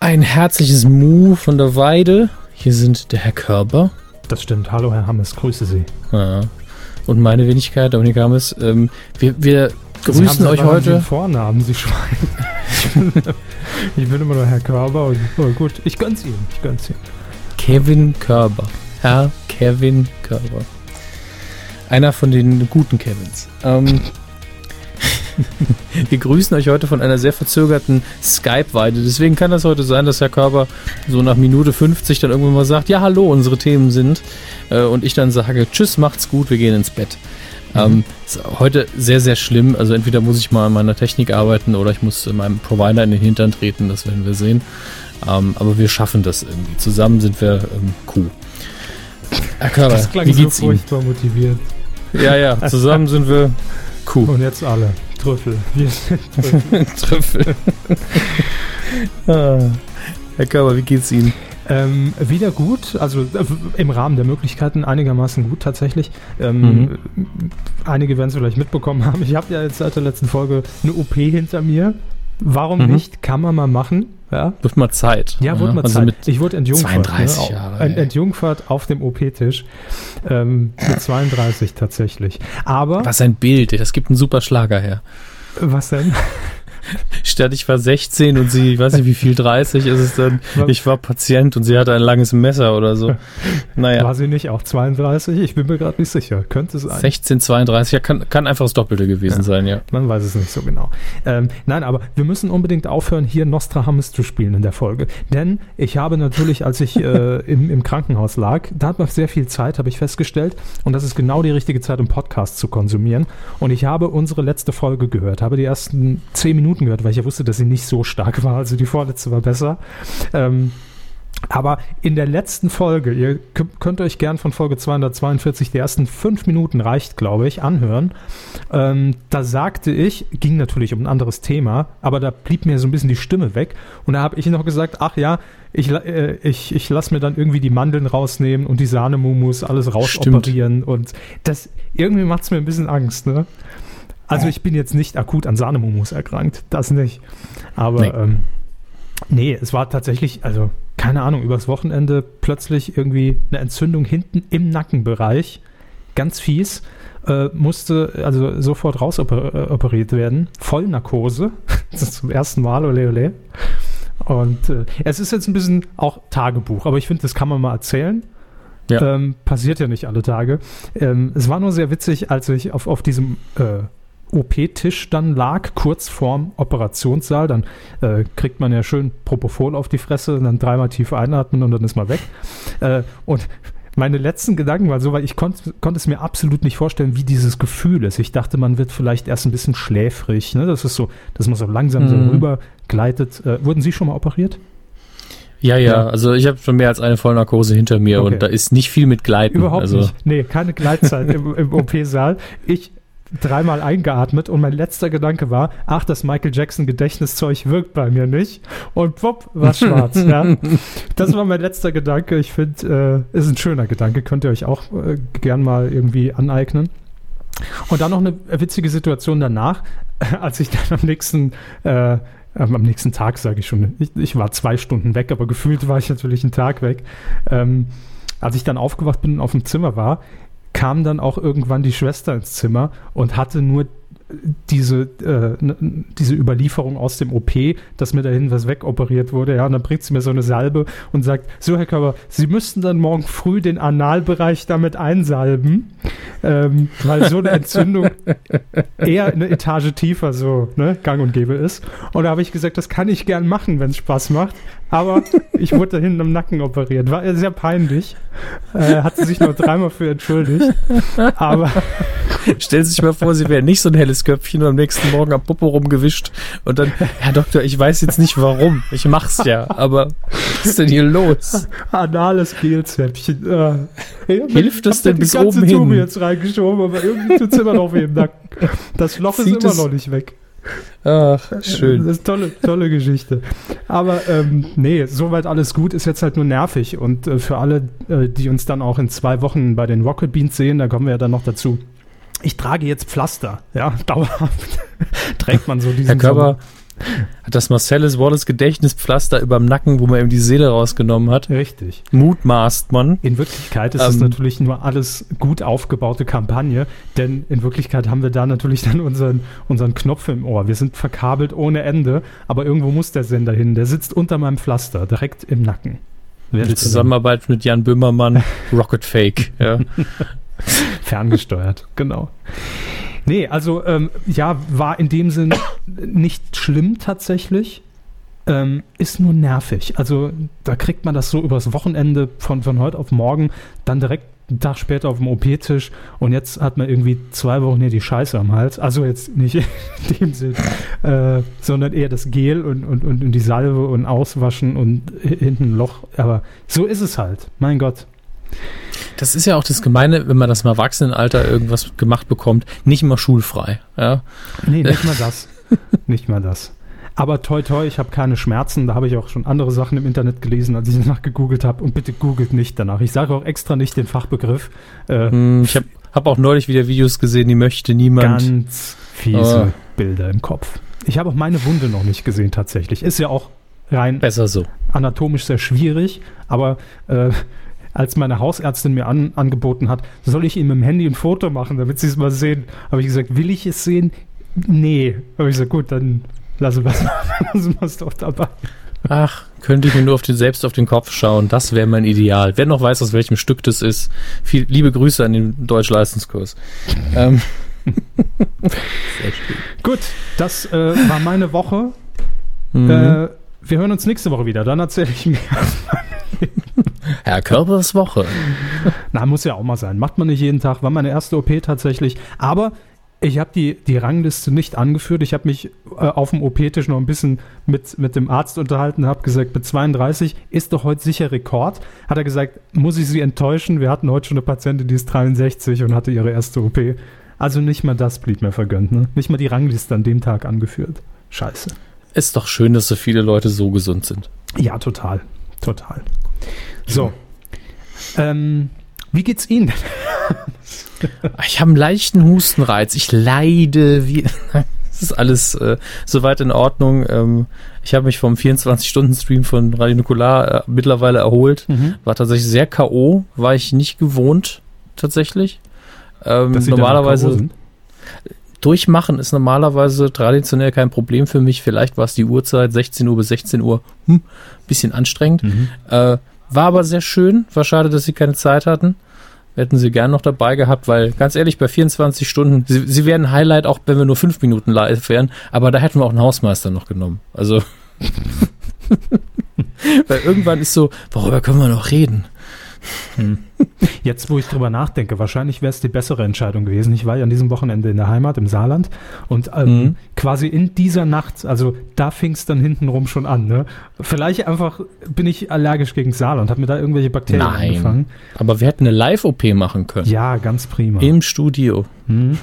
Ein herzliches Mu von der Weide. Hier sind der Herr Körber. Das stimmt. Hallo, Herr Hammes, grüße Sie. Ja. Und meine Wenigkeit, Dominik Hammes. Ähm, wir, wir grüßen euch heute. Den Vornamen, Sie Schwein. ich, bin, immer nur Herr Körber und oh gut, ich gönn's Ihnen. Ich gönn's Ihnen. Kevin Körber. Herr Kevin Körber. Einer von den guten Kevins. Ähm, wir grüßen euch heute von einer sehr verzögerten Skype-Weide. Deswegen kann das heute sein, dass Herr Körber so nach Minute 50 dann irgendwann mal sagt, ja, hallo, unsere Themen sind. Äh, und ich dann sage, tschüss, macht's gut, wir gehen ins Bett. Mhm. Ähm, ist heute sehr, sehr schlimm. Also entweder muss ich mal an meiner Technik arbeiten oder ich muss meinem Provider in den Hintern treten, das werden wir sehen. Ähm, aber wir schaffen das irgendwie. Zusammen sind wir ähm, Kuh. Herr Körber, das klang wie geht's so furchtbar Ihnen? motiviert. Ja, ja, zusammen sind wir Kuh. Und jetzt alle. Trüffel. Wir sind Trüffel. Trüffel. ah. Herr Körber, wie geht's Ihnen? Ähm, wieder gut, also äh, im Rahmen der Möglichkeiten einigermaßen gut tatsächlich. Ähm, mhm. Einige werden es vielleicht mitbekommen haben. Ich habe ja jetzt seit der letzten Folge eine OP hinter mir. Warum mhm. nicht? Kann man mal machen. Ja. Wird mal Zeit. Ja, wird mal also Zeit. ich wurde entjungfert. 32 ne? Jahre. Ent, entjungfert auf dem OP-Tisch. Ähm, mit 32 tatsächlich. Aber. Was ein Bild. Das gibt einen super Schlager her. Was denn? Statt ich war 16 und sie, ich weiß nicht wie viel, 30 ist es dann, ich war Patient und sie hatte ein langes Messer oder so. Naja. War sie nicht auch 32? Ich bin mir gerade nicht sicher. Könnte es sein. 16, 32, ja, kann, kann einfach das Doppelte gewesen ja. sein, ja. Man weiß es nicht so genau. Ähm, nein, aber wir müssen unbedingt aufhören, hier Nostradamus zu spielen in der Folge. Denn ich habe natürlich, als ich äh, im, im Krankenhaus lag, da hat man sehr viel Zeit, habe ich festgestellt. Und das ist genau die richtige Zeit, um Podcast zu konsumieren. Und ich habe unsere letzte Folge gehört, habe die ersten 10 Minuten Minuten gehört, weil ich ja wusste, dass sie nicht so stark war. Also die vorletzte war besser. Ähm, aber in der letzten Folge, ihr könnt euch gern von Folge 242, die ersten fünf Minuten reicht, glaube ich, anhören. Ähm, da sagte ich, ging natürlich um ein anderes Thema, aber da blieb mir so ein bisschen die Stimme weg. Und da habe ich noch gesagt, ach ja, ich, äh, ich, ich lasse mir dann irgendwie die Mandeln rausnehmen und die Sahnemumus alles rausoperieren. Und das irgendwie macht es mir ein bisschen Angst, ne? Also ich bin jetzt nicht akut an Sahnemumus erkrankt, das nicht. Aber nee. Ähm, nee, es war tatsächlich, also keine Ahnung, übers Wochenende plötzlich irgendwie eine Entzündung hinten im Nackenbereich, ganz fies. Äh, musste also sofort rausoperiert werden. Vollnarkose. das ist zum ersten Mal, ole ole. Und äh, es ist jetzt ein bisschen auch Tagebuch, aber ich finde, das kann man mal erzählen. Ja. Ähm, passiert ja nicht alle Tage. Ähm, es war nur sehr witzig, als ich auf, auf diesem äh, OP-Tisch dann lag, kurz vorm Operationssaal. Dann äh, kriegt man ja schön Propofol auf die Fresse, dann dreimal tief einatmen und dann ist man weg. Äh, und meine letzten Gedanken waren so, weil ich konnte konnt es mir absolut nicht vorstellen, wie dieses Gefühl ist. Ich dachte, man wird vielleicht erst ein bisschen schläfrig. Ne? Das ist so, dass man so langsam mhm. so rüber gleitet. Äh, wurden Sie schon mal operiert? Ja, ja, ja, also ich habe schon mehr als eine Vollnarkose hinter mir okay. und da ist nicht viel mit Gleiten. Überhaupt also. nicht. Nee, keine Gleitzeit im, im OP-Saal. Ich dreimal eingeatmet und mein letzter Gedanke war, ach, das Michael Jackson Gedächtniszeug wirkt bei mir nicht und pop, war schwarz. ja. Das war mein letzter Gedanke. Ich finde, äh, ist ein schöner Gedanke, könnt ihr euch auch äh, gern mal irgendwie aneignen. Und dann noch eine witzige Situation danach, als ich dann am nächsten äh, am nächsten Tag sage ich schon, ich, ich, war zwei Stunden weg, aber gefühlt war ich natürlich einen Tag weg. Ähm, als ich dann aufgewacht bin und auf dem Zimmer war, kam dann auch irgendwann die Schwester ins Zimmer und hatte nur diese, äh, diese Überlieferung aus dem OP, dass mir dahin was wegoperiert wurde. Ja, und dann bringt sie mir so eine Salbe und sagt: So, Herr Körber, Sie müssten dann morgen früh den Analbereich damit einsalben, ähm, weil so eine Entzündung eher eine Etage tiefer so ne, gang und gäbe ist. Und da habe ich gesagt: Das kann ich gern machen, wenn es Spaß macht. Aber ich wurde da hinten am Nacken operiert. War sehr peinlich. Äh, hat sie sich noch dreimal für entschuldigt. Aber. Stellen Sie sich mal vor, Sie wären nicht so ein helles Köpfchen und am nächsten Morgen am Popo rumgewischt und dann, Herr Doktor, ich weiß jetzt nicht warum. Ich mach's ja, aber was ist denn hier los? Anales Gelzäpfchen. Äh, Hilft das denn bis oben hin? Ich habe jetzt reingeschoben, aber irgendwie tut's immer noch weh im Nacken. Das Loch Sieht ist immer noch nicht weg. Ach, schön. Das ist tolle, tolle Geschichte. Aber ähm, nee, soweit alles gut, ist jetzt halt nur nervig. Und äh, für alle, äh, die uns dann auch in zwei Wochen bei den Rocket Beans sehen, da kommen wir ja dann noch dazu. Ich trage jetzt Pflaster, ja, dauerhaft. Trägt man so diesen Herr Körper, Hat das Marcellus Wallace Gedächtnispflaster überm Nacken, wo man ihm die Seele rausgenommen hat? Richtig. Mutmaßt man. In Wirklichkeit ist es Ähm. natürlich nur alles gut aufgebaute Kampagne, denn in Wirklichkeit haben wir da natürlich dann unseren, unseren Knopf im Ohr. Wir sind verkabelt ohne Ende, aber irgendwo muss der Sender hin. Der sitzt unter meinem Pflaster, direkt im Nacken. Ihr Zusammenarbeit mit Jan Böhmermann, Rocket Fake. Ja. Ferngesteuert, genau. Nee, also ähm, ja, war in dem Sinn nicht schlimm tatsächlich. Ähm, ist nur nervig. Also da kriegt man das so übers Wochenende von, von heute auf morgen, dann direkt einen Tag später auf dem OP-Tisch und jetzt hat man irgendwie zwei Wochen hier die Scheiße am Hals. Also jetzt nicht in dem Sinn, äh, sondern eher das Gel und, und, und die Salbe und Auswaschen und hinten ein Loch. Aber so ist es halt. Mein Gott. Das ist ja auch das Gemeine, wenn man das im Erwachsenenalter irgendwas gemacht bekommt, nicht immer schulfrei. Ja. Nee, nicht mal das. nicht mal das. Aber toi toi, ich habe keine Schmerzen. Da habe ich auch schon andere Sachen im Internet gelesen, als ich danach gegoogelt habe. Und bitte googelt nicht danach. Ich sage auch extra nicht den Fachbegriff. Äh, Hm, Ich habe hab auch neulich wieder Videos gesehen, die möchte niemand. ganz fiese Oh. Bilder im Kopf. Ich habe auch meine Wunde noch nicht gesehen tatsächlich. Ist ja auch rein Besser so. anatomisch sehr schwierig, aber äh, als meine Hausärztin mir an, angeboten hat, soll ich ihm im Handy ein Foto machen, damit sie es mal sehen, habe ich gesagt, will ich es sehen? Nee. Habe ich gesagt, gut, dann lassen wir es doch dabei. Ach, könnte ich mir nur auf den, selbst auf den Kopf schauen. Das wäre mein Ideal. Wer noch weiß, aus welchem Stück das ist. Viel, liebe Grüße an den Deutschleistungskurs. ähm. Gut, das äh, war meine Woche. Mhm. Äh, wir hören uns nächste Woche wieder. Dann erzähle ich mir. Herr Körpers Woche. Na, muss ja auch mal sein. Macht man nicht jeden Tag. War meine erste OP tatsächlich. Aber ich habe die, die Rangliste nicht angeführt. Ich habe mich äh, auf dem OP-Tisch noch ein bisschen mit, mit dem Arzt unterhalten und habe gesagt, mit 32 ist doch heute sicher Rekord. Hat er gesagt, muss ich Sie enttäuschen? Wir hatten heute schon eine Patientin, die ist 63 und hatte ihre erste OP. Also nicht mal das blieb mir vergönnt. Ne? Nicht mal die Rangliste an dem Tag angeführt. Scheiße. Ist doch schön, dass so viele Leute so gesund sind. Ja, total. Total. So. Ähm, wie geht's Ihnen? Ich habe einen leichten Hustenreiz. Ich leide wie. Es ist alles äh, soweit in Ordnung. Ähm, ich habe mich vom 24-Stunden-Stream von Radio Nukular äh, mittlerweile erholt. War tatsächlich sehr K.O., war ich nicht gewohnt, tatsächlich. Ähm, normalerweise durchmachen ist normalerweise traditionell kein Problem für mich. Vielleicht war es die Uhrzeit, 16 Uhr bis 16 Uhr, hm, bisschen anstrengend. Mhm. Äh, war aber sehr schön. War schade, dass sie keine Zeit hatten. Hätten sie gern noch dabei gehabt, weil ganz ehrlich, bei 24 Stunden, sie, sie wären Highlight, auch wenn wir nur fünf Minuten live wären, aber da hätten wir auch einen Hausmeister noch genommen. Also, weil irgendwann ist so, worüber können wir noch reden? Jetzt, wo ich drüber nachdenke, wahrscheinlich wäre es die bessere Entscheidung gewesen. Ich war ja an diesem Wochenende in der Heimat im Saarland und ähm, Mhm. quasi in dieser Nacht, also da fing es dann hintenrum schon an. Ne? Vielleicht einfach bin ich allergisch gegen Saarland, habe mir da irgendwelche Bakterien Nein. angefangen. Aber wir hätten eine Live-OP machen können. Ja, ganz prima. Im Studio. Hm?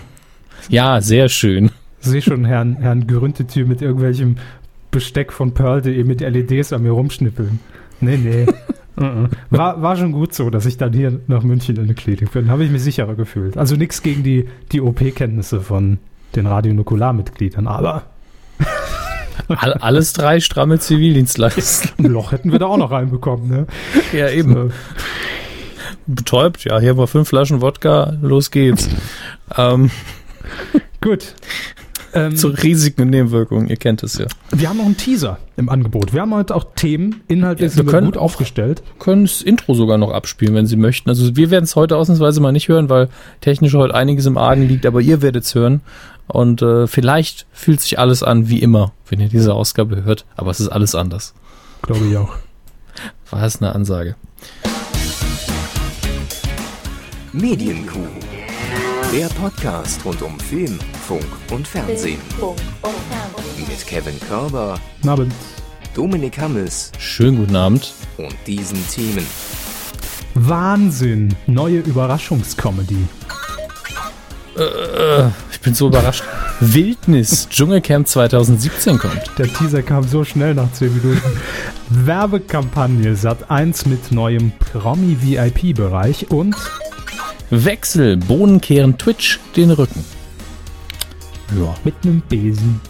Ja, sehr schön. Sehe schon Herrn, Herrn Gerüntetür mit irgendwelchem Besteck von Pearl.de mit LEDs an mir rumschnippeln. Nee, nee. Mhm. war, war schon gut so, dass ich dann hier nach München in der Klinik bin. Habe ich mich sicherer gefühlt. Also nichts gegen die, die OP-Kenntnisse von den Radionukular-Mitgliedern, aber All, alles drei stramme Zivildienstleister. ein Loch hätten wir da auch noch reinbekommen. Ne? Ja, eben. So. Betäubt, ja, hier haben wir fünf Flaschen Wodka, los geht's. ähm, Gut. Ähm, zu Risiken und Nebenwirkungen, ihr kennt es ja. wir haben noch einen Teaser im Angebot. Wir haben heute auch Themen, inhaltlich Ja, wir sind wir können gut aufgestellt. Können das Intro sogar noch abspielen, wenn Sie möchten. Also wir werden es heute ausnahmsweise mal nicht hören, weil technisch heute einiges im Argen liegt, aber ihr werdet es hören. Und äh, vielleicht fühlt sich alles an wie immer, wenn ihr diese Ausgabe hört, aber es ist alles anders. Glaube ich auch. War es eine Ansage. Medienkuh. Der Podcast rund um Film, Funk und Fernsehen. Mit Kevin Körber, Guten Abend. Dominik Hammes Schönen guten Abend. und diesen Themen. Wahnsinn. Neue Überraschungscomedy. Äh, ich bin so überrascht. Wildnis, Dschungelcamp 2017 kommt. Der Teaser kam so schnell nach 10 Minuten. Werbekampagne Sat 1 mit neuem Promi-VIP-Bereich und Wechsel, Bohnen kehren Twitch den Rücken. Ja. mit einem Besen.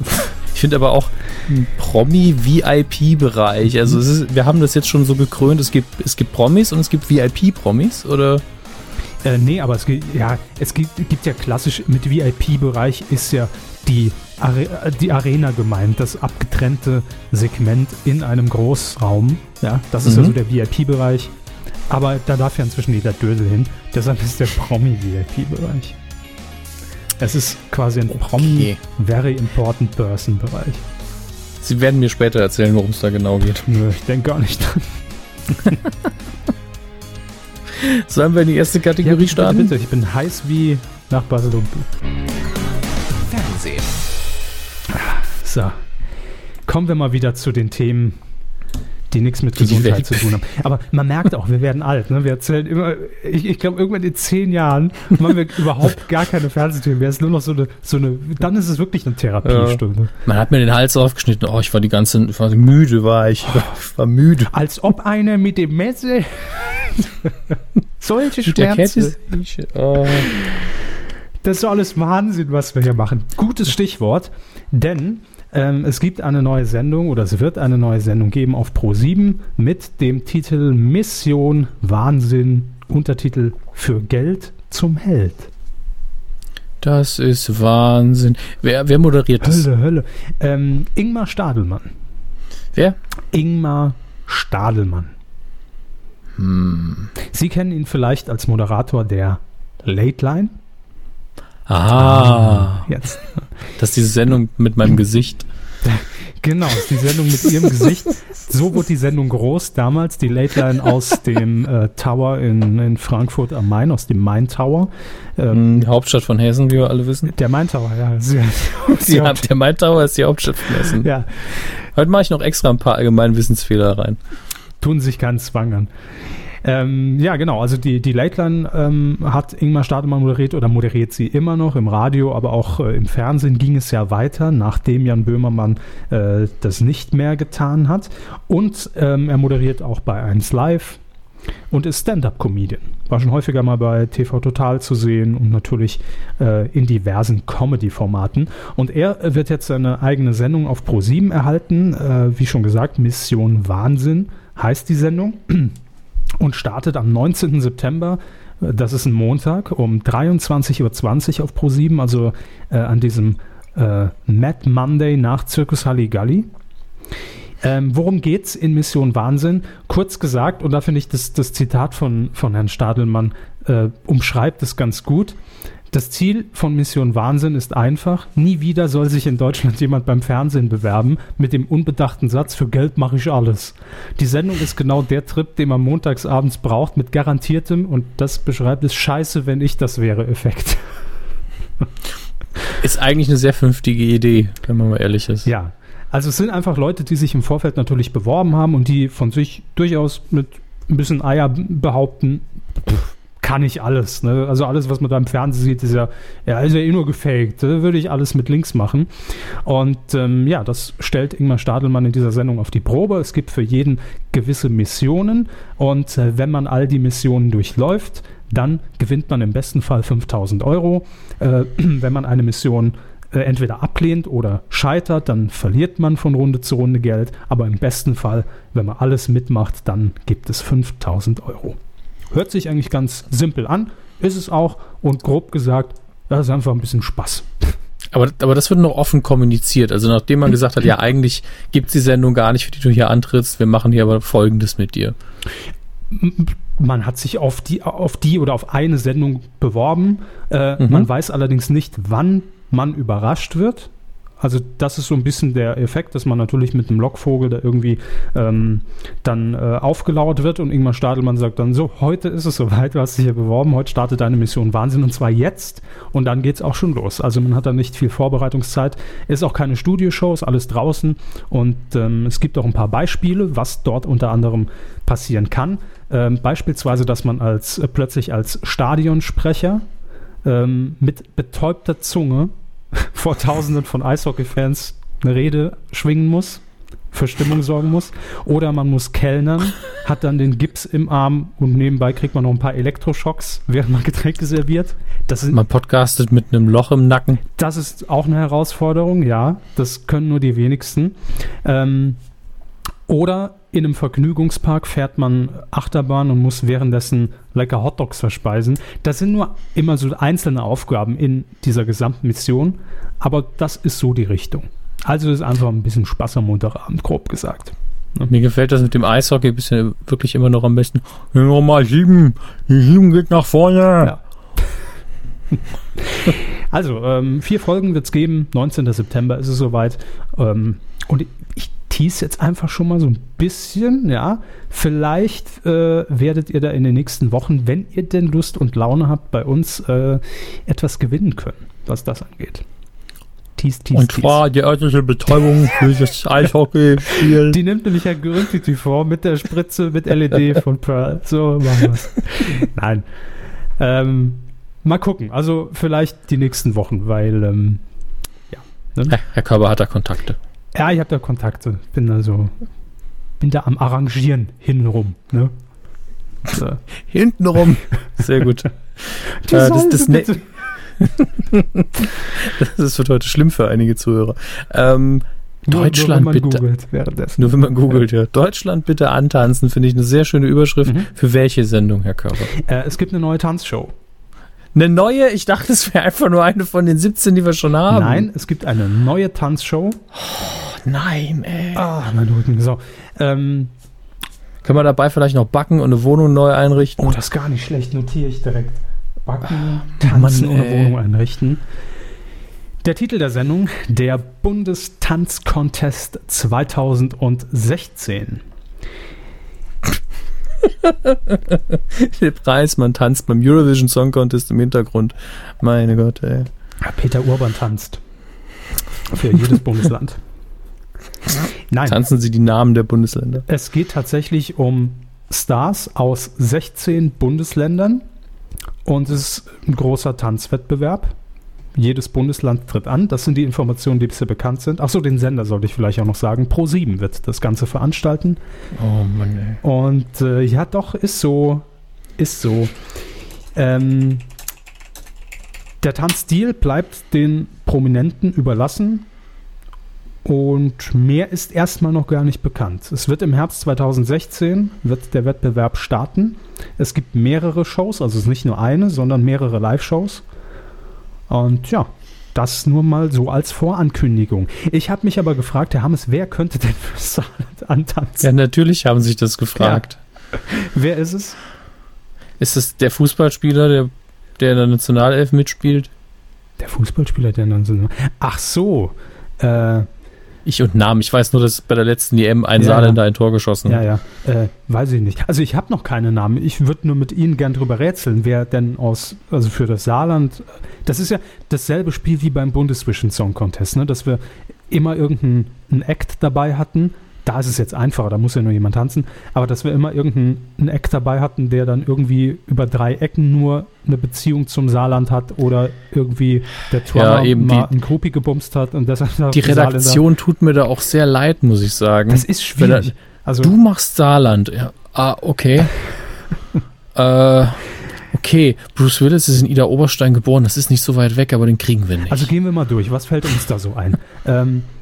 Ich finde aber auch ein Promi-VIP-Bereich. Also ist, wir haben das jetzt schon so gekrönt. Es gibt, es gibt Promis und es gibt VIP-Promis, oder? Äh, nee, aber es gibt ja, es gibt, gibt ja klassisch mit VIP-Bereich ist ja die, Are die Arena gemeint, das abgetrennte Segment in einem Großraum. Ja, das ist Mhm. also der VIP-Bereich. Aber da darf ja inzwischen jeder Dödel hin. Deshalb ist der Promi-VIP-Bereich. Es ist quasi ein Promi Very Important Person Bereich. Sie werden mir später erzählen, worum es da genau geht. Nö, ich denke gar nicht dran. Sollen wir in die erste Kategorie bitte, starten? Bitte, ich bin heiß wie nach Barcelona. Fernsehen. So. Kommen wir mal wieder zu den Themen, die nichts mit Die Gesundheit zu tun haben. Aber man merkt auch, wir werden alt. Ne? Wir erzählen immer, ich, ich glaube, irgendwann in zehn Jahren machen wir überhaupt gar keine Fernsehthemen. Es ist nur noch so eine, so eine, dann ist es wirklich eine Therapiestunde. Man hat mir den Hals aufgeschnitten. Oh, ich war die ganze, ich war müde, war ich. Ich war müde. Als ob einer mit dem Messer solche Schmerzen. Oh. Das ist alles Wahnsinn, was wir hier machen. Gutes Stichwort, denn ähm, es gibt eine neue Sendung oder es wird eine neue Sendung geben auf Pro7 mit dem Titel Mission Wahnsinn, Untertitel für Geld zum Held. Das ist Wahnsinn. Wer, wer moderiert das? Hölle, Hölle. Ähm, Ingmar Stadelmann. Wer? Ingmar Stadelmann. Hm. Sie kennen ihn vielleicht als Moderator der Late Line. Ah, Jetzt. das ist diese Sendung mit meinem Gesicht. Genau, ist die Sendung mit ihrem Gesicht. So wurde die Sendung groß damals, die Late Line aus dem äh, Tower in, in Frankfurt am Main, aus dem Main Tower. Ähm, Die Hauptstadt von Hessen, wie wir alle wissen. Der Main Tower, ja. Sie, Die, der Main Tower ist die Hauptstadt von Hessen. ja, Heute mache ich noch extra ein paar allgemeinen Wissensfehler rein. tun sich keinen Zwang an. Ähm, ja, genau. Also die, die Late Line ähm, hat Ingmar Stadelmann moderiert oder moderiert sie immer noch im Radio, aber auch äh, im Fernsehen ging es ja weiter, nachdem Jan Böhmermann äh, das nicht mehr getan hat. Und ähm, er moderiert auch bei 1 Live und ist Stand-up-Comedian. War schon häufiger mal bei TV Total zu sehen und natürlich äh, in diversen Comedy-Formaten. Und er wird jetzt seine eigene Sendung auf Pro7 erhalten. Äh, wie schon gesagt, Mission Wahnsinn heißt die Sendung und startet am 19. September. äh, Das ist ein Montag um 23.20 Uhr auf Pro7, also äh, an diesem äh, Mad Monday nach Circus Halligalli. Ähm, worum geht's in Mission Wahnsinn? Kurz gesagt, und da finde ich das, das Zitat von, von Herrn Stadelmann äh, umschreibt es ganz gut. Das Ziel von Mission Wahnsinn ist einfach, nie wieder soll sich in Deutschland jemand beim Fernsehen bewerben mit dem unbedachten Satz, für Geld mache ich alles. Die Sendung ist genau der Trip, den man montagsabends braucht, mit garantiertem, und das beschreibt es, scheiße, wenn ich das wäre, Effekt. Ist eigentlich eine sehr vernünftige Idee, wenn man mal ehrlich ist. Ja, also es sind einfach Leute, die sich im Vorfeld natürlich beworben haben und die von sich durchaus mit ein bisschen Eier behaupten, pff, kann ich alles. Ne? Also alles, was man da im Fernsehen sieht, ist ja, ja, ist ja eh nur gefaked. Da würde ich alles mit Links machen. Und ähm, ja, das stellt Ingmar Stadelmann in dieser Sendung auf die Probe. Es gibt für jeden gewisse Missionen und äh, wenn man all die Missionen durchläuft, dann gewinnt man im besten Fall 5000 Euro. Äh, wenn man eine Mission äh, entweder ablehnt oder scheitert, dann verliert man von Runde zu Runde Geld. Aber im besten Fall, wenn man alles mitmacht, dann gibt es 5000 Euro. Hört sich eigentlich ganz simpel an, ist es auch. Und grob gesagt, das ist einfach ein bisschen Spaß. Aber, aber das wird noch offen kommuniziert. Also nachdem man gesagt hat, ja, eigentlich gibt es die Sendung gar nicht, für die du hier antrittst, wir machen hier aber Folgendes mit dir. Man hat sich auf die, auf die oder auf eine Sendung beworben. Äh, Mhm. Man weiß allerdings nicht, wann man überrascht wird. Also das ist so ein bisschen der Effekt, dass man natürlich mit einem Lockvogel da irgendwie ähm, dann äh, aufgelauert wird und Ingmar Stadelmann sagt dann so, heute ist es soweit, du hast dich hier beworben, heute startet deine Mission Wahnsinn und zwar jetzt und dann geht es auch schon los. Also man hat da nicht viel Vorbereitungszeit, ist auch keine Studioshow, ist alles draußen und ähm, es gibt auch ein paar Beispiele, was dort unter anderem passieren kann. Ähm, beispielsweise, dass man als äh, plötzlich als Stadionsprecher ähm, mit betäubter Zunge vor Tausenden von Eishockey-Fans eine Rede schwingen muss, für Stimmung sorgen muss. Oder man muss kellnern, hat dann den Gips im Arm und nebenbei kriegt man noch ein paar Elektroschocks, während man Getränke serviert. Das ist, Man podcastet mit einem Loch im Nacken. das ist auch eine Herausforderung, ja. Das können nur die wenigsten. Ähm, oder in einem Vergnügungspark fährt man Achterbahn und muss währenddessen lecker Hotdogs verspeisen. Das sind nur immer so einzelne Aufgaben in dieser gesamten Mission, aber das ist so die Richtung. Also ist einfach ein bisschen Spaß am Montagabend, grob gesagt. Mir gefällt das mit dem Eishockey bisher wirklich immer noch am besten. Nochmal sieben. Die sieben geht nach vorne. Ja. Also, ähm, vier Folgen wird es geben. 19. September ist es soweit. Ähm, und ich tease jetzt einfach schon mal so ein bisschen, ja. Vielleicht äh, werdet ihr da in den nächsten Wochen, wenn ihr denn Lust und Laune habt, bei uns äh, etwas gewinnen können, was das angeht. Tease, tease, Und zwar die örtliche Betäubung für das Eishockey-Spiel. Die nimmt nämlich Herr Grüntiti vor mit der Spritze mit LED von Pearl. So machen wir's. Nein. Ähm, mal gucken. Also vielleicht die nächsten Wochen, weil ähm, ja. Ne? Herr Körber hat da Kontakte. Ja, ich habe da Kontakte. Bin da so, bin da am Arrangieren hintenrum. Ne? So. Hintenrum. Sehr gut. Die Äh, das, das, ne das wird heute schlimm für einige Zuhörer. Ähm, Nur- Deutschland nur, wenn man bitte. googelt währenddessen. Nur wenn man googelt, ja. Deutschland bitte antanzen, finde ich eine sehr schöne Überschrift. Mhm. Für welche Sendung, Herr Körber? Äh, es gibt eine neue Tanzshow. Eine neue? Ich dachte, es wäre einfach nur eine von den 17, die wir schon haben. Nein, es gibt eine neue Tanzshow. Nein, ey. Ah, mein Rücken. So. Ähm, Können wir dabei vielleicht noch backen und eine Wohnung neu einrichten? oh, das ist gar nicht schlecht. Notiere ich direkt. Backen, Mann, tanzen ohne ey. Wohnung einrichten. Der Titel der Sendung: Der Bundestanzcontest 2016. Der Preis, man tanzt beim Eurovision Song Contest im Hintergrund. Meine Gott, ey. Peter Urban tanzt. Für jedes Bundesland. Nein, Tanzen Sie die Namen der Bundesländer. es geht tatsächlich um Stars aus 16 Bundesländern und es ist ein großer Tanzwettbewerb. Jedes Bundesland tritt an. Das sind die Informationen, die bisher bekannt sind. Achso, den Sender sollte ich vielleicht auch noch sagen. Pro7 wird das Ganze veranstalten. Oh Mann, ey. Und äh, ja, doch, ist so. Ist so. Ähm, der Tanzstil bleibt den Prominenten überlassen. Und mehr ist erstmal noch gar nicht bekannt. Es wird im Herbst 2016 wird der Wettbewerb starten. Es gibt mehrere Shows, also es ist nicht nur eine, sondern mehrere Live-Shows. Und ja, das nur mal so als Vorankündigung. Ich habe mich aber gefragt, Herr Hammes, wer könnte denn für Saarland antanzen? Ja, natürlich haben sich das gefragt. Wer ist es? Ist es der Fußballspieler, der, der in der Nationalelf mitspielt? Der Fußballspieler, der dann so. Ach so. Äh, Ich und Namen. Ich weiß nur, dass bei der letzten EM ein Ja, Saarländer ein Tor geschossen ja, hat. ja. Äh, weiß ich nicht. Also ich habe noch keine Namen. Ich würde nur mit Ihnen gern drüber rätseln, wer denn aus, also für das Saarland. Das ist ja dasselbe Spiel wie beim Bundesvision Song Contest, ne? Dass wir immer irgendeinen Act dabei hatten. Da ist es jetzt einfacher, da muss ja nur jemand tanzen. Aber dass wir immer irgendeinen Act dabei hatten, der dann irgendwie über drei Ecken nur eine Beziehung zum Saarland hat oder irgendwie der Drummer eben mal die- einen Groupie gebumst hat und deshalb Die Redaktion tut mir da auch sehr leid, muss ich sagen. Das ist schwierig. Also, Du machst Saarland. Ja. Ah, okay. äh, okay. Bruce Willis ist in Ida Oberstein geboren. Das ist nicht so weit weg, aber den kriegen wir nicht. also gehen wir mal durch. Was fällt uns da so ein? ähm, äh,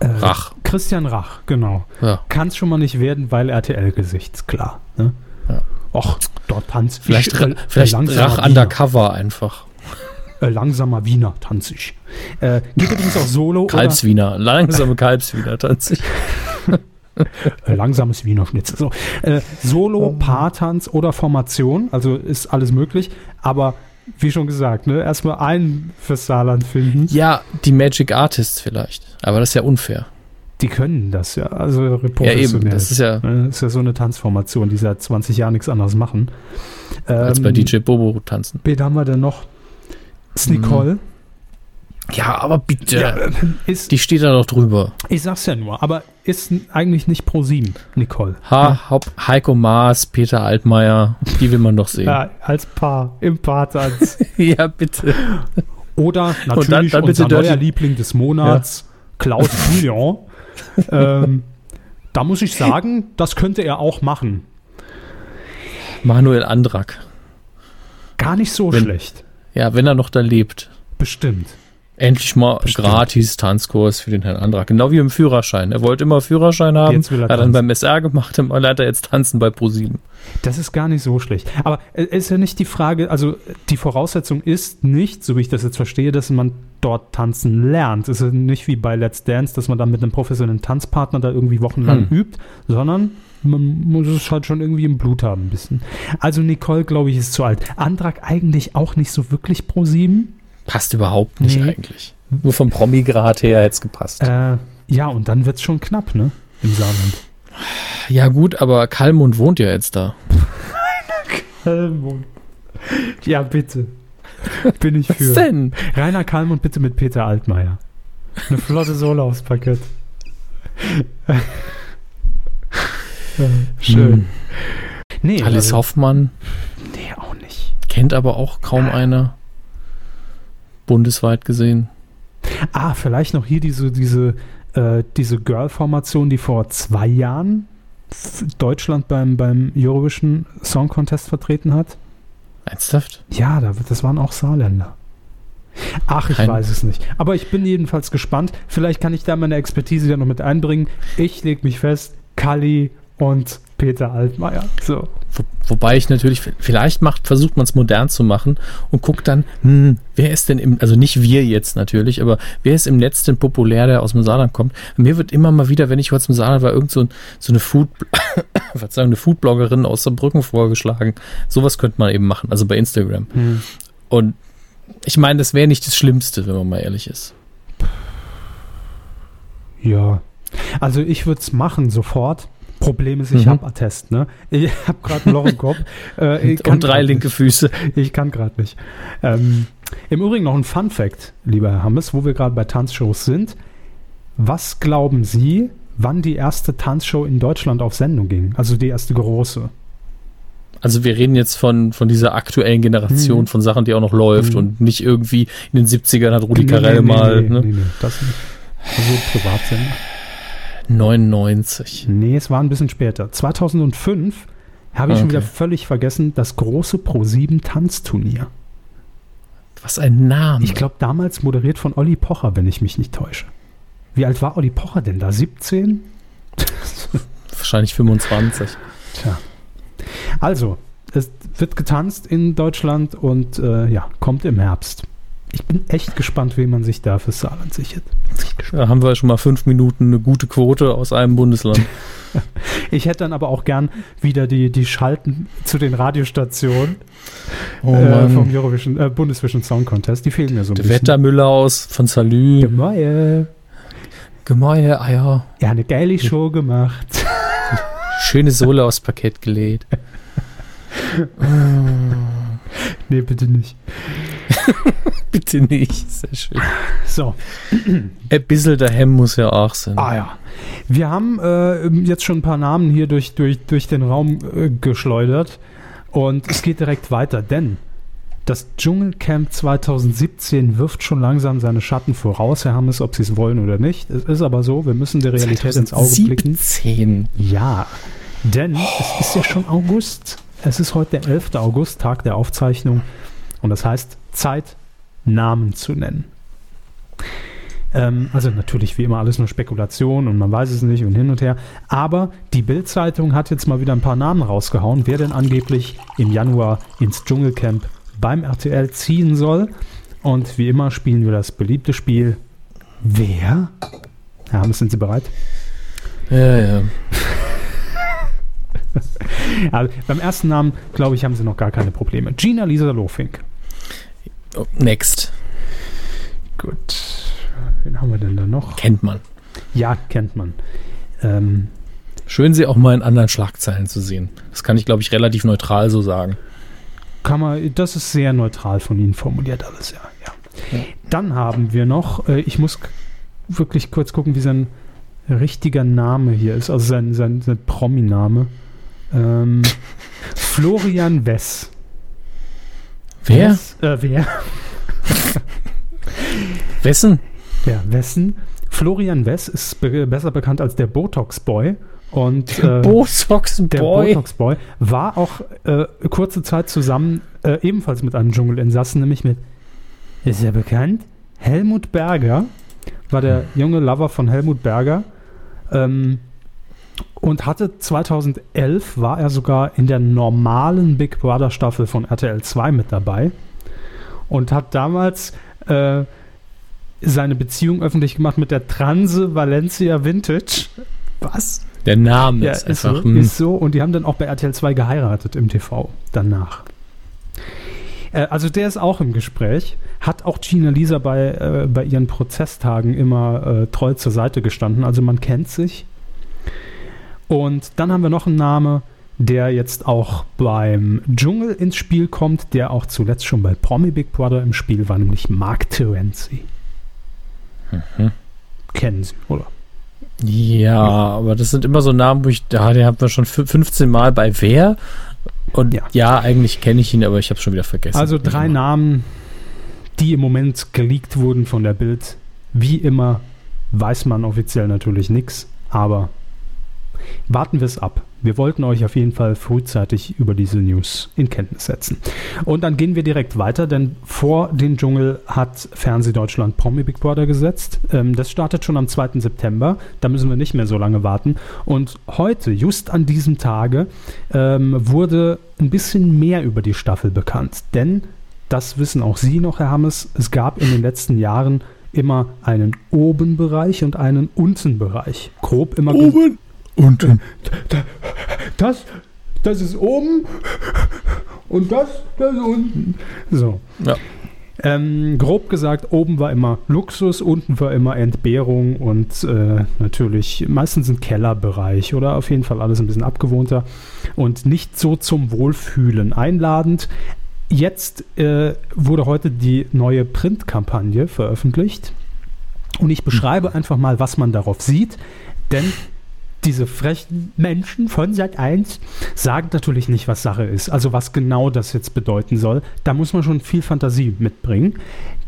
Rach. Christian Rach, genau. Ja. Kann es schon mal nicht werden, weil RTL-Gesicht, ist klar. Ne? Ja. Och, dort tanzt Vielleicht, ich, Ra- vielleicht Rach undercover einfach. Äh, langsamer Wiener tanze ich. Äh, geht übrigens auch Solo Kalbswiener. Langsame Kalbswiener tatsächlich. oder äh, langsames Wiener Schnitzel. So. Äh, Solo, Paartanz oder Formation, also ist alles möglich. Aber wie schon gesagt, ne, erstmal einen fürs Saarland finden. Ja, die Magic Artists vielleicht. Aber das ist ja unfair. Die können das ja, also Ja, eben. Das ist ja Ne, ist ja so eine Tanzformation, die seit 20 Jahren nichts anderes machen. als bei Ähm, DJ Bobo tanzen. Wen haben wir denn noch? Ist Nicole. Ja, aber bitte. Ja, äh, ist, Die steht da doch drüber. ich sag's ja nur, aber ist eigentlich nicht pro 7, Nicole. Ha, Haupt, Heiko Maas, Peter Altmaier, die will man doch sehen. Ja, als Paar, im Paartanz. ja bitte. Oder natürlich dann- dann bitte unser neuer Liebling des Monats, Klaus Bouillon. ähm, da muss ich sagen, das könnte er auch machen. Manuel Andrak. Gar nicht so Wenn- schlecht. Ja, wenn er noch da lebt. Bestimmt. Endlich mal Bestimmt. gratis Tanzkurs für den Herrn Andrak. Genau wie im Führerschein. Er wollte immer Führerschein haben. Jetzt will er hat dann beim SR gemacht und leider jetzt tanzen bei Pro7. Das ist gar nicht so schlecht. Aber es ist ja nicht die Frage, also die Voraussetzung ist nicht, so wie ich das jetzt verstehe, dass man dort tanzen lernt. Es ist nicht wie bei Let's Dance, dass man dann mit einem professionellen Tanzpartner da irgendwie wochenlang hm. übt, sondern man muss es halt schon irgendwie im Blut haben ein bisschen. Also Nicole, glaube ich, ist zu alt. Andrak eigentlich auch nicht so wirklich pro 7. Passt überhaupt nicht nee. eigentlich. Nur vom Promi-Grad her hätte es gepasst. Äh, ja, und dann wird es schon knapp, ne? Im Saarland. Ja, gut, aber Kalmund wohnt ja jetzt da. Kalmund. Ja, bitte. Bin ich für. Was denn? Rainer Kalmund bitte mit Peter Altmaier. Eine flotte Sohle aufs Parkett. Schön. Hm. Nee, Alice also, Hoffmann. Nee, auch nicht. Kennt aber auch kaum einer bundesweit gesehen. Ah, vielleicht noch hier diese, diese, äh, diese Girl-Formation, die vor zwei Jahren Deutschland beim, beim Eurovision Song Contest vertreten hat. Ernsthaft? Ja, das waren auch Saarländer. Ach, ich Kein weiß es nicht. Aber ich bin jedenfalls gespannt. Vielleicht kann ich da meine Expertise ja noch mit einbringen. Ich lege mich fest, Kali und Peter Altmaier. So. Wo, wobei ich natürlich, vielleicht macht, versucht man es modern zu machen und guckt dann, hm, wer ist denn im, also nicht wir jetzt natürlich, aber wer ist im Netz denn populär, der aus dem Saarland kommt? Mir wird immer mal wieder, wenn ich heute im Saarland war, irgend so, so eine Food, Verzeihung, eine Foodbloggerin aus Saarbrücken vorgeschlagen. Sowas könnte man eben machen, also bei Instagram. Hm. Und ich meine, das wäre nicht das Schlimmste, wenn man mal ehrlich ist. Ja. Also ich würde es machen sofort. Problem ist, ich mhm. habe Attest, ne? Ich habe gerade ein Loch im Kopf. Äh, und drei linke nicht. Füße. Ich kann gerade nicht. Ähm, Im Übrigen noch ein Fun Fact, lieber Herr Hammes, wo wir gerade bei Tanzshows sind. Was glauben Sie, wann die erste Tanzshow in Deutschland auf Sendung ging? Also die erste große. Also wir reden jetzt von, von dieser aktuellen Generation, hm. von Sachen, die auch noch läuft hm. und nicht irgendwie in den 70ern hat Rudi nee, Carell nee, mal. Nee, ne? nee, das nicht. Also Privatsender. 99. Nee, es war ein bisschen später. 2005 habe ich okay. schon wieder völlig vergessen, das große Pro7 Tanzturnier. Was ein Name. Ich glaube, damals moderiert von Olli Pocher, wenn ich mich nicht täusche. Wie alt war Olli Pocher denn da? 17? Wahrscheinlich 25. Tja. Also, es wird getanzt in Deutschland und äh, ja, kommt im Herbst. Ich bin echt gespannt, wie man sich da fürs Saarland sichert. Da haben wir schon mal fünf Minuten eine gute Quote aus einem Bundesland. ich hätte dann aber auch gern wieder die, die Schalten zu den Radiostationen oh äh, vom Eurovision, äh, Bundesvision Song Contest. Die fehlen mir so ein Der bisschen. Wettermüller aus von Salü. Gemäue. Gemäue, Eier. Ja, eine geile Show gemacht. Schöne Sohle aus Parkett gelegt. nee, bitte nicht. Bitte nicht, sehr schön. So. Ein bisschen der Hemm muss ja auch sein. Ah ja. Wir haben äh, jetzt schon ein paar Namen hier durch, durch, durch den Raum äh, geschleudert und es geht direkt weiter, denn das Dschungelcamp 2017 wirft schon langsam seine Schatten voraus, Herr Hammes, ob Sie es wollen oder nicht. Es ist aber so, wir müssen der Realität 2017. ins Auge blicken. 2017. Ja, denn oh. es ist ja schon August. Es ist heute der 11. August, Tag der Aufzeichnung. Und das heißt, Zeit, Namen zu nennen. Ähm, also natürlich wie immer alles nur Spekulation und man weiß es nicht und hin und her. Aber die Bild-Zeitung hat jetzt mal wieder ein paar Namen rausgehauen, wer denn angeblich im Januar ins Dschungelcamp beim RTL ziehen soll. Und wie immer spielen wir das beliebte Spiel. Wer? Ja, sind Sie bereit? Ja, ja. also, beim ersten Namen, glaube ich, haben Sie noch gar keine Probleme. Gina Lisa Lofink. Oh, next. Gut. Wen haben wir denn da noch? Kennt man. Ja, kennt man. Ähm, Schön, sie auch mal in anderen Schlagzeilen zu sehen. Das kann ich, glaube ich, relativ neutral so sagen. Kann man, das ist sehr neutral von Ihnen formuliert alles, ja. ja. ja. Dann haben wir noch, äh, ich muss wirklich kurz gucken, wie sein richtiger Name hier ist, also sein, sein, sein Promi-Name. Ähm, Florian Wess. Wer? Wes, äh, wer? Wessen? Ja, Wessen. Florian Wess ist be besser bekannt als der Botox Boy Und äh, Botox der Boy. Botox Boy war auch äh, kurze Zeit zusammen, äh, ebenfalls mit einem Dschungelinsassen, nämlich mit, ist ja bekannt, Helmut Berger, war der junge Lover von Helmut Berger. Ähm, und hatte 2011 war er sogar in der normalen Big Brother Staffel von RTL 2 mit dabei und hat damals äh, seine Beziehung öffentlich gemacht mit der Transe Valencia Vintage. Was? Der Name Ja, ist ist einfach. so, hm. ist so. Und die haben dann auch bei RTL 2 geheiratet im TV danach. Äh, also der ist auch im Gespräch. Hat auch Gina Lisa bei, äh, bei ihren Prozesstagen immer äh, treu zur Seite gestanden. Also man kennt sich. Und dann haben wir noch einen Namen, der jetzt auch beim Dschungel ins Spiel kommt, der auch zuletzt schon bei Promi Big Brother im Spiel war, nämlich Mark Terenzi. Mhm. Kennen Sie, oder? Ja, aber das sind immer so Namen, wo ich, da den haben wir schon fü- 15 Mal bei wer. Und Ja. ja, eigentlich kenne ich ihn, aber ich habe schon wieder vergessen. Also drei Namen, die im Moment geleakt wurden von der Bild. Wie immer weiß man offiziell natürlich nichts, aber warten wir es ab. Wir wollten euch auf jeden Fall frühzeitig über diese News in Kenntnis setzen. Und dann gehen wir direkt weiter, denn vor den Dschungel hat Fernsehdeutschland Promi Big Brother gesetzt. Ähm, das startet schon am 2. September. Da müssen wir nicht mehr so lange warten. Und heute, just an diesem Tage, ähm, wurde ein bisschen mehr über die Staffel bekannt. Denn, das wissen auch Sie noch, Herr Hammes, es gab in den letzten Jahren immer einen Obenbereich und einen Untenbereich. Grob immer oben. Unten. das, das ist oben und das, das ist unten. So. Ja. Ähm, grob gesagt, oben war immer Luxus, unten war immer Entbehrung und äh, natürlich meistens ein Kellerbereich oder auf jeden Fall alles ein bisschen abgewohnter und nicht so zum Wohlfühlen einladend. Jetzt äh, wurde heute die neue Printkampagne veröffentlicht und ich beschreibe einfach mal, was man darauf sieht, denn diese frechen Menschen von Sat 1 sagen natürlich nicht, was Sache ist, also was genau das jetzt bedeuten soll. Da muss man schon viel Fantasie mitbringen.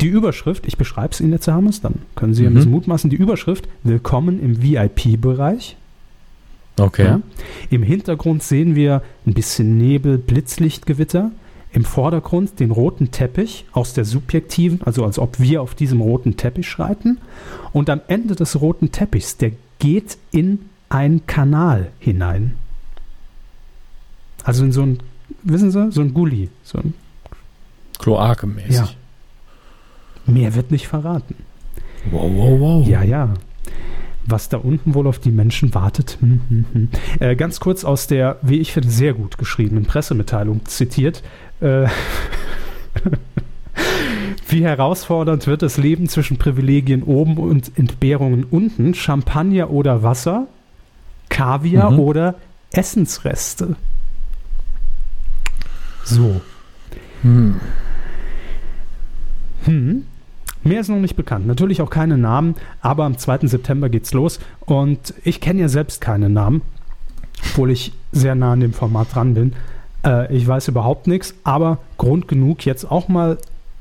Die Überschrift, ich beschreibe es Ihnen jetzt, Herr Hammers, dann können Sie ein Mhm. bisschen mutmaßen. Die Überschrift, Willkommen im VIP-Bereich. Okay. Ja. Im Hintergrund sehen wir ein bisschen Nebel, Blitzlichtgewitter. Im Vordergrund den roten Teppich aus der subjektiven, also als ob wir auf diesem roten Teppich schreiten. Und am Ende des roten Teppichs, der geht in einen Kanal hinein. Also in so ein, wissen Sie, so ein Gully. So ein, Kloake-mäßig. Ja. mehr wird nicht verraten. Wow, wow, wow. Ja, ja. Was da unten wohl auf die Menschen wartet. Hm, hm, hm. Äh, ganz kurz aus der, wie ich finde, sehr gut geschriebenen Pressemitteilung zitiert. Äh, wie herausfordernd wird das Leben zwischen Privilegien oben und Entbehrungen unten? Champagner oder Wasser? Kaviar Mhm. oder Essensreste? So. Hm. Hm. Mehr ist noch nicht bekannt. Natürlich auch keine Namen, aber am 2. September geht's los. Und ich kenne ja selbst keine Namen, obwohl ich sehr nah an dem Format dran bin. Äh, ich weiß überhaupt nichts, aber Grund genug, jetzt auch mal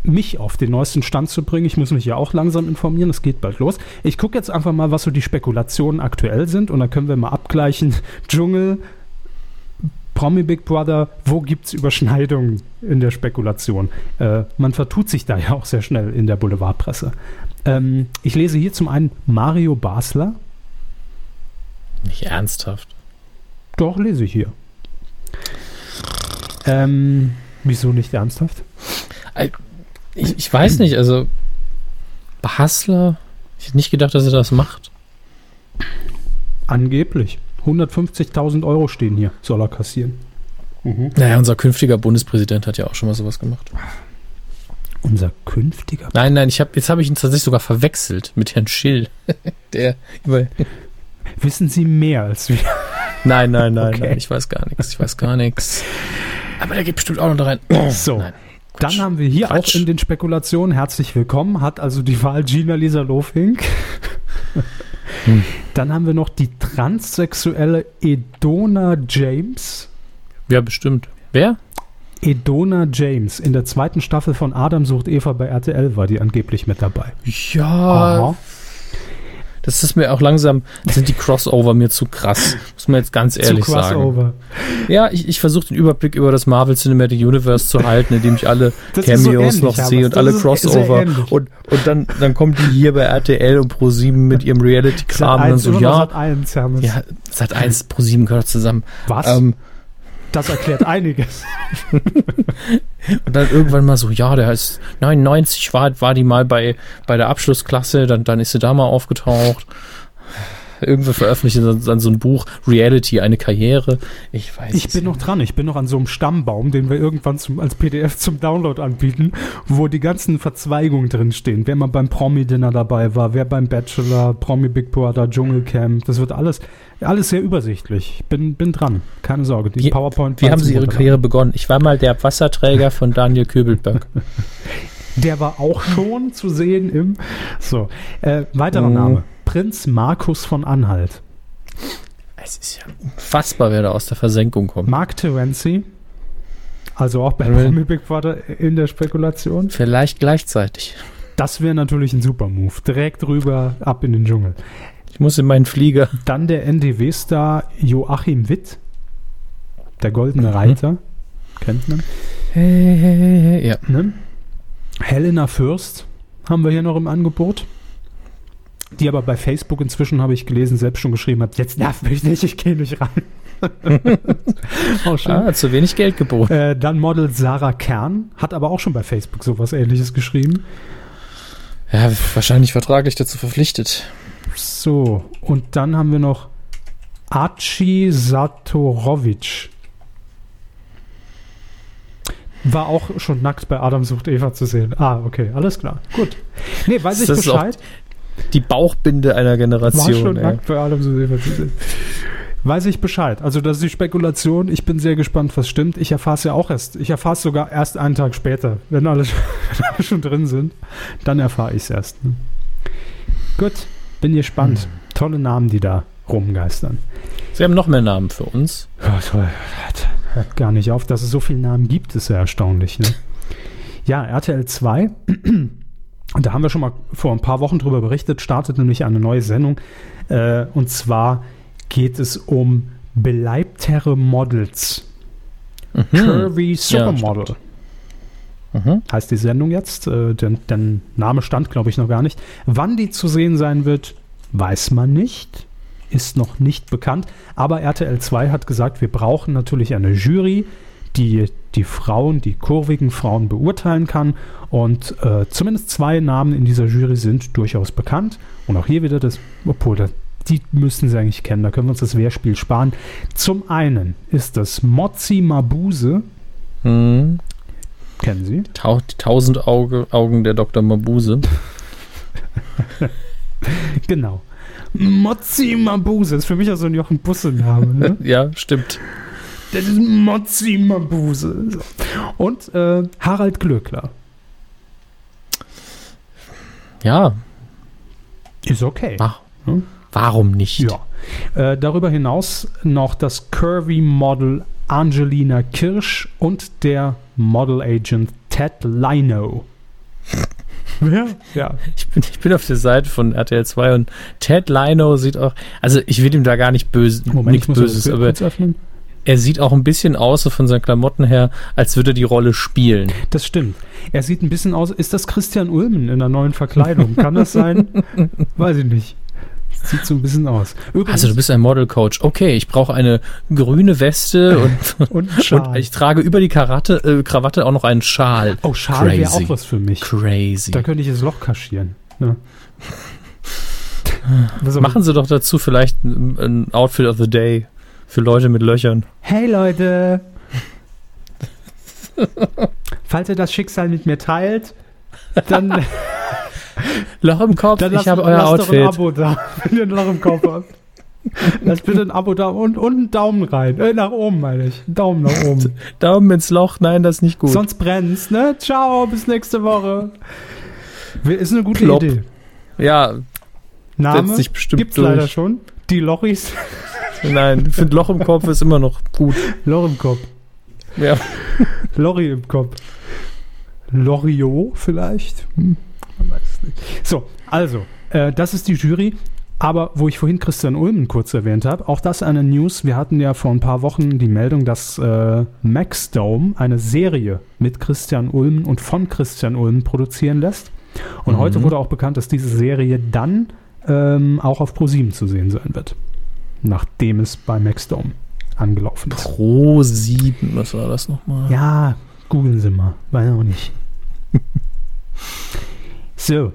mich auf den neuesten Stand zu bringen. Ich muss mich ja auch langsam informieren, es geht bald los. Ich gucke jetzt einfach mal, was so die Spekulationen aktuell sind und dann können wir mal abgleichen. Dschungel, Promi Big Brother, wo gibt es Überschneidungen in der Spekulation? Äh, man vertut sich da ja auch sehr schnell in der Boulevardpresse. Ähm, ich lese hier zum einen Mario Basler. Nicht ernsthaft. Doch, lese ich hier. Ähm, wieso nicht ernsthaft? Ich, ich weiß nicht, also Basler, ich hätte nicht gedacht, dass er das macht. Angeblich. 150.000 Euro stehen hier, soll er kassieren. Naja, unser künftiger Bundespräsident hat ja auch schon mal sowas gemacht. Unser künftiger. Nein, nein, ich hab, jetzt habe ich ihn tatsächlich sogar verwechselt mit Herrn Schill. Der über. Wissen Sie mehr als wir? Nein, nein, nein, Okay. nein, ich weiß gar nichts. Ich weiß gar nichts. Aber der geht bestimmt auch noch da rein. So. Nein. Dann haben wir hier Quatsch. auch in den Spekulationen herzlich willkommen, hat also die Wahl Gina Lisa Lofink. Hm. Dann haben wir noch die transsexuelle Edona James. Ja, bestimmt. Wer? Edona James. In der zweiten Staffel von Adam sucht Eva bei RTL war die angeblich mit dabei. Ja. Aha. Das ist mir auch langsam, sind die Crossover mir zu krass. Muss man jetzt ganz ehrlich zu crossover. sagen. Ja, ich, ich versuche den Überblick über das Marvel Cinematic Universe zu halten, indem ich alle das Cameos so noch sehe und alle Crossover. Und, und dann, dann kommen die hier bei RTL und Pro7 mit ihrem Reality-Kram und so, ja. Sat 1, ja, Sat 1, Pro7 gehört zusammen. Was? Ähm, das erklärt einiges. und dann irgendwann mal so, ja, der ist 99 war, war die mal bei, bei der Abschlussklasse, dann, dann ist sie da mal aufgetaucht. Irgendwer veröffentlicht dann, dann so ein Buch, Reality, eine Karriere. Ich weiß Ich bin noch dran, ich bin noch an so einem Stammbaum, den wir irgendwann zum, als PDF zum Download anbieten, wo die ganzen Verzweigungen drinstehen. Wer mal beim Promi-Dinner dabei war, wer beim Bachelor, Promi Big Brother, Dschungelcamp, das wird alles alles sehr übersichtlich. Ich bin, bin dran. Keine Sorge. Die wie, PowerPoint. Wie haben Sie Ihre Karriere begonnen? Ich war mal der Wasserträger von Daniel Köbelberg. der war auch schon zu sehen im. So. Äh, weiterer mm. Name. Prinz Markus von Anhalt. Es ist ja unfassbar, wer da aus der Versenkung kommt. Mark Terenzi. Also auch bei Promi Big Brother in der Spekulation. Vielleicht gleichzeitig. Das wäre natürlich ein super Move. Direkt rüber, ab in den Dschungel. Ich muss in meinen Flieger. Dann der NDW-Star Joachim Witt, der Goldene mhm. Reiter. Mhm. Kennt man? Hey, hey, hey, ja. Ne? Helena Fürst haben wir hier noch im Angebot. Die aber bei Facebook inzwischen, habe ich gelesen, selbst schon geschrieben hat, jetzt nerv mich nicht, ich gehe nicht rein. auch schön. Ah, zu wenig Geld geboten. Äh, dann Model Sarah Kern, hat aber auch schon bei Facebook sowas ähnliches geschrieben. Ja, wahrscheinlich vertraglich dazu verpflichtet. So, und dann haben wir noch Archie Satorovic. War auch schon nackt bei Adam sucht Eva zu sehen. Ah, okay, alles klar. Gut. Nee, weiß ich das Bescheid. Die Bauchbinde einer Generation. War schon ey. nackt bei Adam. Weiß ich Bescheid. Also das ist die Spekulation. Ich bin sehr gespannt, was stimmt. Ich erfahre es ja auch erst. Ich erfahre es sogar erst einen Tag später. Wenn alle, wenn alle schon drin sind, dann erfahre ich es erst. Ne? Gut. Bin gespannt. Hm. Tolle Namen, die da rumgeistern. Sie haben noch mehr Namen für uns. Ja, toll. Hört gar nicht auf, dass es so viele Namen gibt, ist ja erstaunlich. Ne? Ja, RTL 2. da haben wir schon mal vor ein paar Wochen drüber berichtet, startet nämlich eine neue Sendung. Äh, und zwar geht es um beleibtere Models. Mhm. Curvy Supermodel. Ja, Mhm. Heißt die Sendung jetzt. Äh, der, der Name stand, glaube ich, noch gar nicht. Wann die zu sehen sein wird, weiß man nicht. Ist noch nicht bekannt. Aber RTL 2 hat gesagt, wir brauchen natürlich eine Jury, die die Frauen, die kurvigen Frauen beurteilen kann. Und äh, zumindest zwei Namen in dieser Jury sind durchaus bekannt. Und auch hier wieder das, obwohl das, die müssen sie eigentlich kennen, da können wir uns das Wehrspiel sparen. Zum einen ist das Mozzi Mabuse. Mhm. Kennen Sie? Ta die tausend Auge, Augen der Dr. Mabuse. genau. Mozzi Mabuse ist für mich auch so ein Jochen Busse-Name. Ne? ja, stimmt. Das ist Mozzi Mabuse. Und äh, Harald Glöckler. Ja. Ist okay. Ach, hm? Warum nicht? Ja. Äh, darüber hinaus noch das Curvy Model Angelina Kirsch und der Model Agent Ted Lino. Ja, ja. Ich bin, ich bin auf der Seite von RTL 2 und Ted Lino sieht auch, also ich will ihm da gar nicht böse, Moment, nichts Böses, aber er sieht auch ein bisschen aus, so von seinen Klamotten her, als würde er die Rolle spielen. Das stimmt. Er sieht ein bisschen aus, ist das Christian Ulmen in der neuen Verkleidung? Kann das sein? Weiß ich nicht. Sieht so ein bisschen aus. Übrigens, also du bist ein Model Coach. Okay, ich brauche eine grüne Weste und, und, und, ich trage über die Karate, äh, Krawatte auch noch einen Schal. Oh, Schal wäre auch was für mich. Crazy. Da könnte ich das Loch kaschieren. Ja. Machen Sie doch dazu vielleicht ein Outfit of the Day für Leute mit Löchern. Hey Leute! Falls ihr das Schicksal mit mir teilt, dann Loch im Kopf, Dann ich habe euer lass Outfit. Doch ein Abo da, wenn ihr ein Loch im Kopf habt. Lass bitte ein Abo da und, und einen Daumen rein. Äh, nach oben meine ich. Daumen nach oben. Daumen ins Loch, nein, das ist nicht gut. Sonst brennt's, ne? Ciao, bis nächste Woche. Ist eine gute Klopp. Idee. Ja. Name gibt's durch. leider schon. Die Lochis. Nein, ich finde Loch im Kopf ist immer noch gut. Loch im Kopf. Ja. Lorry im Kopf. Loriot vielleicht? Hm. Man weiß es nicht. So, also, äh, das ist die Jury. Aber wo ich vorhin Christian Ulmen kurz erwähnt habe, auch das eine News. Wir hatten ja vor ein paar Wochen die Meldung, dass äh, Maxdome eine Serie mit Christian Ulmen und von Christian Ulmen produzieren lässt. Und mhm. heute wurde auch bekannt, dass diese Serie dann ähm, auch auf Pro7 zu sehen sein wird. Nachdem es bei Maxdome angelaufen ist. Pro7, was war das nochmal? Ja, googeln Sie mal. Weiß auch nicht. so.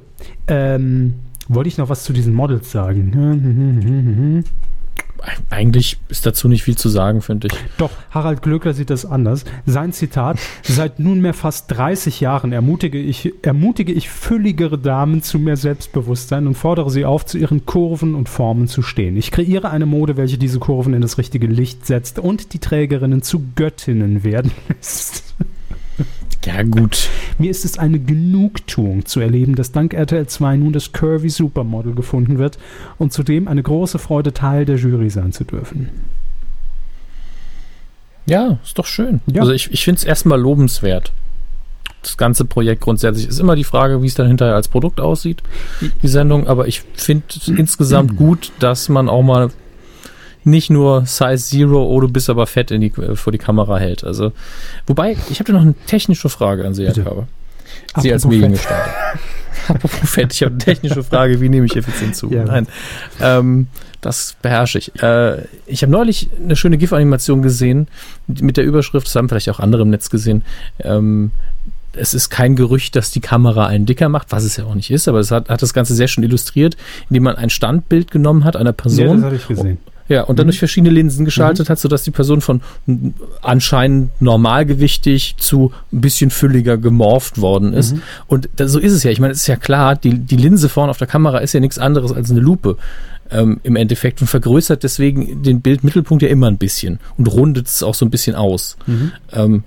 Ähm, wollte ich noch was zu diesen Models sagen? Eigentlich ist dazu nicht viel zu sagen, finde ich. Doch, Harald Glöckler sieht das anders. Sein Zitat: Seit nunmehr fast 30 Jahren ermutige ich, ermutige ich fülligere Damen zu mehr Selbstbewusstsein und fordere sie auf, zu ihren Kurven und Formen zu stehen. Ich kreiere eine Mode, welche diese Kurven in das richtige Licht setzt und die Trägerinnen zu Göttinnen werden lässt. Ja, gut. Mir ist es eine Genugtuung zu erleben, dass dank RTL 2 nun das Curvy Supermodel gefunden wird und zudem eine große Freude, Teil der Jury sein zu dürfen. Ja, ist doch schön. Ja. Also ich, ich finde es erstmal lobenswert. Das ganze Projekt grundsätzlich ist immer die Frage, wie es dann hinterher als Produkt aussieht, die Sendung. Aber ich finde insgesamt gut, dass man auch mal nicht nur Size Zero, oh, du bist aber fett in die, äh, vor die Kamera hält. Also, wobei, ich habe da noch eine technische Frage an Sie, Herr Körber. Sie als Mediengestalter. Apropos fett, ich habe eine technische Frage, wie nehme ich effizient zu? Ja. Nein, ähm, das beherrsche ich. Äh, ich habe neulich eine schöne GIF-Animation gesehen mit der Überschrift, das haben vielleicht auch andere im Netz gesehen, ähm, es ist kein Gerücht, dass die Kamera einen dicker macht, was es ja auch nicht ist, aber es hat, hat das Ganze sehr schön illustriert, indem man ein Standbild genommen hat einer Person. Ja, das habe ich gesehen. Ja, und dann mhm. durch verschiedene Linsen geschaltet mhm. hat, sodass die Person von anscheinend normalgewichtig zu ein bisschen fülliger gemorpht worden ist. Mhm. Und da, so ist es ja. Ich meine, es ist ja klar, die, die Linse vorne auf der Kamera ist ja nichts anderes als eine Lupe ähm, im Endeffekt und vergrößert deswegen den Bildmittelpunkt ja immer ein bisschen und rundet es auch so ein bisschen aus. Mhm. Ähm,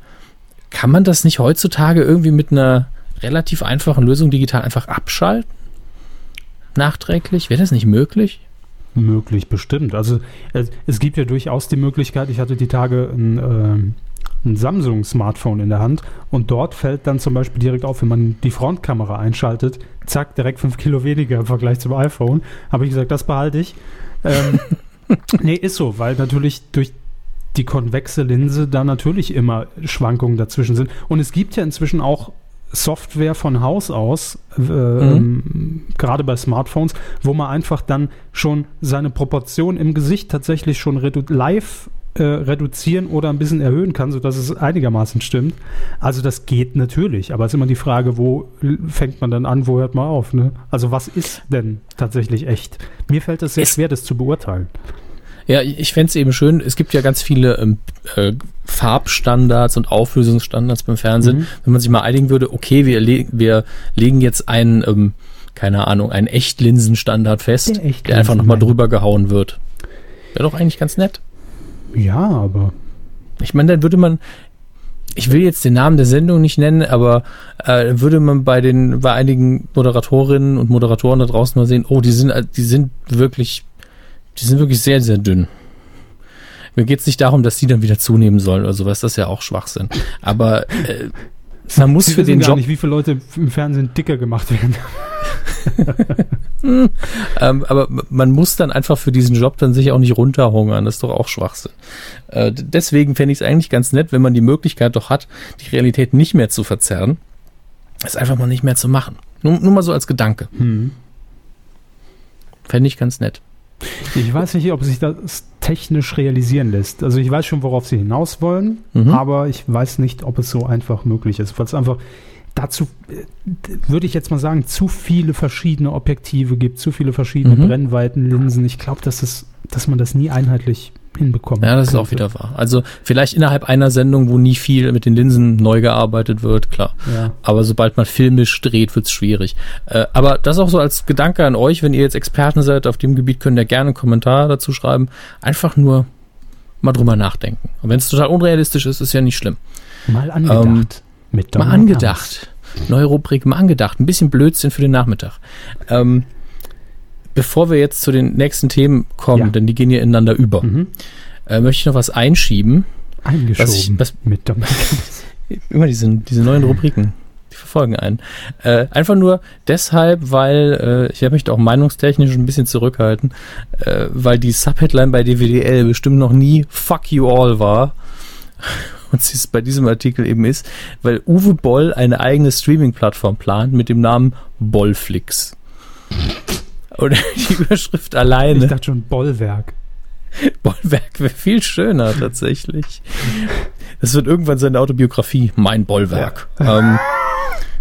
kann man das nicht heutzutage irgendwie mit einer relativ einfachen Lösung digital einfach abschalten? Nachträglich? Wäre das nicht möglich? Möglich, bestimmt. Also es, es, gibt ja durchaus die Möglichkeit, ich hatte die Tage ein, äh, ein Samsung-Smartphone in der Hand und dort fällt dann zum Beispiel direkt auf, wenn man die Frontkamera einschaltet, zack, direkt 5 Kilo weniger im Vergleich zum iPhone. Habe ich gesagt, das behalte ich. Ähm, nee, ist so, weil natürlich durch die konvexe Linse da natürlich immer Schwankungen dazwischen sind. Und es gibt ja inzwischen auch Software von Haus aus, äh, mhm. ähm, gerade bei Smartphones, wo man einfach dann schon seine Proportion im Gesicht tatsächlich schon redu live äh, reduzieren oder ein bisschen erhöhen kann, sodass es einigermaßen stimmt. Also das geht natürlich, aber es ist immer die Frage, wo fängt man dann an, wo hört man auf? Ne? Also was ist denn tatsächlich echt? Mir fällt es sehr schwer, das zu beurteilen. Ja, ich fände es eben schön, es gibt ja ganz viele ähm, äh, Farbstandards und Auflösungsstandards beim Fernsehen. Mhm. Wenn man sich mal einigen würde, okay, wir, le wir legen jetzt einen, ähm, keine Ahnung, einen Echtlinsenstandard fest, der, der einfach nochmal drüber gehauen wird. Wäre doch eigentlich ganz nett. Ja, aber. Ich meine, dann würde man, ich will jetzt den Namen der Sendung nicht nennen, aber äh, würde man bei den bei einigen Moderatorinnen und Moderatoren da draußen mal sehen, oh, die sind die sind wirklich die sind wirklich sehr, sehr dünn. Mir geht es nicht darum, dass die dann wieder zunehmen sollen oder sowas, das ist ja auch Schwachsinn. Aber äh, man muss Sie für den gar Job. nicht, wie viele Leute im Fernsehen dicker gemacht werden. ähm, aber man muss dann einfach für diesen Job dann sich auch nicht runterhungern. Das ist doch auch Schwachsinn. Äh, deswegen fände ich es eigentlich ganz nett, wenn man die Möglichkeit doch hat, die Realität nicht mehr zu verzerren, es einfach mal nicht mehr zu machen. Nur, nur mal so als Gedanke. Hm. Fände ich ganz nett. Ich weiß nicht, ob sich das technisch realisieren lässt. Also ich weiß schon, worauf sie hinaus wollen, mhm. aber ich weiß nicht, ob es so einfach möglich ist, weil es einfach dazu, äh, würde ich jetzt mal sagen, zu viele verschiedene Objektive gibt, zu viele verschiedene mhm. Brennweiten, Linsen. Ich glaube, dass, dass man das nie einheitlich hinbekommen. Ja, das könnte. ist auch wieder wahr. Also vielleicht innerhalb einer Sendung, wo nie viel mit den Linsen neu gearbeitet wird, klar. Ja. Aber sobald man filmisch dreht, wird es schwierig. Äh, aber das auch so als Gedanke an euch, wenn ihr jetzt Experten seid auf dem Gebiet, könnt ihr gerne einen Kommentar dazu schreiben. Einfach nur mal drüber nachdenken. Und wenn es total unrealistisch ist, ist ja nicht schlimm. Mal angedacht. Ähm, mit mal angedacht. Neue Rubrik, mal angedacht. Ein bisschen Blödsinn für den Nachmittag. Ähm, bevor wir jetzt zu den nächsten Themen kommen, ja. denn die gehen ja ineinander über, mhm. äh, möchte ich noch was einschieben. Eingeschoben. Was ich, was, mit immer diese, diese neuen Rubriken. Die verfolgen einen. Äh, einfach nur deshalb, weil, äh, ich möchte auch meinungstechnisch ein bisschen zurückhalten, äh, weil die Subheadline bei DWDL bestimmt noch nie Fuck You All war. Und sie es bei diesem Artikel eben ist, weil Uwe Boll eine eigene Streaming-Plattform plant mit dem Namen Bollflix. Oder die Überschrift alleine. Ich dachte schon Bollwerk. Bollwerk wäre viel schöner tatsächlich. Das wird irgendwann seine Autobiografie, mein Bollwerk. Ja. Ähm,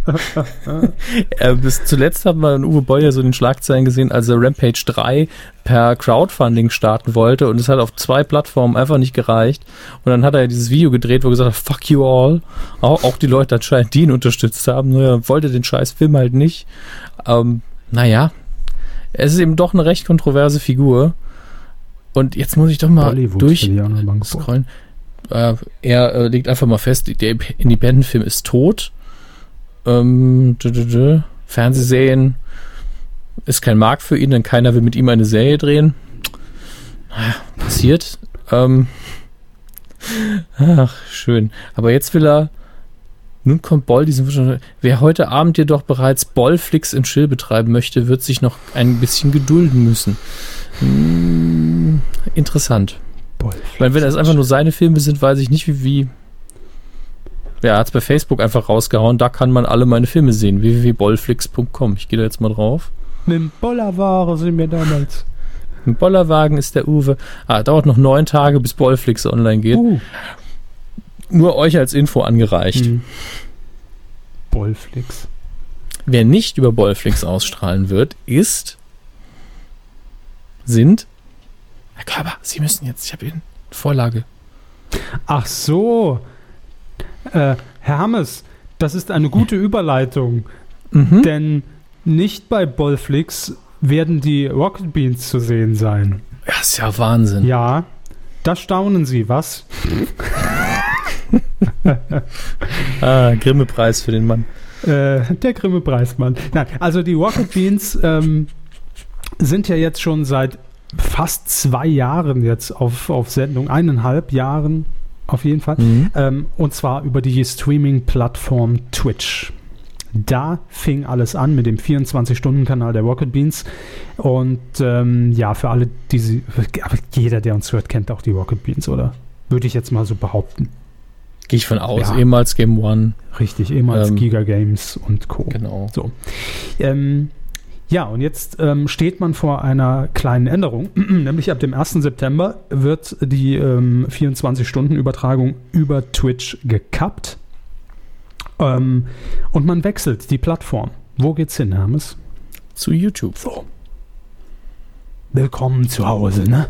äh, bis zuletzt haben wir in Uwe Boll ja so den Schlagzeilen gesehen, als er Rampage 3 per Crowdfunding starten wollte und es hat auf zwei Plattformen einfach nicht gereicht. Und dann hat er ja dieses Video gedreht, wo er gesagt hat, fuck you all. Auch, auch die Leute anscheinend, die ihn unterstützt haben, nur er wollte den scheiß Film halt nicht. Ähm, naja, es ist eben doch eine recht kontroverse Figur. Und jetzt muss ich doch mal Bollywood durch scrollen. Äh, er äh, legt einfach mal fest, der Independent-Film ist tot. Ähm, Fernsehserien ist kein Markt für ihn, denn keiner will mit ihm eine Serie drehen. Naja, passiert. Ähm, ach, schön. Aber jetzt will er. Nun kommt Boll, diesen Wer heute Abend jedoch bereits Bollflix in Chill betreiben möchte, wird sich noch ein bisschen gedulden müssen. Hm, interessant. Bollflix Weil wenn das einfach nur seine Filme sind, weiß ich nicht, wie, wie ja, er hat es bei Facebook einfach rausgehauen. Da kann man alle meine Filme sehen. www.bollflix.com. Ich gehe da jetzt mal drauf. Mit dem Bollerwagen sind wir damals. Mit dem Bollerwagen ist der Uwe. Ah, dauert noch neun Tage, bis Bollflix online geht. Uh. Nur euch als Info angereicht. Hm. Bollflix. Wer nicht über Bollflix ausstrahlen wird, ist. Sind. Herr Körber, Sie müssen jetzt. Ich habe Ihnen Vorlage. Ach so. Äh, Herr Hammes, das ist eine gute Überleitung, mhm. denn nicht bei Bollflix werden die Rocket Beans zu sehen sein. Das ist ja Wahnsinn. Ja, da staunen Sie, was? ah, Grimme-Preis für den Mann. Äh, der Grimme-Preis-Mann. Nein, also die Rocket Beans ähm, sind ja jetzt schon seit fast zwei Jahren jetzt auf, auf Sendung, eineinhalb Jahren auf jeden Fall. Mhm. Ähm, und zwar über die Streaming-Plattform Twitch. Da fing alles an mit dem 24-Stunden-Kanal der Rocket Beans. Und ähm, ja, für alle, die sie, aber jeder, der uns hört, kennt auch die Rocket Beans, oder? Würde ich jetzt mal so behaupten. Gehe ich von aus, ja. ehemals Game One. Richtig, ehemals ähm, Giga Games und Co. Genau. So. Ähm, ja, und jetzt ähm, steht man vor einer kleinen Änderung, nämlich ab dem 1. September wird die ähm, 24-Stunden-Übertragung über Twitch gekappt ähm, und man wechselt die Plattform. Wo geht's hin, Hermes? Zu YouTube. So. Willkommen zu Hause, ne?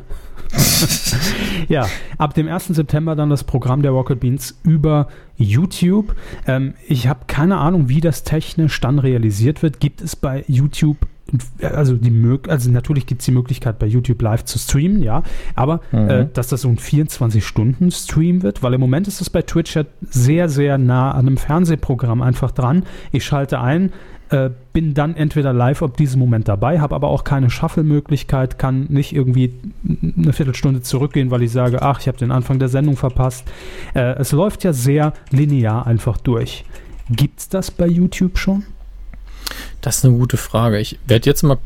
ja, ab dem 1. September dann das Programm der Rocket Beans über YouTube. Ähm, ich habe keine Ahnung, wie das technisch dann realisiert wird. Gibt es bei YouTube also die also natürlich gibt es die Möglichkeit bei YouTube live zu streamen, ja, aber mhm. äh, dass das so ein 24-Stunden-Stream wird, weil im Moment ist es bei Twitch ja sehr, sehr nah an einem Fernsehprogramm einfach dran. Ich schalte ein, äh, bin dann entweder live ab diesem Moment dabei, habe aber auch keine Shuffle-Möglichkeit, kann nicht irgendwie eine Viertelstunde zurückgehen, weil ich sage, ach, ich habe den Anfang der Sendung verpasst. Äh, es läuft ja sehr linear einfach durch. Gibt es das bei YouTube schon? Das ist eine gute Frage. Ich werde jetzt mal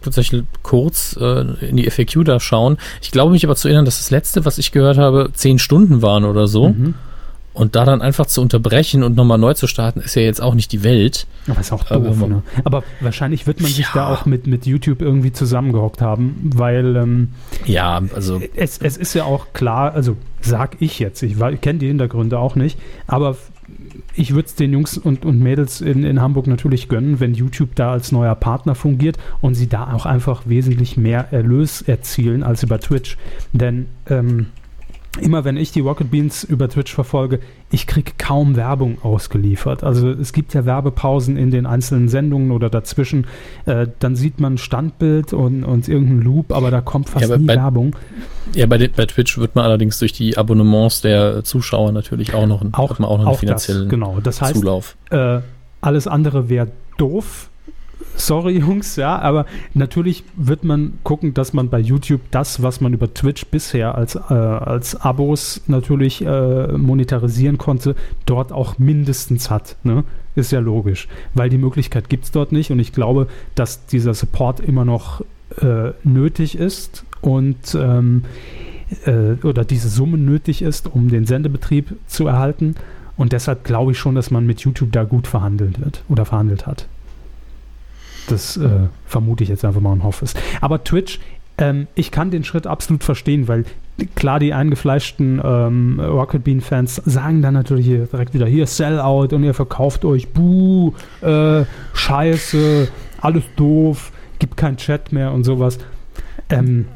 tatsächlich kurz äh, in die FAQ da schauen. Ich glaube mich aber zu erinnern, dass das letzte, was ich gehört habe, zehn Stunden waren oder so. Mhm. Und da dann einfach zu unterbrechen und nochmal neu zu starten, ist ja jetzt auch nicht die Welt. Aber ist auch doof, aber, ne? aber wahrscheinlich wird man ja. sich da auch mit, mit YouTube irgendwie zusammengehockt haben, weil ähm, ja, also es, es ist ja auch klar, also sag ich jetzt, ich, ich kenne die Hintergründe auch nicht, aber ich würde es den Jungs und, und Mädels in, in Hamburg natürlich gönnen, wenn YouTube da als neuer Partner fungiert und sie da auch einfach wesentlich mehr Erlös erzielen als über Twitch. Denn ähm, immer wenn ich die Rocket Beans über Twitch verfolge, ich kriege kaum Werbung ausgeliefert. Also es gibt ja Werbepausen in den einzelnen Sendungen oder dazwischen. Äh, dann sieht man Standbild und, und irgendein Loop, aber da kommt fast ja, nie bei, Werbung. Ja, bei, bei Twitch wird man allerdings durch die Abonnements der Zuschauer natürlich auch noch, auch, hat man auch noch einen finanziellen das, genau. das heißt, Zulauf. Äh, alles andere wäre doof sorry Jungs, ja, aber natürlich wird man gucken, dass man bei YouTube das, was man über Twitch bisher als, äh, als Abos natürlich äh, monetarisieren konnte, dort auch mindestens hat. Ne? ist ja logisch, weil die Möglichkeit gibt es dort nicht und ich glaube, dass dieser Support immer noch äh, nötig ist und ähm, äh, oder diese Summe nötig ist, um den Sendebetrieb zu erhalten. Und deshalb glaube ich schon, dass man mit YouTube da gut verhandelt wird oder verhandelt hat. Das äh, vermute ich jetzt einfach mal und hoffe es. Aber Twitch, ähm, ich kann den Schritt absolut verstehen, weil klar, die eingefleischten ähm, Rocket Bean-Fans sagen dann natürlich hier direkt wieder hier Sellout und ihr verkauft euch, buh, äh, Scheiße, alles doof, gibt keinen Chat mehr und sowas. Ähm,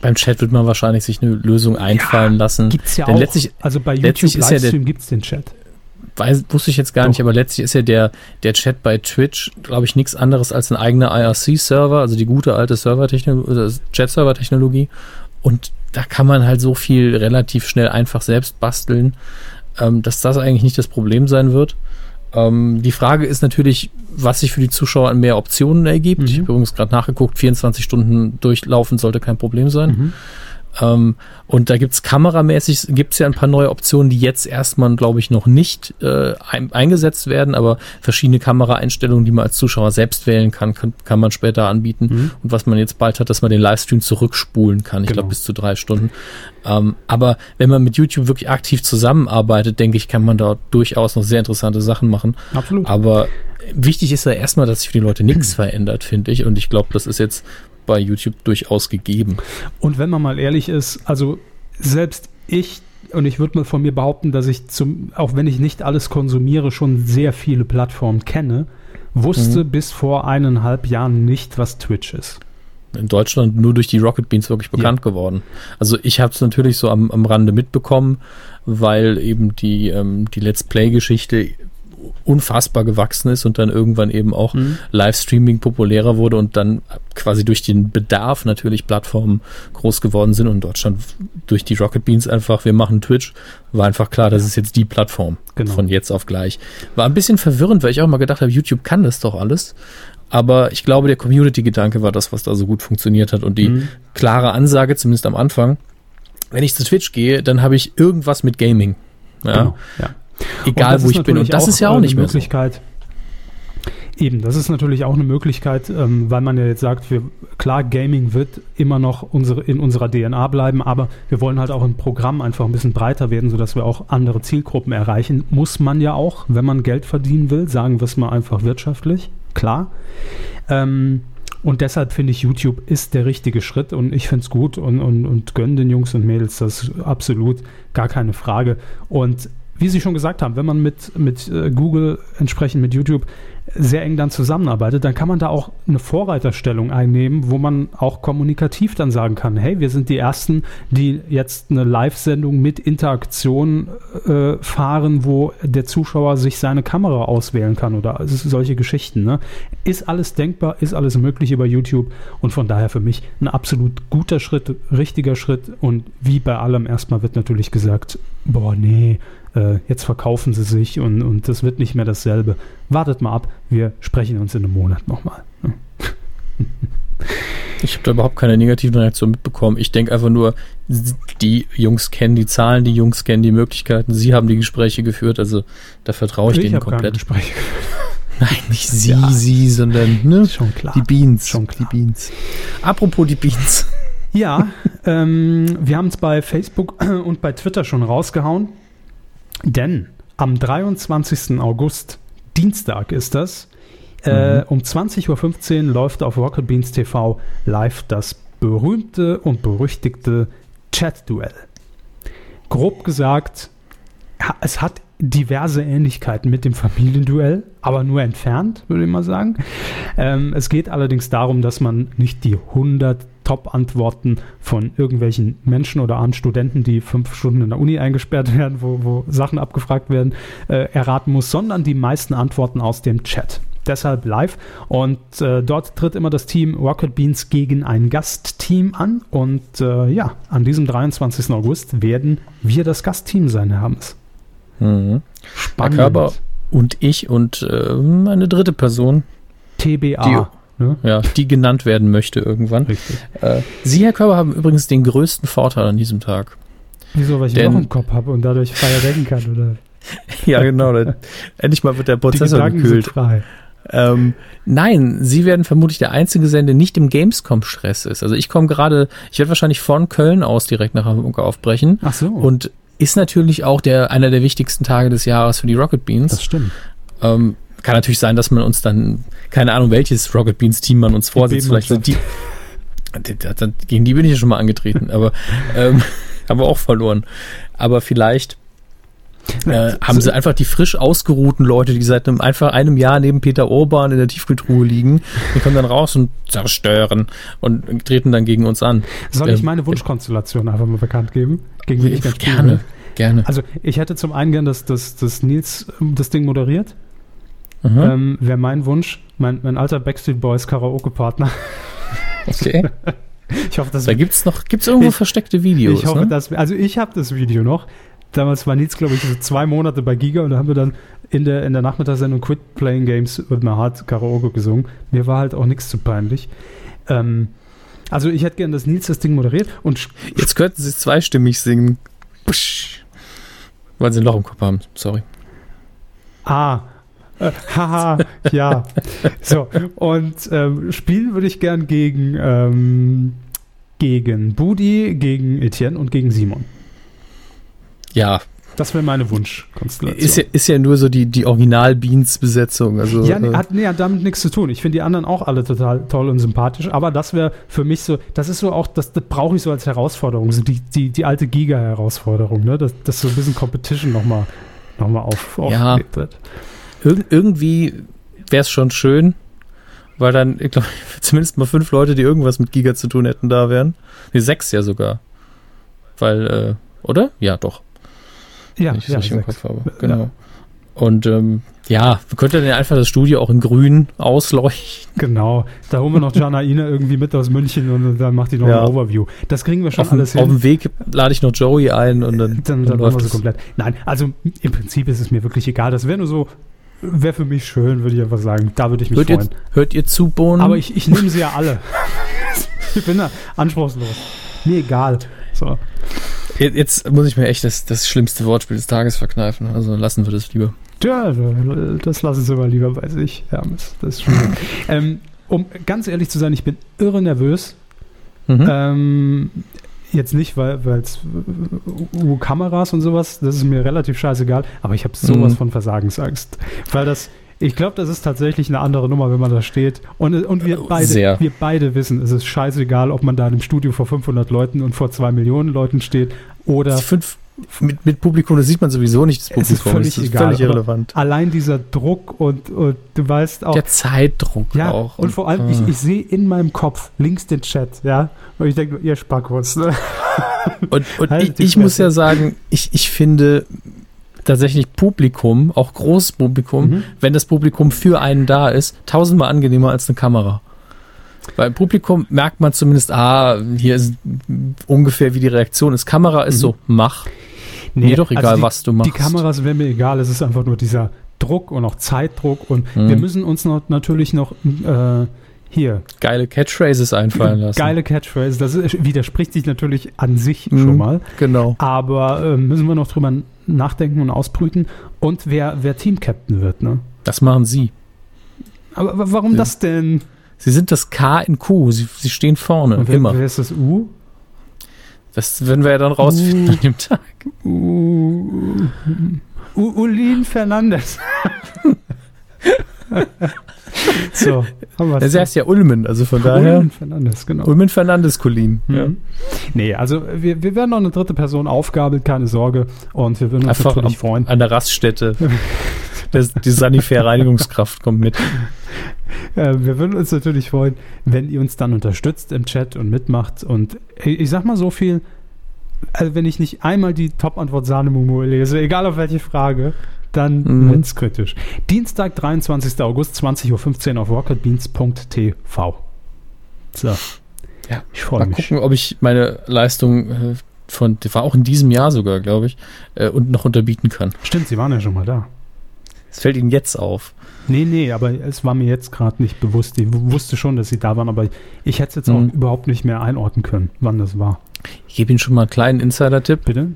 beim Chat wird man wahrscheinlich sich eine Lösung einfallen ja, lassen. Gibt's ja Denn auch. Letztlich, also bei YouTube Livestream ja gibt es den Chat. Weiß, wusste ich jetzt gar Doch. nicht, aber letztlich ist ja der, der Chat bei Twitch, glaube ich, nichts anderes als ein eigener IRC-Server, also die gute alte Server-Technologie, Chat-Server-Technologie. Und da kann man halt so viel relativ schnell einfach selbst basteln, ähm, dass das eigentlich nicht das Problem sein wird. Ähm, die Frage ist natürlich, was sich für die Zuschauer an mehr Optionen ergibt. Mhm. Ich habe übrigens gerade nachgeguckt, 24 Stunden durchlaufen sollte kein Problem sein. Mhm. Ähm, und da gibt's kameramäßig, gibt's ja ein paar neue Optionen, die jetzt erstmal, glaube ich, noch nicht äh, ein, eingesetzt werden, aber verschiedene Kameraeinstellungen, die man als Zuschauer selbst wählen kann, kann, kann man später anbieten. Mhm. Und was man jetzt bald hat, dass man den Livestream zurückspulen kann, ich genau. glaube bis zu drei Stunden. Ähm, aber wenn man mit YouTube wirklich aktiv zusammenarbeitet, denke ich, kann man da durchaus noch sehr interessante Sachen machen. Absolut. Aber wichtig ist ja erstmal, dass sich für die Leute nichts verändert, finde ich. Und ich glaube, das ist jetzt bei YouTube durchaus gegeben. Und wenn man mal ehrlich ist, also selbst ich und ich würde mal von mir behaupten, dass ich zum, auch wenn ich nicht alles konsumiere, schon sehr viele Plattformen kenne, wusste mhm. bis vor eineinhalb Jahren nicht, was Twitch ist. In Deutschland nur durch die Rocket Beans wirklich bekannt ja. geworden. Also ich habe es natürlich so am, am Rande mitbekommen, weil eben die, ähm, die Let's Play-Geschichte unfassbar gewachsen ist und dann irgendwann eben auch mhm. Livestreaming populärer wurde und dann quasi durch den Bedarf natürlich Plattformen groß geworden sind und Deutschland durch die Rocket Beans einfach, wir machen Twitch, war einfach klar, das ist jetzt die Plattform genau. von jetzt auf gleich. War ein bisschen verwirrend, weil ich auch mal gedacht habe, YouTube kann das doch alles. Aber ich glaube, der Community-Gedanke war das, was da so gut funktioniert hat und die mhm. klare Ansage, zumindest am Anfang, wenn ich zu Twitch gehe, dann habe ich irgendwas mit Gaming. Ja. Genau, ja. Egal wo ich bin. Und das ist ja auch nicht mehr. So. Eben, das ist natürlich auch eine Möglichkeit, ähm, weil man ja jetzt sagt, wir, klar, Gaming wird immer noch unsere, in unserer DNA bleiben, aber wir wollen halt auch im Programm einfach ein bisschen breiter werden, sodass wir auch andere Zielgruppen erreichen. Muss man ja auch, wenn man Geld verdienen will, sagen wir es mal einfach wirtschaftlich, klar. Ähm, und deshalb finde ich, YouTube ist der richtige Schritt und ich finde es gut und, und, und gönne den Jungs und Mädels das absolut, gar keine Frage. Und wie Sie schon gesagt haben, wenn man mit, mit äh, Google, entsprechend mit YouTube, sehr eng dann zusammenarbeitet, dann kann man da auch eine Vorreiterstellung einnehmen, wo man auch kommunikativ dann sagen kann, hey, wir sind die Ersten, die jetzt eine Live-Sendung mit Interaktion äh, fahren, wo der Zuschauer sich seine Kamera auswählen kann oder solche Geschichten. Ne? Ist alles denkbar, ist alles möglich über YouTube und von daher für mich ein absolut guter Schritt, richtiger Schritt und wie bei allem erstmal wird natürlich gesagt, boah, nee, äh, jetzt verkaufen sie sich und, und das wird nicht mehr dasselbe. Wartet mal ab, wir sprechen uns in einem Monat nochmal. Ich habe da überhaupt keine negativen Reaktionen mitbekommen. Ich denke einfach nur, die Jungs kennen die Zahlen, die Jungs kennen die Möglichkeiten, sie haben die Gespräche geführt, also da vertraue ich, ich denen komplett. Gespräche Nein, nicht sie, ja. sie, sondern ne? Schon klar. die Beans. Schon klar. Die Beans. Apropos die Beans. Ja, ähm, wir haben es bei Facebook und bei Twitter schon rausgehauen. Denn am 23. August, Dienstag ist das, äh, mhm. um 20.15 Uhr läuft auf Rocket Beans TV live das berühmte und berüchtigte Chat-Duell. Grob gesagt, es hat diverse Ähnlichkeiten mit dem Familienduell, aber nur entfernt, würde ich mal sagen. Ähm, es geht allerdings darum, dass man nicht die 100 Top-Antworten von irgendwelchen Menschen oder an Studenten, die fünf Stunden in der Uni eingesperrt werden, wo, wo Sachen abgefragt werden, äh, erraten muss, sondern die meisten Antworten aus dem Chat. Deshalb live. Und äh, dort tritt immer das Team Rocket Beans gegen ein Gastteam an. Und äh, ja, an diesem 23. August werden wir das Gastteam sein, Herr Hammes. Mhm. Spannend. Körber und ich und äh, eine dritte Person. TBA. Die, ne? ja, die genannt werden möchte irgendwann. Richtig. Äh, Sie, Herr Körber, haben übrigens den größten Vorteil an diesem Tag. Wieso, weil ich Denn, noch im Kopf habe und dadurch freier denken kann, oder? ja, genau. dann- Endlich mal wird der Prozessor gekühlt. Ähm, nein, sie werden vermutlich der einzige sein, der nicht im Gamescom-Stress ist. Also ich komme gerade, ich werde wahrscheinlich von Köln aus direkt nach Hamburg aufbrechen. Ach so. Und ist natürlich auch der einer der wichtigsten Tage des Jahres für die Rocket Beans. das stimmt. Ähm, kann natürlich sein, dass man uns dann, keine Ahnung, welches Rocket Beans Team man uns vorsitzt. Vielleicht sind die, die- die- gegen die bin ich ja schon mal angetreten, aber ähm, haben wir auch verloren. Aber vielleicht äh, haben sie einfach die frisch ausgeruhten Leute, die seit einem, einfach einem Jahr neben Peter Urban in der Tiefkühltruhe liegen, die kommen dann raus und zerstören und treten dann gegen uns an. Soll ich Ähm, meine Wunschkonstellation einfach mal bekannt geben? Gegen wen ich spielen Gerne, gerne. Also ich hätte zum einen gern, dass, dass, dass Nils ähm, das Ding moderiert. Mhm. Ähm, Wäre mein Wunsch. Mein, mein alter Backstreet Boys Karaoke-Partner. Okay. Ich hoffe, dass Da gibt's noch, gibt's irgendwo Ich- versteckte Videos. ich hoffe, ne? dass also ich habe das Video noch. Damals war Nils, glaube ich, so zwei Monate bei Giga und da haben wir dann in der, in der Nachmittagssendung Quit Playing Games with my heart Karaoke gesungen. Mir war halt auch nichts zu peinlich. Ähm, also ich hätte gern, dass Nils das Ding moderiert und Jetzt könnten sie zweistimmig singen. Psch. Weil sie ein Loch im Kopf haben. Sorry. Ah. Haha, ja. So, und ähm, spielen würde ich gern gegen, ähm, gegen Budi, gegen Etienne und gegen Simon. Ja, Das wäre meine Wunschkonstellation. ist ja, ist ja nur so die, die Original-Beans-Besetzung. Also, ja, äh, hat, nee, hat damit nichts zu tun. Ich finde die anderen auch alle total toll und sympathisch, aber das wäre für mich so, das ist so auch, das, das brauche ich so als Herausforderung, so die, die, die alte Giga-Herausforderung, ne? dass, dass so ein bisschen Competition nochmal noch mal auf, Ja. aufgelegt wird. Irg irgendwie wäre es schon schön, weil dann, ich glaube, zumindest mal fünf Leute, die irgendwas mit Giga zu tun hätten, da wären. Nee, sechs ja sogar. Weil, äh, oder? Ja, doch. Ja, wenn ich ja, richtig im. Kopf habe. Genau. Und ähm, ja, wir könnten dann einfach das Studio auch in grün ausleuchten. Genau. Da holen wir noch Jana Ina irgendwie mit aus München und dann macht die noch Ja. ein Overview. Das kriegen wir schon Auf, alles auf hin. dem Weg lade ich noch Joey ein und dann, Dann, dann machen läuft es. komplett. Nein, also im Prinzip ist es mir wirklich egal. Das wäre nur so, wäre für mich schön, würde ich einfach sagen. Da würde ich mich Hört ihr, freuen. hört ihr zu, Bohnen? Aber ich, ich nehme sie ja alle. ich bin da anspruchslos. Mir egal. So. Jetzt- muss ich mir echt das, das schlimmste Wortspiel des Tages verkneifen. Also lassen wir das lieber. Ja, das lassen Sie mal lieber bei sich. Ja, das, ist schon gut. ähm, um ganz ehrlich zu sein, ich bin irre nervös. Mhm. Ähm, jetzt nicht, weil es uh, Kameras und sowas, das ist mir relativ scheißegal, aber ich habe sowas Mhm. von Versagensangst. Weil das, ich glaube, das ist tatsächlich eine andere Nummer, wenn man da steht. Und, und wir, beide, Sehr. wir beide wissen, es ist scheißegal, ob man da in einem Studio vor 500 Leuten und vor 2 Millionen Leuten steht oder fünf mit, mit Publikum, das sieht man sowieso nicht, das Es ist Publikum. völlig ist egal, völlig irrelevant. allein dieser Druck und, und du weißt auch, Der Zeitdruck Ja, auch. und, vor allem, äh, ich, ich sehe in meinem Kopf links den Chat, ja, und ich denke, ihr Spackwurst. Ne? Und, und Halt ich, ich muss ja sagen, ich, ich finde tatsächlich Publikum, auch großes Publikum, Mhm. wenn das Publikum für einen da ist, tausendmal angenehmer als eine Kamera. Weil im Publikum merkt man zumindest, ah, hier ist ungefähr wie die Reaktion ist. Kamera ist Mhm. so, mach. Mir doch egal, die, was du machst. Die Kameras wären mir egal, es ist einfach nur dieser Druck und auch Zeitdruck und Mhm. wir müssen uns noch, natürlich noch äh, hier Geile Catchphrases einfallen lassen. geile Catchphrase, das ist, widerspricht sich natürlich an sich Mhm. schon mal, Genau. aber äh, müssen wir noch drüber nachdenken und ausbrüten und wer, wer Team-Captain wird, ne? Das machen sie. Aber, aber warum Ja. das denn? Sie sind das K in Q. Sie, sie stehen vorne. Und wer, immer. wer ist das U? Das werden wir ja dann rausfinden Uh. an dem Tag. U, U, Ulin Fernandes. so, haben wir's. Der heißt ja Ulmen, also von daher. Ulin Fernandes, genau. Ulmen Fernandes Colin. Ja. Mhm. Nee, also wir, wir werden noch eine dritte Person aufgabelt, keine Sorge. Und wir würden uns Einfach natürlich freuen. An der Raststätte. Das, die Sanifair-Reinigungskraft kommt mit. Wir würden uns natürlich freuen, wenn ihr uns dann unterstützt im Chat und mitmacht. Und ich, ich sag mal so viel, also wenn ich nicht einmal die Top-Antwort Sahnemumu lese, egal auf welche Frage, dann Mhm. wird's kritisch. Dienstag, 23. August, 20.15 Uhr auf rocketbeans.tv. So. Ja, Ich freue Mal mich. gucken, ob ich meine Leistung äh, von, die war auch in diesem Jahr sogar, glaube ich, äh, und noch unterbieten kann. Stimmt, Sie waren ja schon mal da. Es fällt Ihnen jetzt auf. Nee, nee, aber es war mir jetzt gerade nicht bewusst. Ich wusste schon, dass sie da waren, aber ich hätte es jetzt Mhm. auch überhaupt nicht mehr einordnen können, wann das war. Ich gebe Ihnen schon mal einen kleinen Insider-Tipp. Bitte?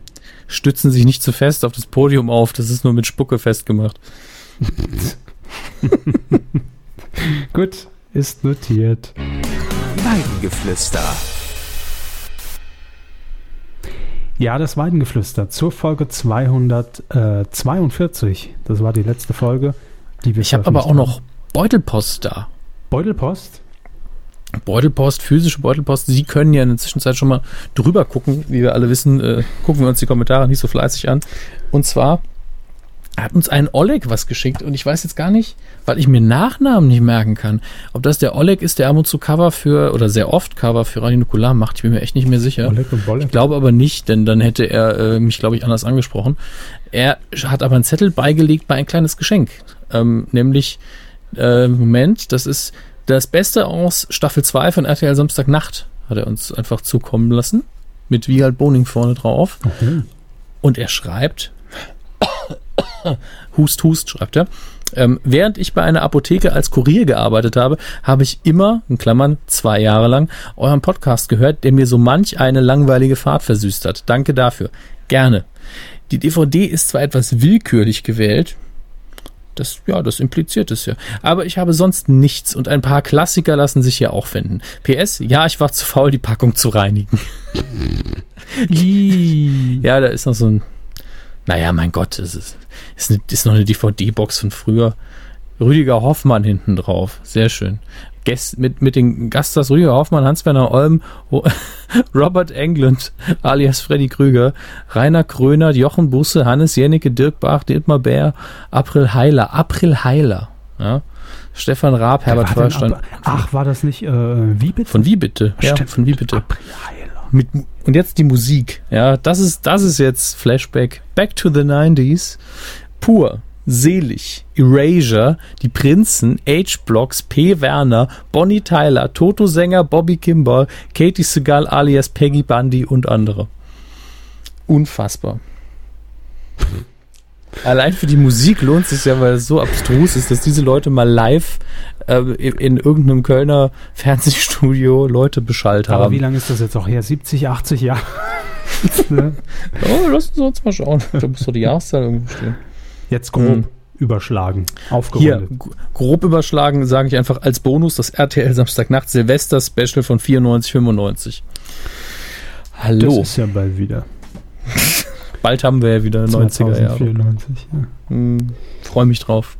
stützen sich nicht zu fest auf das Podium auf, das ist nur mit Spucke festgemacht. Gut, ist notiert. Weidengeflüster. Ja, das Weidengeflüster zur Folge 242. Das war die letzte Folge, die wir Ich habe aber auch noch Beutelpost da. Beutelpost? Beutelpost, physische Beutelpost. Sie können ja in der Zwischenzeit schon mal drüber gucken. Wie wir alle wissen, äh, gucken wir uns die Kommentare nicht so fleißig an. Und zwar hat uns ein Oleg was geschickt und ich weiß jetzt gar nicht, weil ich mir Nachnamen nicht merken kann, ob das der Oleg ist, der ab und zu Cover für oder sehr oft Cover für Radio Nukular macht. Ich bin mir echt nicht mehr sicher. Oleg und Bolek. Ich glaube aber nicht, denn dann hätte er äh, mich, glaube ich, anders angesprochen. Er hat aber einen Zettel beigelegt bei ein kleines Geschenk. Ähm, nämlich, äh, Moment, das ist das Beste aus Staffel 2 von RTL Samstagnacht, hat er uns einfach zukommen lassen. Mit wie halt Boning vorne drauf. Okay. Und er schreibt, Hust, Hust, schreibt er. Ähm, während ich bei einer Apotheke als Kurier gearbeitet habe, habe ich immer, in Klammern, zwei Jahre lang, euren Podcast gehört, der mir so manch eine langweilige Fahrt versüßt hat. Danke dafür. Gerne. Die DVD ist zwar etwas willkürlich gewählt, das, ja, das impliziert es ja. Aber ich habe sonst nichts und ein paar Klassiker lassen sich hier auch finden. PS, ja, ich war zu faul, die Packung zu reinigen. ja, da ist noch so ein, naja, mein Gott, es ist, eine, ist noch eine DVD-Box von früher. Rüdiger Hoffmann hinten drauf. Sehr schön. Gäst, mit, mit den Gaststars Rüdiger Hoffmann, Hans-Werner Olm, Robert Englund, alias Freddy Krüger, Rainer Kröner, Jochen Busse, Hannes Jennecke, Dirk Bach, Dietmar Bär, April Heiler, April Heiler, ja. Stefan Raab, Herbert Feuerstein. Ach, war das nicht, äh, wie bitte? Von wie bitte? Ja, Stimmt. von wie bitte? April Heiler. Mit, und jetzt die Musik. Ja, das ist, das ist jetzt Flashback. Back to the 90s. Pur. Selig, Erasure, die Prinzen, H-Blocks, P. Werner, Bonnie Tyler, Toto Sänger, Bobby Kimball, Katie Segal alias Peggy Bundy und andere. Unfassbar. Allein für die Musik lohnt es sich ja, weil es so abstrus ist, dass diese Leute mal live äh, in, in irgendeinem Kölner Fernsehstudio Leute beschallt Aber haben. wie lange ist das jetzt auch her? 70, 80 Jahre? Ne? Oh, lass uns uns mal schauen. Da muss doch die Jahreszahl irgendwo stehen. Jetzt grob Hm. überschlagen, Hier, aufgerundet. g- grob überschlagen, sage ich einfach als Bonus das RTL Samstagnacht Silvester Special von 94, 95. Das Hallo, ist ja bald wieder. Bald haben wir ja wieder 90er Jahre. 2094, ja. Hm, Freue mich drauf.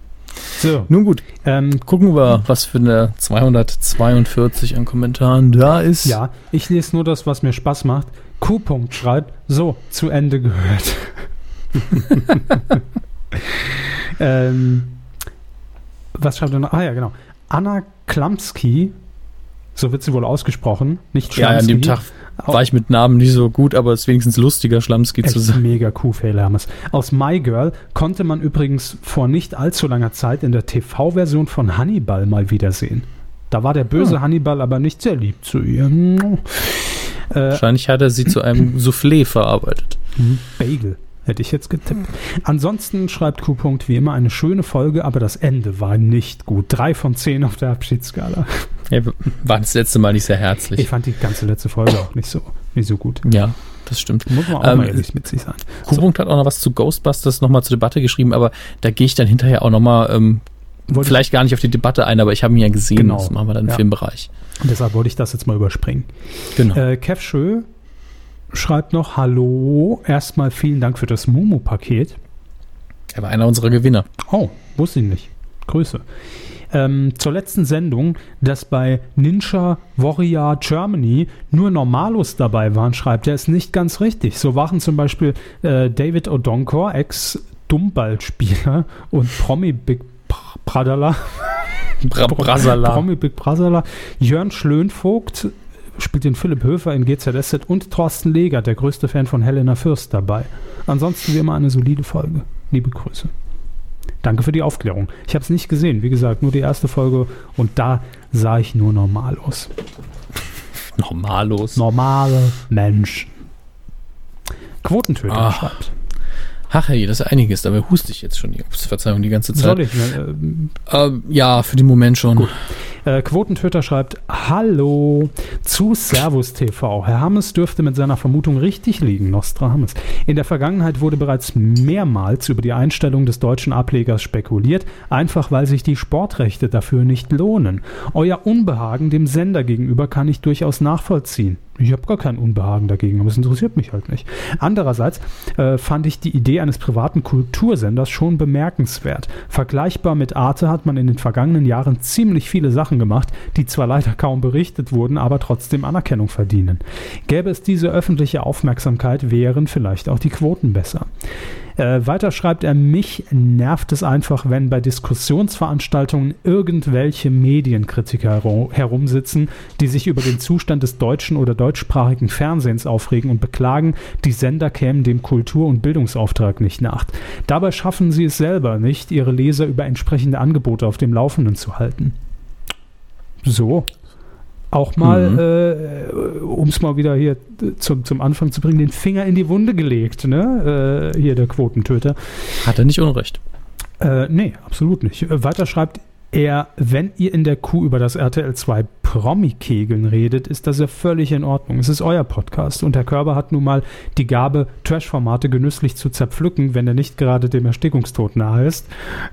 So, Nun gut, ähm, gucken wir, was für eine 242 an Kommentaren da ist. ja, ich lese nur das, was mir Spaß macht. Q. -Punkt schreibt, so, zu Ende gehört. ähm, was schreibt er noch? Ah ja, genau. Anna Klamski, so wird sie wohl ausgesprochen, nicht Ja, an dem Schlamski. Tag war ich mit Namen nicht so gut, aber es ist wenigstens lustiger, Schlamski zu sein. mega Q-Fehler haben es. Aus My Girl konnte man übrigens vor nicht allzu langer Zeit in der TV-Version von Hannibal mal wiedersehen. Da war der böse Ah. Hannibal aber nicht sehr lieb zu ihr. Äh, Wahrscheinlich hat er sie zu einem Soufflé verarbeitet. Bagel. Hätte ich jetzt getippt. Ansonsten schreibt Q. wie immer eine schöne Folge, aber das Ende war nicht gut. Drei von zehn auf der Abschiedsskala. Ja, war das letzte Mal nicht sehr herzlich. Ich fand die ganze letzte Folge auch nicht so, nicht so gut. ja, das stimmt. Muss man auch Ähm, mal ehrlich mit sich sein. Q-Punkt hat auch noch was zu Ghostbusters nochmal zur Debatte geschrieben, aber da gehe ich dann hinterher auch nochmal, ähm, Wollte- vielleicht gar nicht auf die Debatte ein, aber ich habe ihn ja gesehen, Genau. das machen wir dann im Ja. Filmbereich. Deshalb wollte ich das jetzt mal überspringen. Genau. Äh, Kev Schö schreibt noch, hallo, erstmal vielen Dank für das Mumu-Paket. er war einer unserer Gewinner. Oh, wusste ich nicht. Grüße. Ähm, zur letzten Sendung, dass bei Ninja Warrior Germany nur Normalos dabei waren, schreibt er, ist nicht ganz richtig. So waren zum Beispiel äh, David Odonkor, Ex-Dummballspieler und Promi Big Bra Brasala. Promi Big Brasala, Jörn Schlönvogt spielt den Philipp Höfer in GZSZ und Thorsten Leger, der größte Fan von Helena Fürst, dabei. Ansonsten wie immer eine solide Folge. Liebe Grüße. Danke für die Aufklärung. Ich habe es nicht gesehen, wie gesagt, nur die erste Folge und da sah ich nur normal aus. Normallos. Normale Menschen. Quotentöter Ah. schreibt. Ach hey, das ist einiges, dabei huste ich jetzt schon. Ups, Verzeihung, die ganze Zeit. Soll ich? ne, ähm, Ähm, ja, für den Moment schon. Gut. Äh, Quotentöter schreibt: Hallo zu Servus TV. Herr Hammes dürfte mit seiner Vermutung richtig liegen, Nostradamus. In der Vergangenheit wurde bereits mehrmals über die Einstellung des deutschen Ablegers spekuliert, einfach weil sich die Sportrechte dafür nicht lohnen. Euer Unbehagen dem Sender gegenüber kann ich durchaus nachvollziehen. Ich habe gar kein Unbehagen dagegen, aber es interessiert mich halt nicht. Andererseits äh, fand ich die Idee eines privaten Kultursenders schon bemerkenswert. Vergleichbar mit Arte hat man in den vergangenen Jahren ziemlich viele Sachen gemacht, die zwar leider kaum berichtet wurden, aber trotzdem Anerkennung verdienen. Gäbe es diese öffentliche Aufmerksamkeit, wären vielleicht auch die Quoten besser. Äh, weiter schreibt er, mich nervt es einfach, wenn bei Diskussionsveranstaltungen irgendwelche Medienkritiker herumsitzen, die sich über den Zustand des deutschen oder deutschsprachigen Fernsehens aufregen und beklagen, die Sender kämen dem Kultur- und Bildungsauftrag nicht nach. Dabei schaffen sie es selber nicht, ihre Leser über entsprechende Angebote auf dem Laufenden zu halten. So, auch mal, mhm. äh, um es mal wieder hier zum, zum Anfang zu bringen, den Finger in die Wunde gelegt, ne? Äh, hier der Quotentöter. Hat er nicht unrecht. Äh, nee, absolut nicht. Weiter schreibt er, wenn ihr in der Kuh über das RTL 2 Promi-Kegeln redet, ist das ja völlig in Ordnung. Es ist euer Podcast und Herr Körber hat nun mal die Gabe, Trash-Formate genüsslich zu zerpflücken, wenn er nicht gerade dem Erstickungstod nahe ist.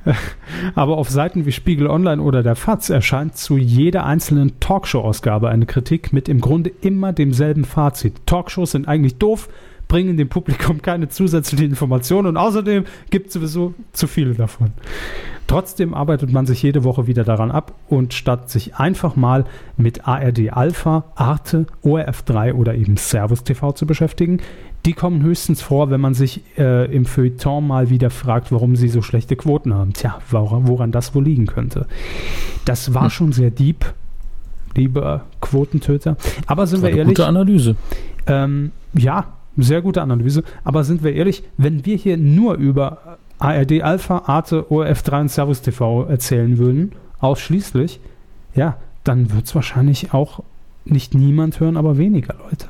Aber auf Seiten wie Spiegel Online oder der FAZ erscheint zu jeder einzelnen Talkshow-Ausgabe eine Kritik mit im Grunde immer demselben Fazit. Talkshows sind eigentlich doof, bringen dem Publikum keine zusätzlichen Informationen und außerdem gibt es sowieso zu viele davon. Trotzdem arbeitet man sich jede Woche wieder daran ab und statt sich einfach mal mit ARD Alpha, Arte, ORF3 oder eben Servus TV zu beschäftigen, die kommen höchstens vor, wenn man sich äh, im Feuilleton mal wieder fragt, warum sie so schlechte Quoten haben. Tja, woran, woran das wohl liegen könnte. Das war hm. schon sehr deep, lieber Quotentöter. Aber sind wir ehrlich. Gute Analyse. Ähm, ja, sehr gute Analyse. Aber sind wir ehrlich, wenn wir hier nur über ARD Alpha, Arte, ORF3 und Servus TV erzählen würden, ausschließlich, ja, dann wird es wahrscheinlich auch nicht niemand hören, aber weniger Leute.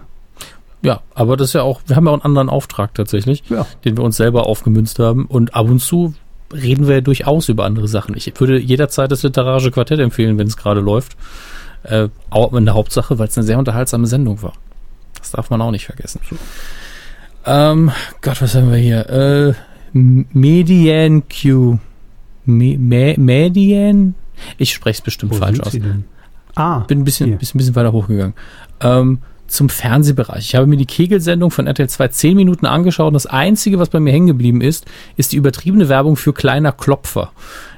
Ja, aber das ist ja auch, wir haben ja auch einen anderen Auftrag tatsächlich, ja. den wir uns selber aufgemünzt haben. Und ab und zu reden wir ja durchaus über andere Sachen. Ich würde jederzeit das literarische Quartett empfehlen, wenn es gerade läuft. Äh, auch in der Hauptsache, weil es eine sehr unterhaltsame Sendung war. Das darf man auch nicht vergessen. Ähm, Gott, was haben wir hier? Äh, Median Q. Me, Me, Median? Ich spreche es bestimmt Wo falsch aus. Ah, bin ein bisschen, bisschen, bisschen weiter hochgegangen. Ähm, zum Fernsehbereich. Ich habe mir die Kegelsendung von RTL 2 zehn Minuten angeschaut und das Einzige, was bei mir hängen geblieben ist, ist die übertriebene Werbung für kleiner Klopfer.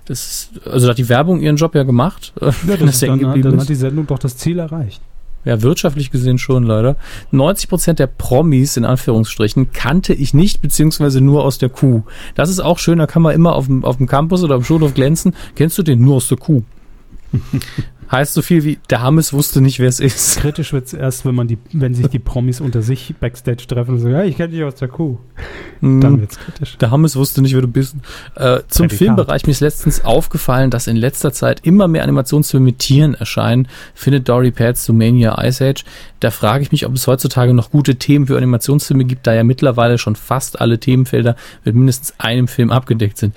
Das ist, also hat die Werbung ihren Job ja gemacht. Ja, das, das dann, dann hat die Sendung doch das Ziel erreicht ja, wirtschaftlich gesehen schon leider. 90 Prozent der Promis, in Anführungsstrichen, kannte ich nicht, beziehungsweise nur aus der Kuh. Das ist auch schön, da kann man immer auf dem, auf dem Campus oder am Schulhof glänzen. Kennst du den nur aus der Kuh? Heißt so viel wie, der Hammes wusste nicht, wer es ist. Kritisch wird es erst, wenn man die, wenn sich die Promis unter sich Backstage treffen und sagen, ja, ich kenne dich aus der Kuh. Mm, Dann wird es kritisch. Der Hammes wusste nicht, wer du bist. Äh, zum Prädikat. Filmbereich mir ist letztens aufgefallen, dass in letzter Zeit immer mehr Animationsfilme mit Tieren erscheinen. Findet Dory Pats, Sumania, Ice Age. Da frage ich mich, ob es heutzutage noch gute Themen für Animationsfilme gibt, da ja mittlerweile schon fast alle Themenfelder mit mindestens einem Film abgedeckt sind.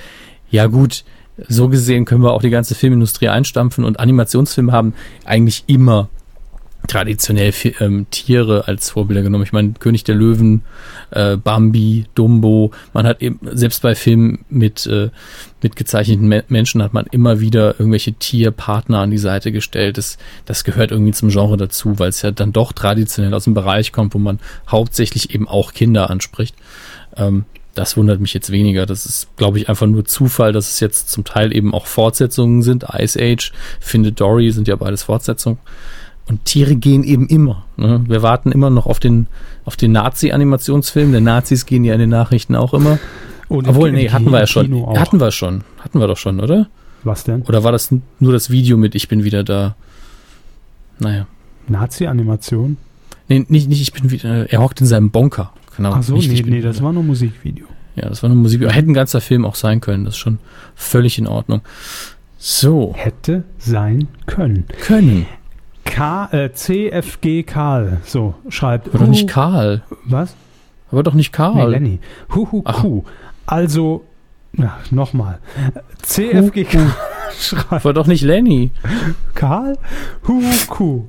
Ja gut, so gesehen können wir auch die ganze Filmindustrie einstampfen und Animationsfilme haben eigentlich immer traditionell ähm, Tiere als Vorbilder genommen. Ich meine, König der Löwen, äh, Bambi, Dumbo. Man hat eben, selbst bei Filmen mit, äh, mit gezeichneten Me Menschen hat man immer wieder irgendwelche Tierpartner an die Seite gestellt. Das, das gehört irgendwie zum Genre dazu, weil es ja dann doch traditionell aus dem Bereich kommt, wo man hauptsächlich eben auch Kinder anspricht. Ähm, das wundert mich jetzt weniger. Das ist, glaube ich, einfach nur Zufall, dass es jetzt zum Teil eben auch Fortsetzungen sind. Ice Age, Findet Dory sind ja beides Fortsetzungen. Und Tiere gehen eben immer. Ne? Wir warten immer noch auf den, auf den Nazi-Animationsfilm. Der Nazis gehen ja in den Nachrichten auch immer. Und Obwohl, nee, hatten wir ja schon. Hatten wir schon. Hatten wir doch schon, oder? Was denn? Oder war das nur das Video mit Ich bin wieder da? Naja. Nazi-Animation? Nee, nicht, nicht, ich bin wieder. Er hockt in seinem Bunker. Genau. Ach so, nee, nee, das war nur Musikvideo. Ja, das war nur Musikvideo. Hätte ein ganzer Film auch sein können. Das ist schon völlig in Ordnung. So. Hätte sein können. Können. K, äh, CFG Karl, so schreibt. Aber doch nicht Karl. Was? Aber doch nicht Karl. Nee, Lenny. Huhu, Q. Also, ja, nochmal. CFG Karl schreibt. War doch nicht Lenny. Karl Huku.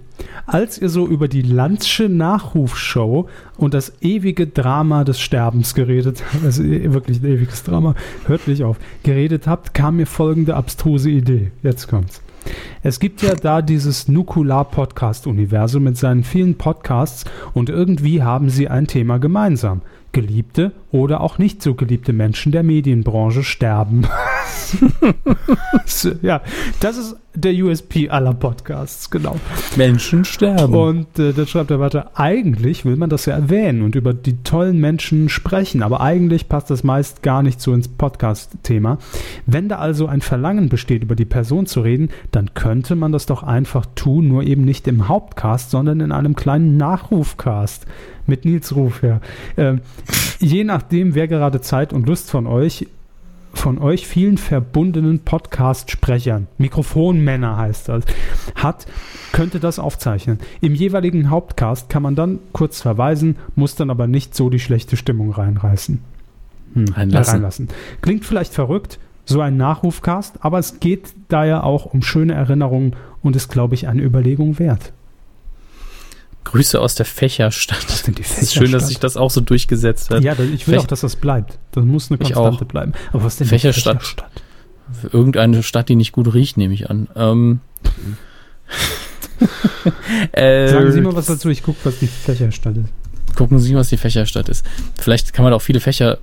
Als ihr so über die Landsche Nachrufshow und das ewige Drama des Sterbens geredet, also wirklich ein ewiges Drama, hört nicht auf, geredet habt, kam mir folgende abstruse Idee. Jetzt kommt's. Es gibt ja da dieses Nukular-Podcast-Universum mit seinen vielen Podcasts und irgendwie haben sie ein Thema gemeinsam. Geliebte oder auch nicht so geliebte Menschen der Medienbranche sterben. ja, das ist der USP aller Podcasts, genau. Menschen sterben. Und äh, dann schreibt er weiter, eigentlich will man das ja erwähnen und über die tollen Menschen sprechen, aber eigentlich passt das meist gar nicht so ins Podcast-Thema. Wenn da also ein Verlangen besteht, über die Person zu reden, dann könnte man das doch einfach tun, nur eben nicht im Hauptcast, sondern in einem kleinen Nachrufcast mit Nils Ruf, ja. Ähm, je nachdem, wer gerade Zeit und Lust von euch, von euch vielen verbundenen Podcast-Sprechern, Mikrofonmänner heißt das, hat, könnte das aufzeichnen. Im jeweiligen Hauptcast kann man dann kurz verweisen, muss dann aber nicht so die schlechte Stimmung reinreißen. Hm, reinlassen. reinlassen. Klingt vielleicht verrückt, so ein Nachrufcast, aber es geht da ja auch um schöne Erinnerungen und ist, glaube ich, eine Überlegung wert. Grüße aus der Fächerstadt. Das sind die Fächerstadt. Es ist schön, dass sich das auch so durchgesetzt hat. Ja, ich will Fäch auch, dass das bleibt. Das muss eine Konstante bleiben. Aber was denn Fächerstadt? Fächerstadt? Irgendeine Stadt, die nicht gut riecht, nehme ich an. Ähm. Sagen Sie mal was dazu, ich gucke, was die Fächerstadt ist gucken Sie, was die Fächerstadt ist. Vielleicht kann man auch viele Fächer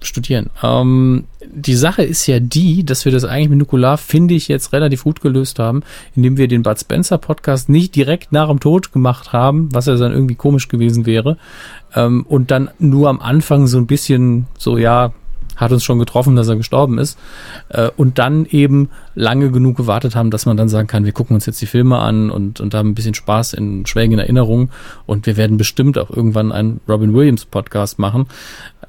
studieren. Ähm, die Sache ist ja die, dass wir das eigentlich mit Nukular, finde ich, jetzt relativ gut gelöst haben, indem wir den Bud Spencer Podcast nicht direkt nach dem Tod gemacht haben, was ja dann irgendwie komisch gewesen wäre, ähm, und dann nur am Anfang so ein bisschen so, ja, hat uns schon getroffen, dass er gestorben ist. Äh, und dann eben lange genug gewartet haben, dass man dann sagen kann, wir gucken uns jetzt die Filme an und, und haben ein bisschen Spaß in schwelgen Erinnerungen. Und wir werden bestimmt auch irgendwann einen Robin Williams Podcast machen.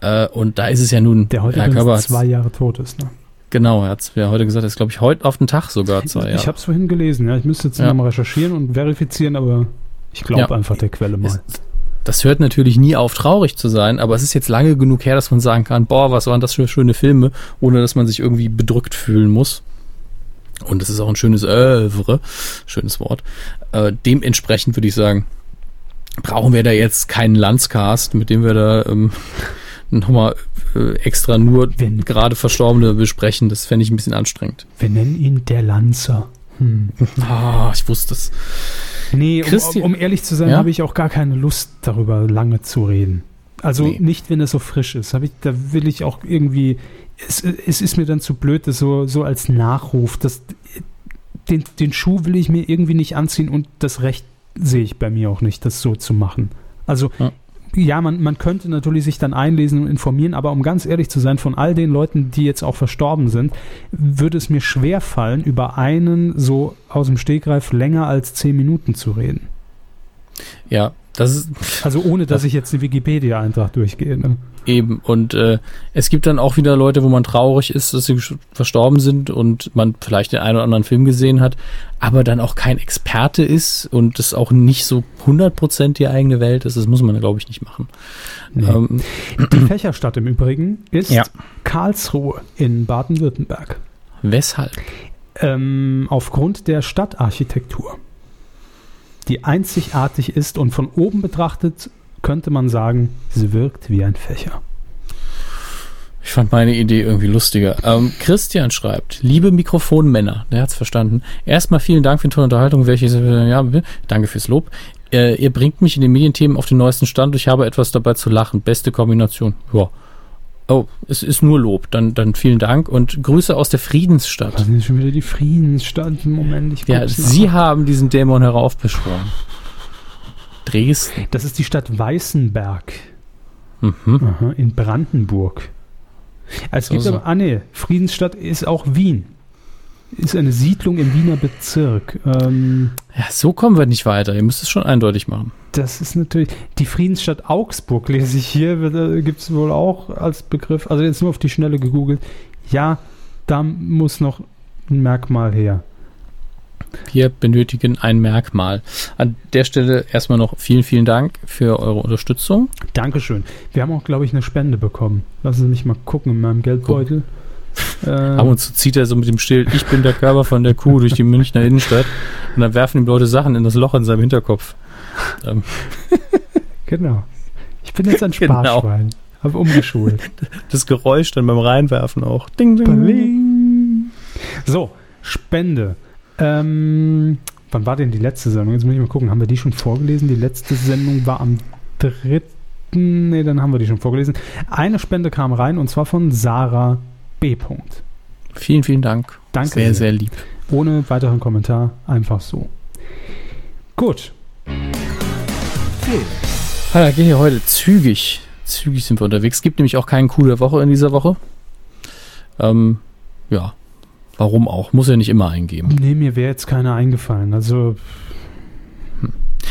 Äh, und da ist es ja nun, der heute Herr Körber zwei Jahre tot ist. Ne? Genau, er hat es ja heute gesagt, er ist glaube ich heute auf den Tag sogar zwei Jahre. Ich habe es vorhin gelesen, ja. Ich müsste jetzt ja. nochmal recherchieren und verifizieren, aber ich glaube ja. einfach der Quelle mal. Es, das hört natürlich nie auf, traurig zu sein, aber es ist jetzt lange genug her, dass man sagen kann, boah, was waren das für schöne Filme, ohne dass man sich irgendwie bedrückt fühlen muss. Und das ist auch ein schönes Övre, schönes Wort. Äh, dementsprechend würde ich sagen, brauchen wir da jetzt keinen Landscast, mit dem wir da ähm, nochmal äh, extra nur gerade Verstorbene besprechen. Das fände ich ein bisschen anstrengend. Wir nennen ihn der Lanzer. Hm. Ah, ich wusste es. Nee, um, um, ehrlich zu sein, ja? habe ich auch gar keine Lust, darüber lange zu reden. Also nee. nicht, wenn es so frisch ist. Ich, da will ich auch irgendwie. Es, es ist mir dann zu blöd, das so, so als Nachruf. Das, den, den Schuh will ich mir irgendwie nicht anziehen und das Recht sehe ich bei mir auch nicht, das so zu machen. Also ja ja, man, man könnte natürlich sich dann einlesen und informieren, aber um ganz ehrlich zu sein, von all den Leuten, die jetzt auch verstorben sind, würde es mir schwer fallen, über einen so aus dem Stegreif länger als zehn Minuten zu reden. Ja, das ist. Also ohne, dass das ich jetzt die Wikipedia-Eintrag durchgehe. Ne? Eben, und äh, es gibt dann auch wieder Leute, wo man traurig ist, dass sie verstorben sind und man vielleicht den einen oder anderen Film gesehen hat, aber dann auch kein Experte ist und das auch nicht so 100% die eigene Welt ist. Das muss man, glaube ich, nicht machen. Nee. Ähm, die Fächerstadt im Übrigen ist ja. Karlsruhe in Baden-Württemberg. Weshalb? Ähm, aufgrund der Stadtarchitektur die einzigartig ist und von oben betrachtet könnte man sagen, sie wirkt wie ein Fächer. Ich fand meine Idee irgendwie lustiger. Ähm, Christian schreibt, liebe Mikrofonmänner, der hat's verstanden. Erstmal vielen Dank für die tolle Unterhaltung, welche, ja, danke fürs Lob. Äh, ihr bringt mich in den Medienthemen auf den neuesten Stand. Ich habe etwas dabei zu lachen. Beste Kombination. Ja. Oh, es ist nur Lob. Dann, dann vielen Dank und Grüße aus der Friedensstadt. Das ist schon wieder die Friedensstadt. Moment, ich Ja, Sie haben diesen Dämon heraufbeschworen. Dresden. Das ist die Stadt Weißenberg. Mhm. Aha, in Brandenburg. Es gibt also. aber, ah nee, Friedensstadt ist auch Wien. Ist eine Siedlung im Wiener Bezirk. Ähm, ja, so kommen wir nicht weiter. Ihr müsst es schon eindeutig machen. Das ist natürlich. Die Friedensstadt Augsburg lese ich hier, gibt es wohl auch als Begriff. Also jetzt nur auf die Schnelle gegoogelt. Ja, da muss noch ein Merkmal her. Wir benötigen ein Merkmal. An der Stelle erstmal noch vielen, vielen Dank für eure Unterstützung. Dankeschön. Wir haben auch, glaube ich, eine Spende bekommen. Lassen Sie mich mal gucken in meinem Geldbeutel. Äh, Ab und zu zieht er so mit dem Schild, ich bin der Körper von der Kuh durch die Münchner Innenstadt. Und dann werfen ihm Leute Sachen in das Loch in seinem Hinterkopf. Ähm, genau. Ich bin jetzt ein Genau. Sparschwein. Hab umgeschult. das Geräusch dann beim Reinwerfen auch. Ding, ding. Bling. So, Spende. Ähm, wann war denn die letzte Sendung? Jetzt muss ich mal gucken. Haben wir die schon vorgelesen? Die letzte Sendung war am 3. Nee, dann haben wir die schon vorgelesen. Eine Spende kam rein und zwar von Sarah B. Vielen, vielen Dank. Danke Sehr, sehr. lieb. Ohne weiteren Kommentar. Einfach so. Gut. Ah, da geht hier heute zügig. Zügig sind wir unterwegs. Gibt nämlich auch keinen Coup der Woche in dieser Woche. Ähm, ja. Warum auch? Muss ja nicht immer eingeben. Nee, mir wäre jetzt keiner eingefallen. Also.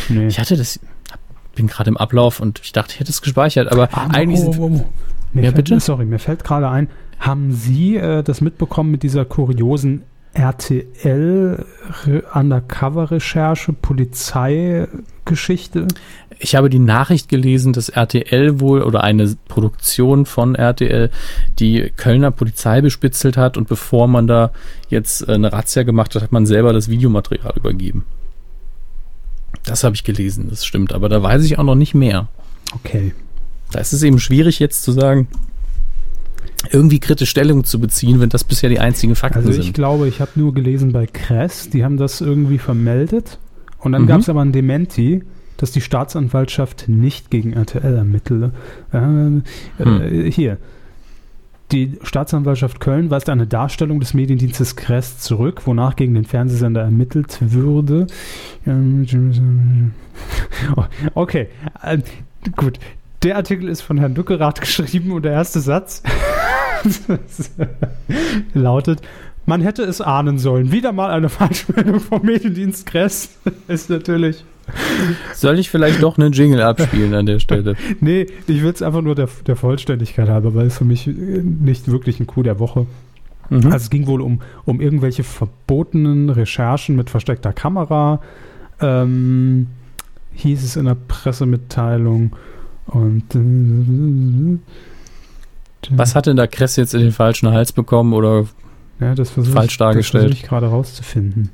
Nee. Ich hatte das, bin gerade im Ablauf und ich dachte, ich hätte es gespeichert, aber Ah, eigentlich oh, oh, oh. Mir Ja, fällt, bitte? Sorry, mir fällt gerade ein, haben Sie äh, das mitbekommen mit dieser kuriosen RTL Re- Undercover-Recherche, Polizeigeschichte? ich habe die Nachricht gelesen, dass RTL wohl oder eine Produktion von RTL die Kölner Polizei bespitzelt hat und bevor man da jetzt äh, eine Razzia gemacht hat, hat man selber das Videomaterial übergeben. Das habe ich gelesen, das stimmt, aber da weiß ich auch noch nicht mehr. Okay. Da ist es eben schwierig jetzt zu sagen, irgendwie kritisch Stellung zu beziehen, wenn das bisher die einzigen Fakten Also ich sind. glaube, ich habe nur gelesen bei Kress, die haben das irgendwie vermeldet. Und dann Mhm. gab es aber ein Dementi, dass die Staatsanwaltschaft nicht gegen RTL ermittele. Äh, Hm. äh, hier. Die Staatsanwaltschaft Köln weist eine Darstellung des Mediendienstes Kress zurück, wonach gegen den Fernsehsender ermittelt würde. Ähm, Okay, äh, gut. Der Artikel ist von Herrn Duckerath geschrieben und der erste Satz lautet: Man hätte es ahnen sollen. Wieder mal eine Falschmeldung vom Mediendienst Kress. ist natürlich. Soll ich vielleicht doch einen Jingle abspielen an der Stelle? Nee, ich will es einfach nur der, der Vollständigkeit halber, weil es für mich äh, nicht wirklich ein Coup der Woche. Mhm. Also es ging wohl um, um irgendwelche verbotenen Recherchen mit versteckter Kamera. Ähm, hieß es in der Pressemitteilung. Und äh, Was hat denn da Kress jetzt in den falschen Hals bekommen oder ja, das versuche falsch ich, dargestellt? Das versuche ich gerade rauszufinden.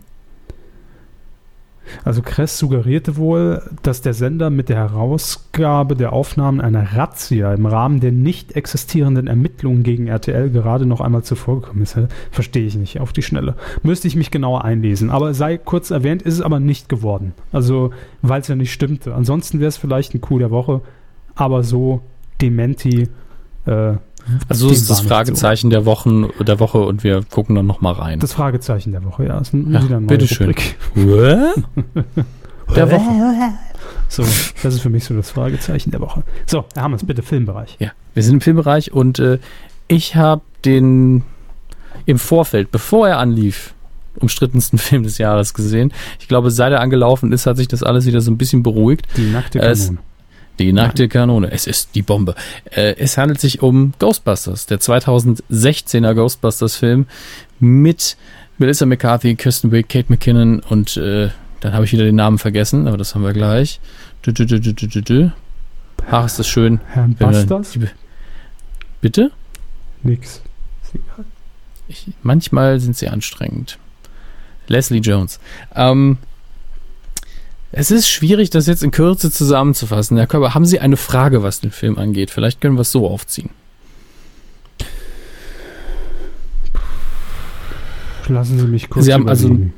Also Kress suggerierte wohl, dass der Sender mit der Herausgabe der Aufnahmen einer Razzia im Rahmen der nicht existierenden Ermittlungen gegen RTL gerade noch einmal zuvor gekommen ist. Verstehe ich nicht auf die Schnelle. Müsste ich mich genauer einlesen. Aber sei kurz erwähnt, ist es aber nicht geworden. Also, weil es ja nicht stimmte. Ansonsten wäre es vielleicht ein Coup der Woche, aber so Dementi. Äh, Also ist das Fragezeichen der Wochen der Woche und wir gucken dann noch mal rein. das Fragezeichen der Woche, ja. Ist ein, Ja, wieder bitteschön. Der Woche. So, das ist für mich so das Fragezeichen der Woche. So, Herr Hammers, bitte Filmbereich. Ja, wir sind im Filmbereich und äh, ich habe den im Vorfeld, bevor er anlief, umstrittensten Film des Jahres gesehen. Ich glaube, seit er angelaufen ist, hat sich das alles wieder so ein bisschen beruhigt. Die nackte Es- Kanone. Die nackte Kanone. Es ist die Bombe. Äh, es handelt sich um Ghostbusters, der 2016er Ghostbusters-Film mit Melissa McCarthy, Kirsten Wiig, Kate McKinnon und äh, dann habe ich wieder den Namen vergessen, aber das haben wir gleich. Dü, dü, dü, dü, dü, dü. Ach, ist das schön. Herrn Busters? Bitte? Nix. Ich, manchmal sind sie anstrengend. Leslie Jones. Ähm, es ist schwierig, das jetzt in Kürze zusammenzufassen. Herr Körber, haben Sie eine Frage, was den Film angeht? Vielleicht können wir es so aufziehen. Lassen Sie mich kurz Sie haben also- überlegen.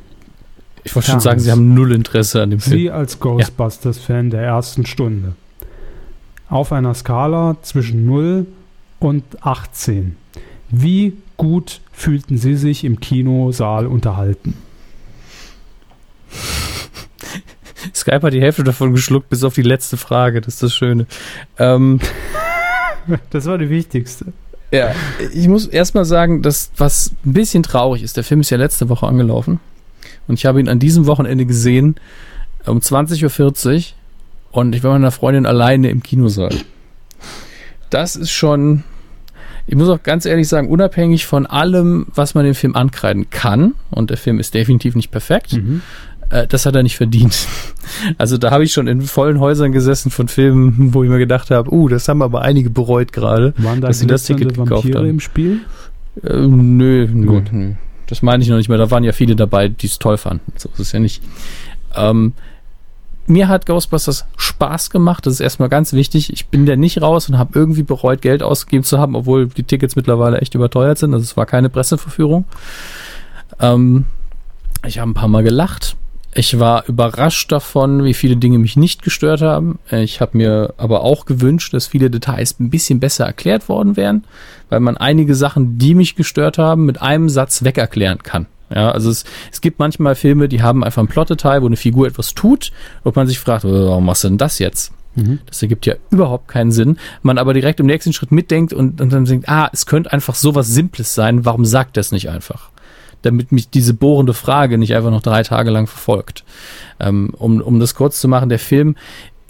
Ich wollte schon Ja, sagen, Sie haben null Interesse an dem Film. Sie als Ghostbusters-Fan der ersten Stunde. Auf einer Skala zwischen 0 und 18. Wie gut fühlten Sie sich im Kinosaal unterhalten? Skype hat die Hälfte davon geschluckt, bis auf die letzte Frage. Das ist das Schöne. Ähm, Das war die wichtigste. ja, ich muss erstmal sagen, dass was ein bisschen traurig ist. Der Film ist ja letzte Woche angelaufen. Und ich habe ihn an diesem Wochenende gesehen, um 20.40 Uhr. Und ich war mit einer Freundin alleine im Kinosaal. Das ist schon, ich muss auch ganz ehrlich sagen, unabhängig von allem, was man dem Film ankreiden kann, und der Film ist definitiv nicht perfekt, Mhm. Äh, das hat er nicht verdient. Also da habe ich schon in vollen Häusern gesessen von Filmen, wo ich mir gedacht habe, uh, das haben aber einige bereut gerade. Da Dass Sie das Ticket gekauft Vampire haben. im Spiel? Äh, nö, nö, nö. Das meine ich noch nicht mehr. Da waren ja viele dabei, die es toll fanden. So ist es ja nicht. Ähm, mir hat Ghostbusters Spaß gemacht. Das ist erstmal ganz wichtig. Ich bin da nicht raus und habe irgendwie bereut, Geld ausgegeben zu haben, obwohl die Tickets mittlerweile echt überteuert sind. Also es war keine Presseverführung. Ähm, ich habe ein paar Mal gelacht. Ich war überrascht davon, wie viele Dinge mich nicht gestört haben. Ich habe mir aber auch gewünscht, dass viele Details ein bisschen besser erklärt worden wären, weil man einige Sachen, die mich gestört haben, mit einem Satz wegerklären kann. Ja, also es, es gibt manchmal Filme, die haben einfach ein Plotdetail, wo eine Figur etwas tut, und man sich fragt, warum machst du denn das jetzt? Mhm. Das ergibt ja überhaupt keinen Sinn. Man aber direkt im nächsten Schritt mitdenkt und, und dann denkt, ah, es könnte einfach sowas Simples sein, warum sagt das nicht einfach? Damit mich diese bohrende Frage nicht einfach noch drei Tage lang verfolgt. Ähm, um, um das kurz zu machen, der Film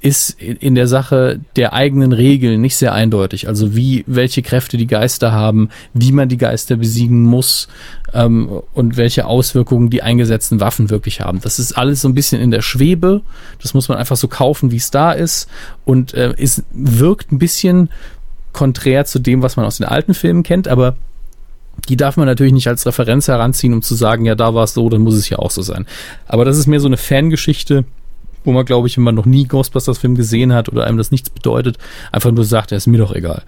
ist in der Sache der eigenen Regeln nicht sehr eindeutig. Also wie, welche Kräfte die Geister haben, wie man die Geister besiegen muss ähm, und welche Auswirkungen die eingesetzten Waffen wirklich haben. Das ist alles so ein bisschen in der Schwebe. Das muss man einfach so kaufen, wie es da ist. Und äh, es wirkt ein bisschen konträr zu dem, was man aus den alten Filmen kennt, aber die darf man natürlich nicht als Referenz heranziehen, um zu sagen, ja, da war es so, dann muss es hier auch so sein. Aber das ist mehr so eine Fangeschichte, wo man, glaube ich, wenn man noch nie Ghostbusters-Film gesehen hat oder einem das nichts bedeutet, einfach nur sagt, ja, ist mir doch egal.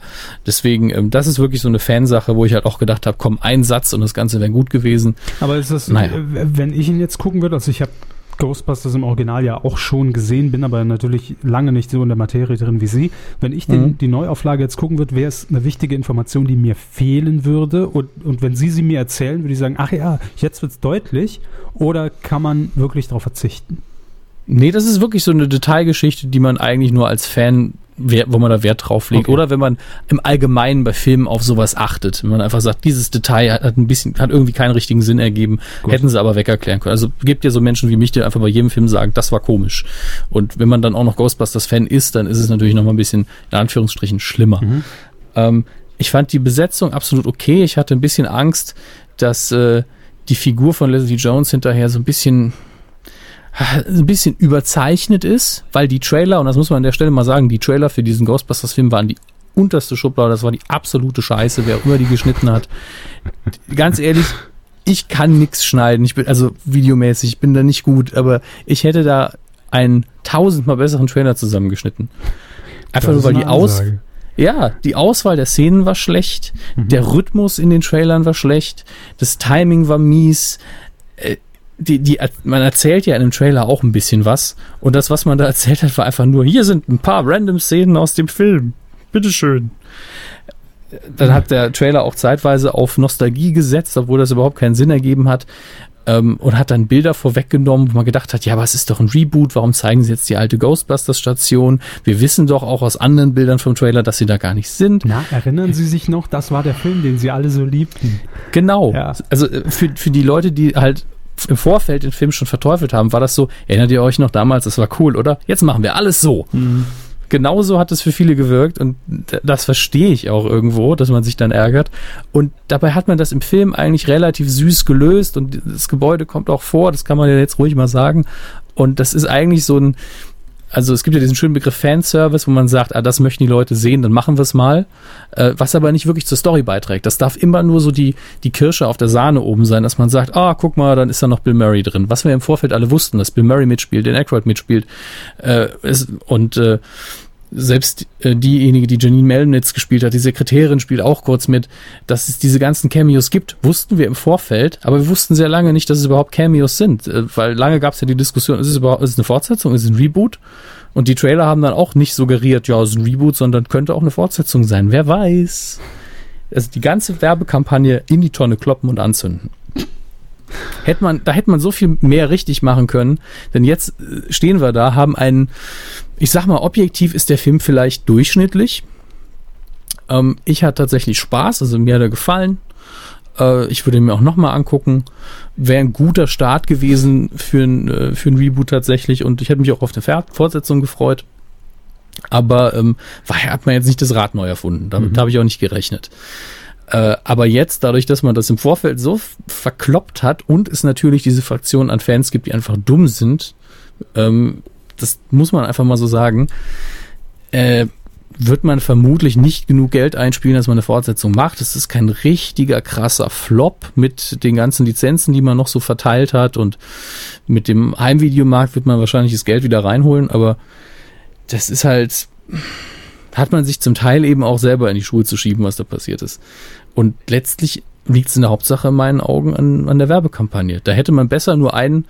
Deswegen, ähm, das ist wirklich so eine Fansache, wo ich halt auch gedacht habe, komm, ein Satz und das Ganze wäre gut gewesen. Aber ist das, naja. wenn ich ihn jetzt gucken würde, also ich habe Ghostbusters im Original ja auch schon gesehen, bin aber natürlich lange nicht so in der Materie drin wie Sie. Wenn ich den, mhm. die Neuauflage jetzt gucken würde, wäre es eine wichtige Information, die mir fehlen würde. Und, und wenn Sie sie mir erzählen, würde ich sagen, ach ja, jetzt wird es deutlich. Oder kann man wirklich darauf verzichten? Nee, das ist wirklich so eine Detailgeschichte, die man eigentlich nur als Fan wo man da Wert drauf legt. Okay. Oder wenn man im Allgemeinen bei Filmen auf sowas achtet. Wenn man einfach sagt, dieses Detail hat, ein bisschen, hat irgendwie keinen richtigen Sinn ergeben, Gut. hätten sie aber wegerklären können. Also gibt ja so Menschen wie mich, die einfach bei jedem Film sagen, das war komisch. Und wenn man dann auch noch Ghostbusters-Fan ist, dann ist es natürlich noch mal ein bisschen, in Anführungsstrichen, schlimmer. Mhm. Ähm, ich fand die Besetzung absolut okay. Ich hatte ein bisschen Angst, dass äh, die Figur von Leslie Jones hinterher so ein bisschen ein bisschen überzeichnet ist, weil die Trailer, und das muss man an der Stelle mal sagen, die Trailer für diesen Ghostbusters-Film waren die unterste Schublade, das war die absolute Scheiße, wer immer die geschnitten hat. Ganz ehrlich, ich kann nichts schneiden, ich bin, also videomäßig, ich bin da nicht gut, aber ich hätte da einen tausendmal besseren Trailer zusammengeschnitten. Einfach nur, weil die Aus, ja, die Auswahl der Szenen war schlecht, mhm. der Rhythmus in den Trailern war schlecht, das Timing war mies, äh, die, die, man erzählt ja in dem Trailer auch ein bisschen was. Und das, was man da erzählt hat, war einfach nur, hier sind ein paar random Szenen aus dem Film. Bitteschön. Dann hat der Trailer auch zeitweise auf Nostalgie gesetzt, obwohl das überhaupt keinen Sinn ergeben hat. Ähm, und hat dann Bilder vorweggenommen, wo man gedacht hat, ja, was ist doch ein Reboot? Warum zeigen sie jetzt die alte Ghostbusters-Station? Wir wissen doch auch aus anderen Bildern vom Trailer, dass sie da gar nicht sind. Na, erinnern Sie sich noch, das war der Film, den Sie alle so liebten. Genau. Ja. Also äh, für, für die Leute, die halt im Vorfeld den Film schon verteufelt haben, war das so, erinnert ihr euch noch damals, das war cool, oder? Jetzt machen wir alles so. Mhm. Genauso hat es für viele gewirkt und das verstehe ich auch irgendwo, dass man sich dann ärgert. Und dabei hat man das im Film eigentlich relativ süß gelöst und das Gebäude kommt auch vor, das kann man ja jetzt ruhig mal sagen. Und das ist eigentlich so ein, also es gibt ja diesen schönen Begriff Fanservice, wo man sagt, ah, das möchten die Leute sehen, dann machen wir es mal. Äh, was aber nicht wirklich zur Story beiträgt. Das darf immer nur so die, die Kirsche auf der Sahne oben sein, dass man sagt, ah, guck mal, dann ist da noch Bill Murray drin. Was wir im Vorfeld alle wussten, dass Bill Murray mitspielt, den Aykroyd mitspielt. Äh, ist, und äh, selbst äh, diejenige, die Janine Melnitz gespielt hat, die Sekretärin spielt auch kurz mit, dass es diese ganzen Cameos gibt, wussten wir im Vorfeld, aber wir wussten sehr lange nicht, dass es überhaupt Cameos sind, äh, weil lange gab es ja die Diskussion, ist es überhaupt ist es eine Fortsetzung, ist es ein Reboot? Und die Trailer haben dann auch nicht suggeriert, ja, es ist ein Reboot, sondern könnte auch eine Fortsetzung sein, wer weiß. Also die ganze Werbekampagne in die Tonne kloppen und anzünden. Hätte man, da hätte man so viel mehr richtig machen können, denn jetzt äh, stehen wir da, haben einen ich sag mal, objektiv ist der Film vielleicht durchschnittlich. Ähm, ich hatte tatsächlich Spaß, also mir hat er gefallen. Äh, ich würde ihn mir auch nochmal angucken. Wäre ein guter Start gewesen für ein, äh, für ein Reboot tatsächlich und ich hätte mich auch auf eine Fortsetzung gefreut. Aber ähm, hat man jetzt nicht das Rad neu erfunden. Damit mhm. habe ich auch nicht gerechnet. Äh, aber jetzt, dadurch, dass man das im Vorfeld so verkloppt hat und es natürlich diese Fraktion an Fans gibt, die einfach dumm sind, ähm, das muss man einfach mal so sagen, äh, wird man vermutlich nicht genug Geld einspielen, dass man eine Fortsetzung macht. Es ist kein richtiger krasser Flop mit den ganzen Lizenzen, die man noch so verteilt hat und mit dem Heimvideomarkt wird man wahrscheinlich das Geld wieder reinholen, aber das ist halt, hat man sich zum Teil eben auch selber in die Schuhe zu schieben, was da passiert ist. Und letztlich liegt es in der Hauptsache in meinen Augen an, an der Werbekampagne. Da hätte man besser nur einen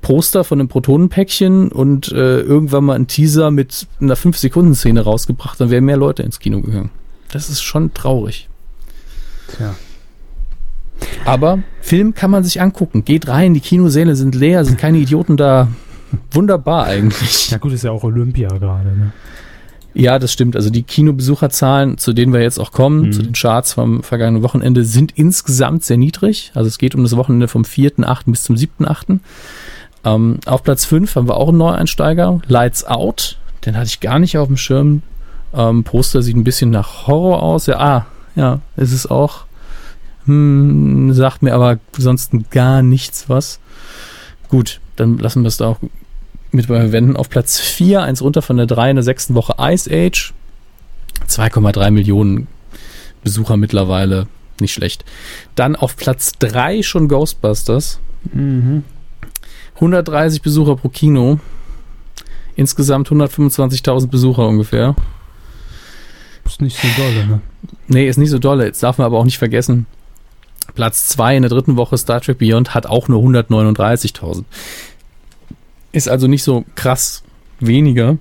Poster von einem Protonenpäckchen und äh, irgendwann mal ein Teaser mit einer 5-Sekunden-Szene rausgebracht, dann wären mehr Leute ins Kino gegangen. Das ist schon traurig. Tja. Aber Film kann man sich angucken. Geht rein, die Kinosäle sind leer, sind keine Idioten da. Wunderbar eigentlich. Ja gut, ist ja auch Olympia gerade. Ne? Ja, das stimmt. Also die Kinobesucherzahlen, zu denen wir jetzt auch kommen, Mhm. zu den Charts vom vergangenen Wochenende, sind insgesamt sehr niedrig. Also es geht um das Wochenende vom 4.8. bis zum 7.8. Ähm, auf Platz 5 haben wir auch einen Neueinsteiger, Lights Out. Den hatte ich gar nicht auf dem Schirm. Ähm, Poster sieht ein bisschen nach Horror aus. Ja, ah, ja, ist es auch. Hm, sagt mir aber sonst gar nichts was. Gut, dann lassen wir es da auch mit verwenden. Auf Platz 4, eins runter von der 3 in der sechsten Woche Ice Age. 2,3 Millionen Besucher mittlerweile. Nicht schlecht. Dann auf Platz 3 schon Ghostbusters. Mhm. 130 Besucher pro Kino. Insgesamt 125.000 Besucher ungefähr. Ist nicht so doll, ne? Nee, ist nicht so dolle. Jetzt darf man aber auch nicht vergessen. Platz 2 in der dritten Woche Star Trek Beyond hat auch nur 139.000. Ist also nicht so krass weniger.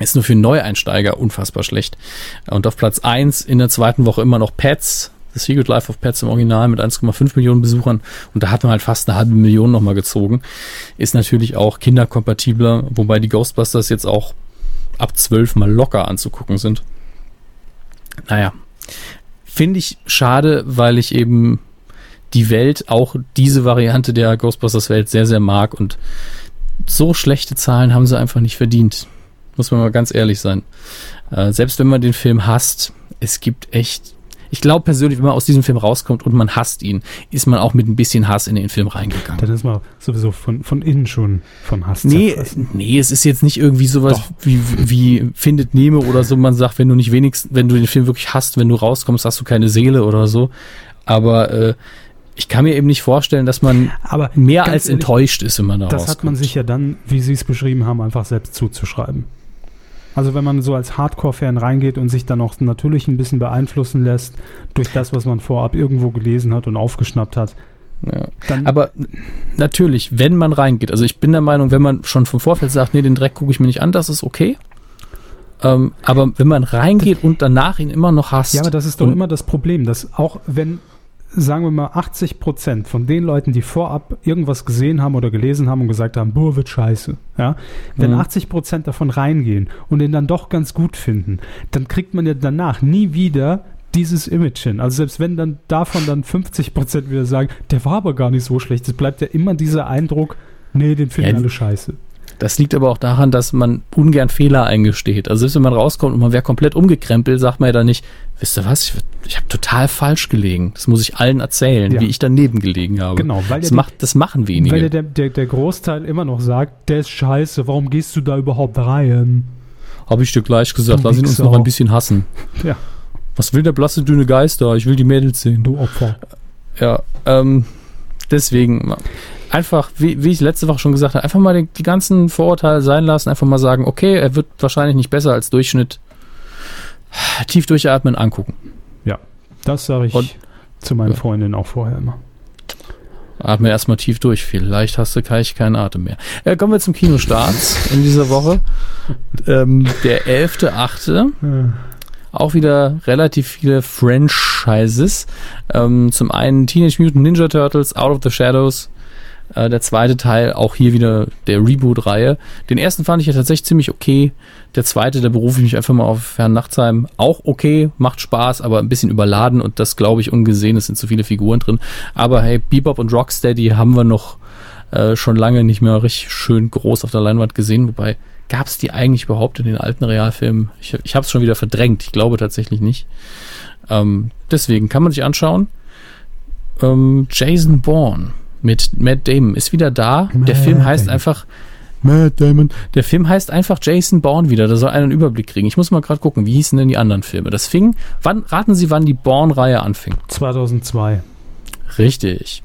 Ist nur für Neueinsteiger unfassbar schlecht. Und auf Platz 1 in der zweiten Woche immer noch Pets. The Secret Life of Pets im Original mit 1,5 Millionen Besuchern. Und da hat man halt fast eine halbe Million nochmal gezogen. Ist natürlich auch kinderkompatibler, wobei die Ghostbusters jetzt auch ab 12 mal locker anzugucken sind. Naja, finde ich schade, weil ich eben die Welt, auch diese Variante der Ghostbusters Welt sehr, sehr mag und so schlechte Zahlen haben sie einfach nicht verdient. Muss man mal ganz ehrlich sein. Äh, selbst wenn man den Film hasst, es gibt echt, ich glaube persönlich, wenn man aus diesem Film rauskommt und man hasst ihn, ist man auch mit ein bisschen Hass in den Film reingegangen. Dann ist man sowieso von, von innen schon von Hass Nee, zerfressen. nee, es ist jetzt nicht irgendwie sowas Doch. wie, wie Findet Nemo oder so. Man sagt, wenn du nicht wenigstens, wenn du den Film wirklich hast, wenn du rauskommst, hast du keine Seele oder so. Aber äh, ich kann mir eben nicht vorstellen, dass man Aber mehr als ehrlich, enttäuscht ist, wenn man da Das hat man rauskommt. sich ja dann, wie Sie es beschrieben haben, einfach selbst zuzuschreiben. Also wenn man so als Hardcore-Fan reingeht und sich dann auch natürlich ein bisschen beeinflussen lässt durch das, was man vorab irgendwo gelesen hat und aufgeschnappt hat, Ja. Aber natürlich, wenn man reingeht, also ich bin der Meinung, wenn man schon vom Vorfeld sagt, nee, den Dreck gucke ich mir nicht an, das ist okay. Ähm, aber wenn man reingeht und danach ihn immer noch hasst. Ja, aber das ist doch immer das Problem, dass auch wenn, sagen wir mal, 80 Prozent von den Leuten, die vorab irgendwas gesehen haben oder gelesen haben und gesagt haben, boah, wird scheiße, ja, wenn Mhm. 80 Prozent davon reingehen und den dann doch ganz gut finden, dann kriegt man ja danach nie wieder dieses Image hin. Also selbst wenn dann davon dann 50 Prozent wieder sagen, der war aber gar nicht so schlecht, es bleibt ja immer dieser Eindruck, nee, den finden Ja, alle scheiße. Das liegt aber auch daran, dass man ungern Fehler eingesteht. Also selbst wenn man rauskommt und man wäre komplett umgekrempelt, sagt man ja dann nicht, wisst ihr was, ich, ich habe total falsch gelegen. Das muss ich allen erzählen, Ja. wie ich daneben gelegen habe. Genau, weil das, die- macht, das machen wenige. Weil der, der, der Großteil immer noch sagt, der ist scheiße, warum gehst du da überhaupt rein? Habe ich dir gleich gesagt, Du lass ihn uns noch ein bisschen hassen. Ja. Was will der blasse dünne Geist da? Ich will die Mädels sehen. Du Opfer. Ja, ähm, deswegen einfach, wie, wie ich letzte Woche schon gesagt habe, einfach mal die, die ganzen Vorurteile sein lassen, einfach mal sagen, okay, er wird wahrscheinlich nicht besser als Durchschnitt. Tief durchatmen, angucken. Das sage ich Und- zu meinen Ja. Freundinnen auch vorher immer. Atme erstmal tief durch. Vielleicht hast du gleich keinen Atem mehr. Äh, kommen wir zum Kinostart in dieser Woche. Ähm, der 11.8. Auch wieder relativ viele Franchises. Ähm, zum einen Teenage Mutant Ninja Turtles, Out of the Shadows. Äh, der zweite Teil, auch hier wieder der Reboot-Reihe. Den ersten fand ich ja tatsächlich ziemlich okay. Der zweite, da berufe ich mich einfach mal auf Herrn Nachtsheim. Auch okay, macht Spaß, aber ein bisschen überladen und das glaube ich ungesehen. Es sind zu viele Figuren drin. Aber hey, Bebop und Rocksteady haben wir noch äh, schon lange nicht mehr richtig schön groß auf der Leinwand gesehen. Wobei, gab es die eigentlich überhaupt in den alten Realfilmen? Ich, ich habe es schon wieder verdrängt. Ich glaube tatsächlich nicht. Ähm, deswegen kann man sich anschauen. Ähm, Jason Bourne mit Matt Damon ist wieder da. Der Matt Film heißt Damon. einfach Matt Damon. Der Film heißt einfach Jason Bourne wieder. Da soll einer einen Überblick kriegen. Ich muss mal gerade gucken, wie hießen denn die anderen Filme? Das fing, wann, raten Sie, wann die Bourne-Reihe anfing? 2002. Richtig.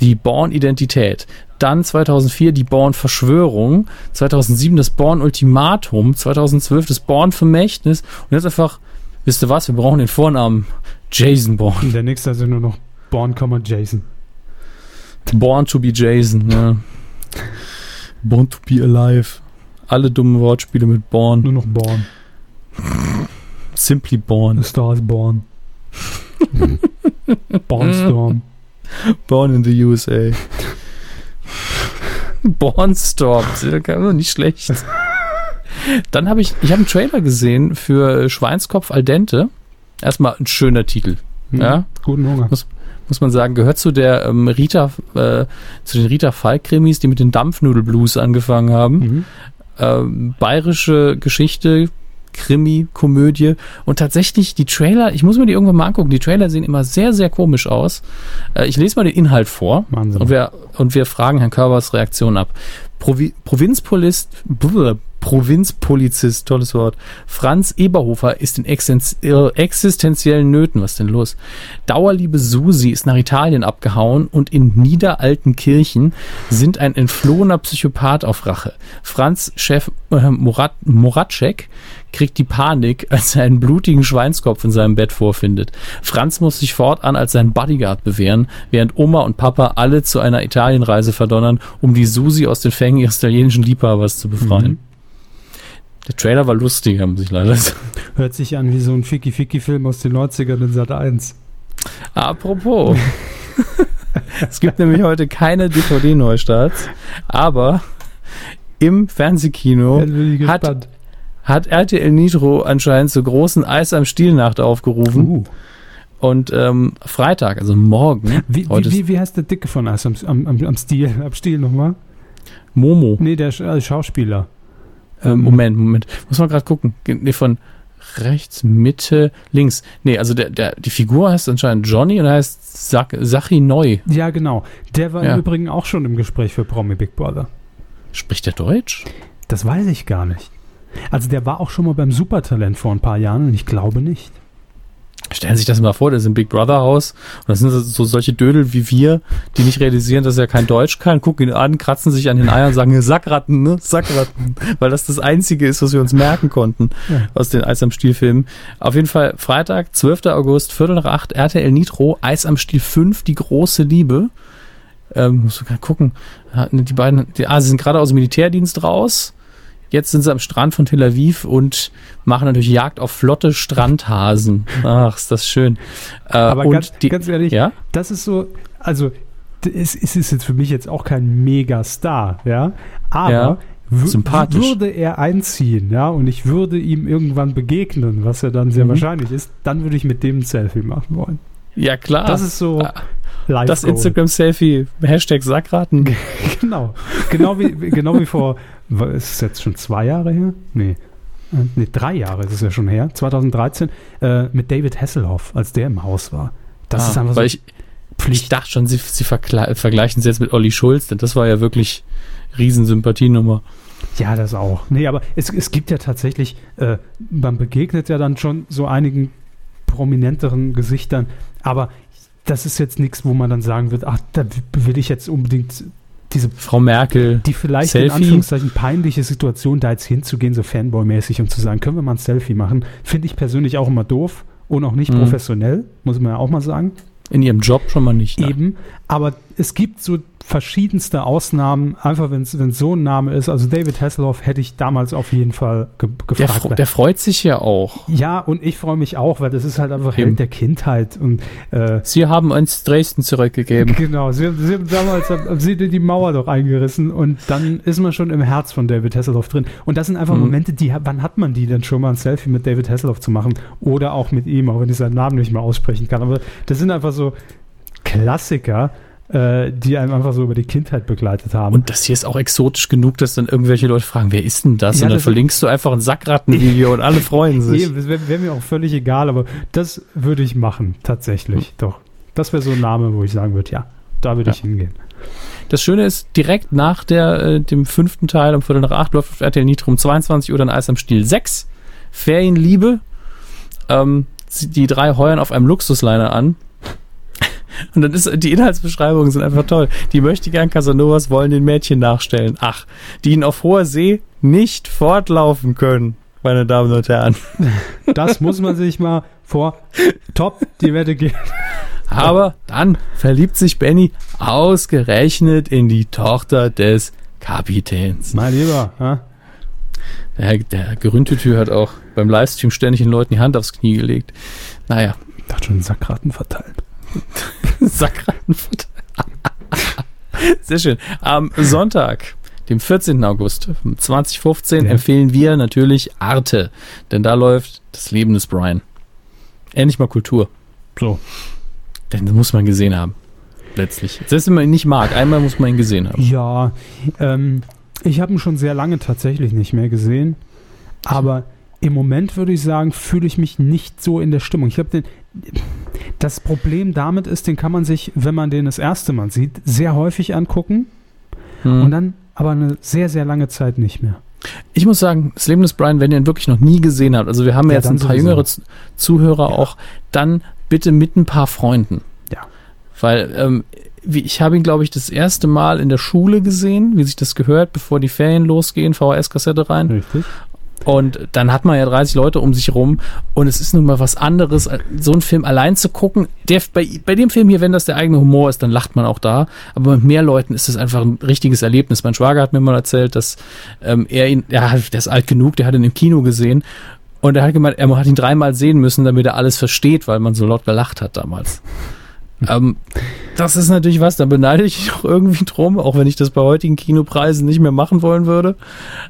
Die Bourne-Identität. Dann 2004 die Bourne-Verschwörung. 2007 das Bourne-Ultimatum. 2012 das Bourne-Vermächtnis. Und jetzt einfach, wisst ihr was, wir brauchen den Vornamen Jason. Und der nächste also nur noch Born, Jason. Born to be Jason, ja. Born to be alive. Alle dummen Wortspiele mit Born. Nur noch Born. Simply Born. The Star is Born. Bornstorm. Born in the USA. Bornstorm. Nicht schlecht. Dann habe ich, ich habe einen Trailer gesehen für Schweinskopf al dente. Erstmal ein schöner Titel. Mhm. Ja. Guten Hunger. Muss, muss man sagen, gehört zu der ähm, Rita, äh, zu den Rita Falk-Krimis, die mit den Dampfnudelblues angefangen haben. Mhm. Ähm, bayerische Geschichte, Krimi, Komödie und tatsächlich die Trailer, ich muss mir die irgendwann mal angucken, die Trailer sehen immer sehr, sehr komisch aus. Äh, ich lese mal den Inhalt vor Wahnsinn. und wir, und wir fragen Herrn Körbers Reaktion ab. Provi Provinzpolist, bleh, Provinzpolizist, tolles Wort, Franz Eberhofer ist in äh, existenziellen Nöten. Was denn los? Dauerliebe Susi ist nach Italien abgehauen und in Niederaltenkirchen sind ein entflohener Psychopath auf Rache. Franz Chef äh, Morat, Moratschek kriegt die Panik, als er einen blutigen Schweinskopf in seinem Bett vorfindet. Franz muss sich fortan als sein Bodyguard bewähren, während Oma und Papa alle zu einer Italienreise verdonnern, um die Susi aus den Fängen ihres italienischen Liebhabers zu befreien. Mhm. Der Trailer war lustiger, muss ich leider. Hört sich an wie so ein Ficky-Ficky-Film aus den 90ern in Sat 1. Apropos. es gibt nämlich heute keine DVD-Neustarts, aber im Fernsehkino hat, hat RTL Nitro anscheinend zur großen Eis am Stiel-Nacht aufgerufen. Uh. Und ähm, Freitag, also morgen, Wie, heute wie, wie, wie heißt der Dicke von Eis am, am, am, Stil? Am Stil nochmal? Momo. Nee, der Sch- äh, Schauspieler. Ähm, Moment, Moment. Muss man gerade gucken. Nee, von rechts, Mitte, links. Nee, also der, der, die Figur heißt anscheinend Johnny und er heißt Sach, Sachi Neu. Ja, genau. Der war Ja. im Übrigen auch schon im Gespräch für Promi Big Brother. Spricht der Deutsch? Das weiß ich gar nicht. Also der war auch schon mal beim Supertalent vor ein paar Jahren und ich glaube nicht. Stellen Sie sich das mal vor, der ist im Big Brother Haus und das sind so, so solche Dödel wie wir, die nicht realisieren, dass er kein Deutsch kann, gucken ihn an, kratzen sich an den Eiern und sagen, Sackratten, ne? Sackratten. Weil das das Einzige ist, was wir uns merken konnten Ja. aus den Eis am Stiel Filmen. Auf jeden Fall Freitag, 12. August, Viertel nach acht, RTL Nitro, Eis am Stiel 5, die große Liebe. Ähm, muss sogar gucken. Die beiden, die, ah, sie sind gerade aus dem Militärdienst raus. Jetzt sind sie am Strand von Tel Aviv und machen natürlich Jagd auf flotte Strandhasen. Ach, ist das schön. Äh, Aber ganz, die, ganz ehrlich, ja? das ist so, also es, es ist jetzt für mich jetzt auch kein Megastar, ja, aber Ja, sympathisch. würde er einziehen, ja, und ich würde ihm irgendwann begegnen, was ja dann sehr Mhm. wahrscheinlich ist, dann würde ich mit dem ein Selfie machen wollen. Ja, klar. Das ist so Ah, das Instagram-Selfie, Hashtag Sackraten. Genau. Genau wie, genau wie vor, ist es jetzt schon zwei Jahre her? Nee. Äh, Nee, drei Jahre ist es ja schon her. 2013 äh, mit David Hasselhoff, als der im Haus war. Das Ah, ist einfach so ich, ich dachte schon, sie, sie vergle- vergleichen es jetzt mit Olli Schulz, denn das war ja wirklich Riesensympathienummer. Ja, das auch. Nee, aber es, es gibt ja tatsächlich, äh, man begegnet ja dann schon so einigen prominenteren Gesichtern, aber das ist jetzt nichts, wo man dann sagen wird, ach, da will ich jetzt unbedingt diese, Frau Merkel. die vielleicht in Selfie. Anführungszeichen peinliche Situation, da jetzt hinzugehen, so Fanboy-mäßig, um zu sagen, können wir mal ein Selfie machen, finde ich persönlich auch immer doof und auch nicht Mhm. professionell, muss man ja auch mal sagen. In ihrem Job schon mal nicht. ne? Eben, aber es gibt so verschiedenste Ausnahmen, einfach wenn es so ein Name ist. Also David Hasselhoff hätte ich damals auf jeden Fall ge Der, gefragt. fro- der freut sich ja auch. ja, und ich freue mich auch, weil das ist halt einfach. Held der Kindheit. Und äh, Sie haben uns Dresden zurückgegeben. genau, sie, sie haben damals haben sie die Mauer doch eingerissen und dann ist man schon im Herz von David Hasselhoff drin. Und das sind einfach Mhm. Momente, die wann hat man die denn schon mal ein Selfie mit David Hasselhoff zu machen oder auch mit ihm, auch wenn ich seinen Namen nicht mehr aussprechen kann. Aber das sind einfach so Klassiker, äh, die einem einfach so über die Kindheit begleitet haben. Und das hier ist auch exotisch genug, dass dann irgendwelche Leute fragen, wer ist denn das? Ja, und dann das- verlinkst du einfach ein Sackrattenvideo und alle freuen sich. Nee, das wäre wär mir auch völlig egal, aber das würde ich machen, tatsächlich. Hm. Doch. Das wäre so ein Name, wo ich sagen würde, ja. Da würde Ja. ich hingehen. Das Schöne ist, direkt nach der, äh, dem fünften Teil um Viertel nach acht läuft auf RTL Nitro um 22 Uhr dann Eis am Stiel 6. Ferienliebe. Ähm, die drei heuern auf einem Luxusliner an. Und dann ist die Inhaltsbeschreibungen sind einfach toll. Die möchte gern Casanovas wollen den Mädchen nachstellen. Ach, die ihnen auf hoher See nicht fortlaufen können, meine Damen und Herren. Das muss man sich mal vor top die Wette gehen. Aber dann verliebt sich Benny ausgerechnet in die Tochter des Kapitäns. Mein Lieber, ja? Der, der Gerüntütü hat auch beim Livestream ständig den Leuten die Hand aufs Knie gelegt. Naja, ich dachte schon Sackraten verteilt. Sackratenfutter. Sehr schön. Am Sonntag, dem 14. August 2015, Ja. empfehlen wir natürlich Arte. Denn da läuft das Leben des Brian. Endlich mal Kultur. So. Denn das muss man gesehen haben. Letztlich. Selbst wenn man ihn nicht mag, einmal muss man ihn gesehen haben. Ja, ähm, ich habe ihn schon sehr lange tatsächlich nicht mehr gesehen. Aber im Moment würde ich sagen, fühle ich mich nicht so in der Stimmung. Ich glaube, den- das Problem damit ist, den kann man sich, wenn man den das erste Mal sieht, sehr häufig angucken Hm. und dann aber eine sehr, sehr lange Zeit nicht mehr. Ich muss sagen, das Leben des Brian, wenn ihr ihn wirklich noch nie gesehen habt, also wir haben Ja, jetzt ein paar sowieso. jüngere Zuhörer auch, dann bitte mit ein paar Freunden. Ja. Weil ähm, ich habe ihn, glaube ich, das erste Mal in der Schule gesehen, wie sich das gehört, bevor die Ferien losgehen, VHS-Kassette rein. Richtig? Und dann hat man ja 30 Leute um sich rum und es ist nun mal was anderes, so einen Film allein zu gucken. Der, bei, bei dem Film hier, wenn das der eigene Humor ist, dann lacht man auch da. Aber mit mehr Leuten ist es einfach ein richtiges Erlebnis. Mein Schwager hat mir mal erzählt, dass ähm, er ihn, ja, der ist alt genug, der hat ihn im Kino gesehen. Und er hat gemeint, er hat ihn dreimal sehen müssen, damit er alles versteht, weil man so laut gelacht hat damals. Ähm, das ist natürlich was, da beneide ich ihn auch irgendwie drum, auch wenn ich das bei heutigen Kinopreisen nicht mehr machen wollen würde.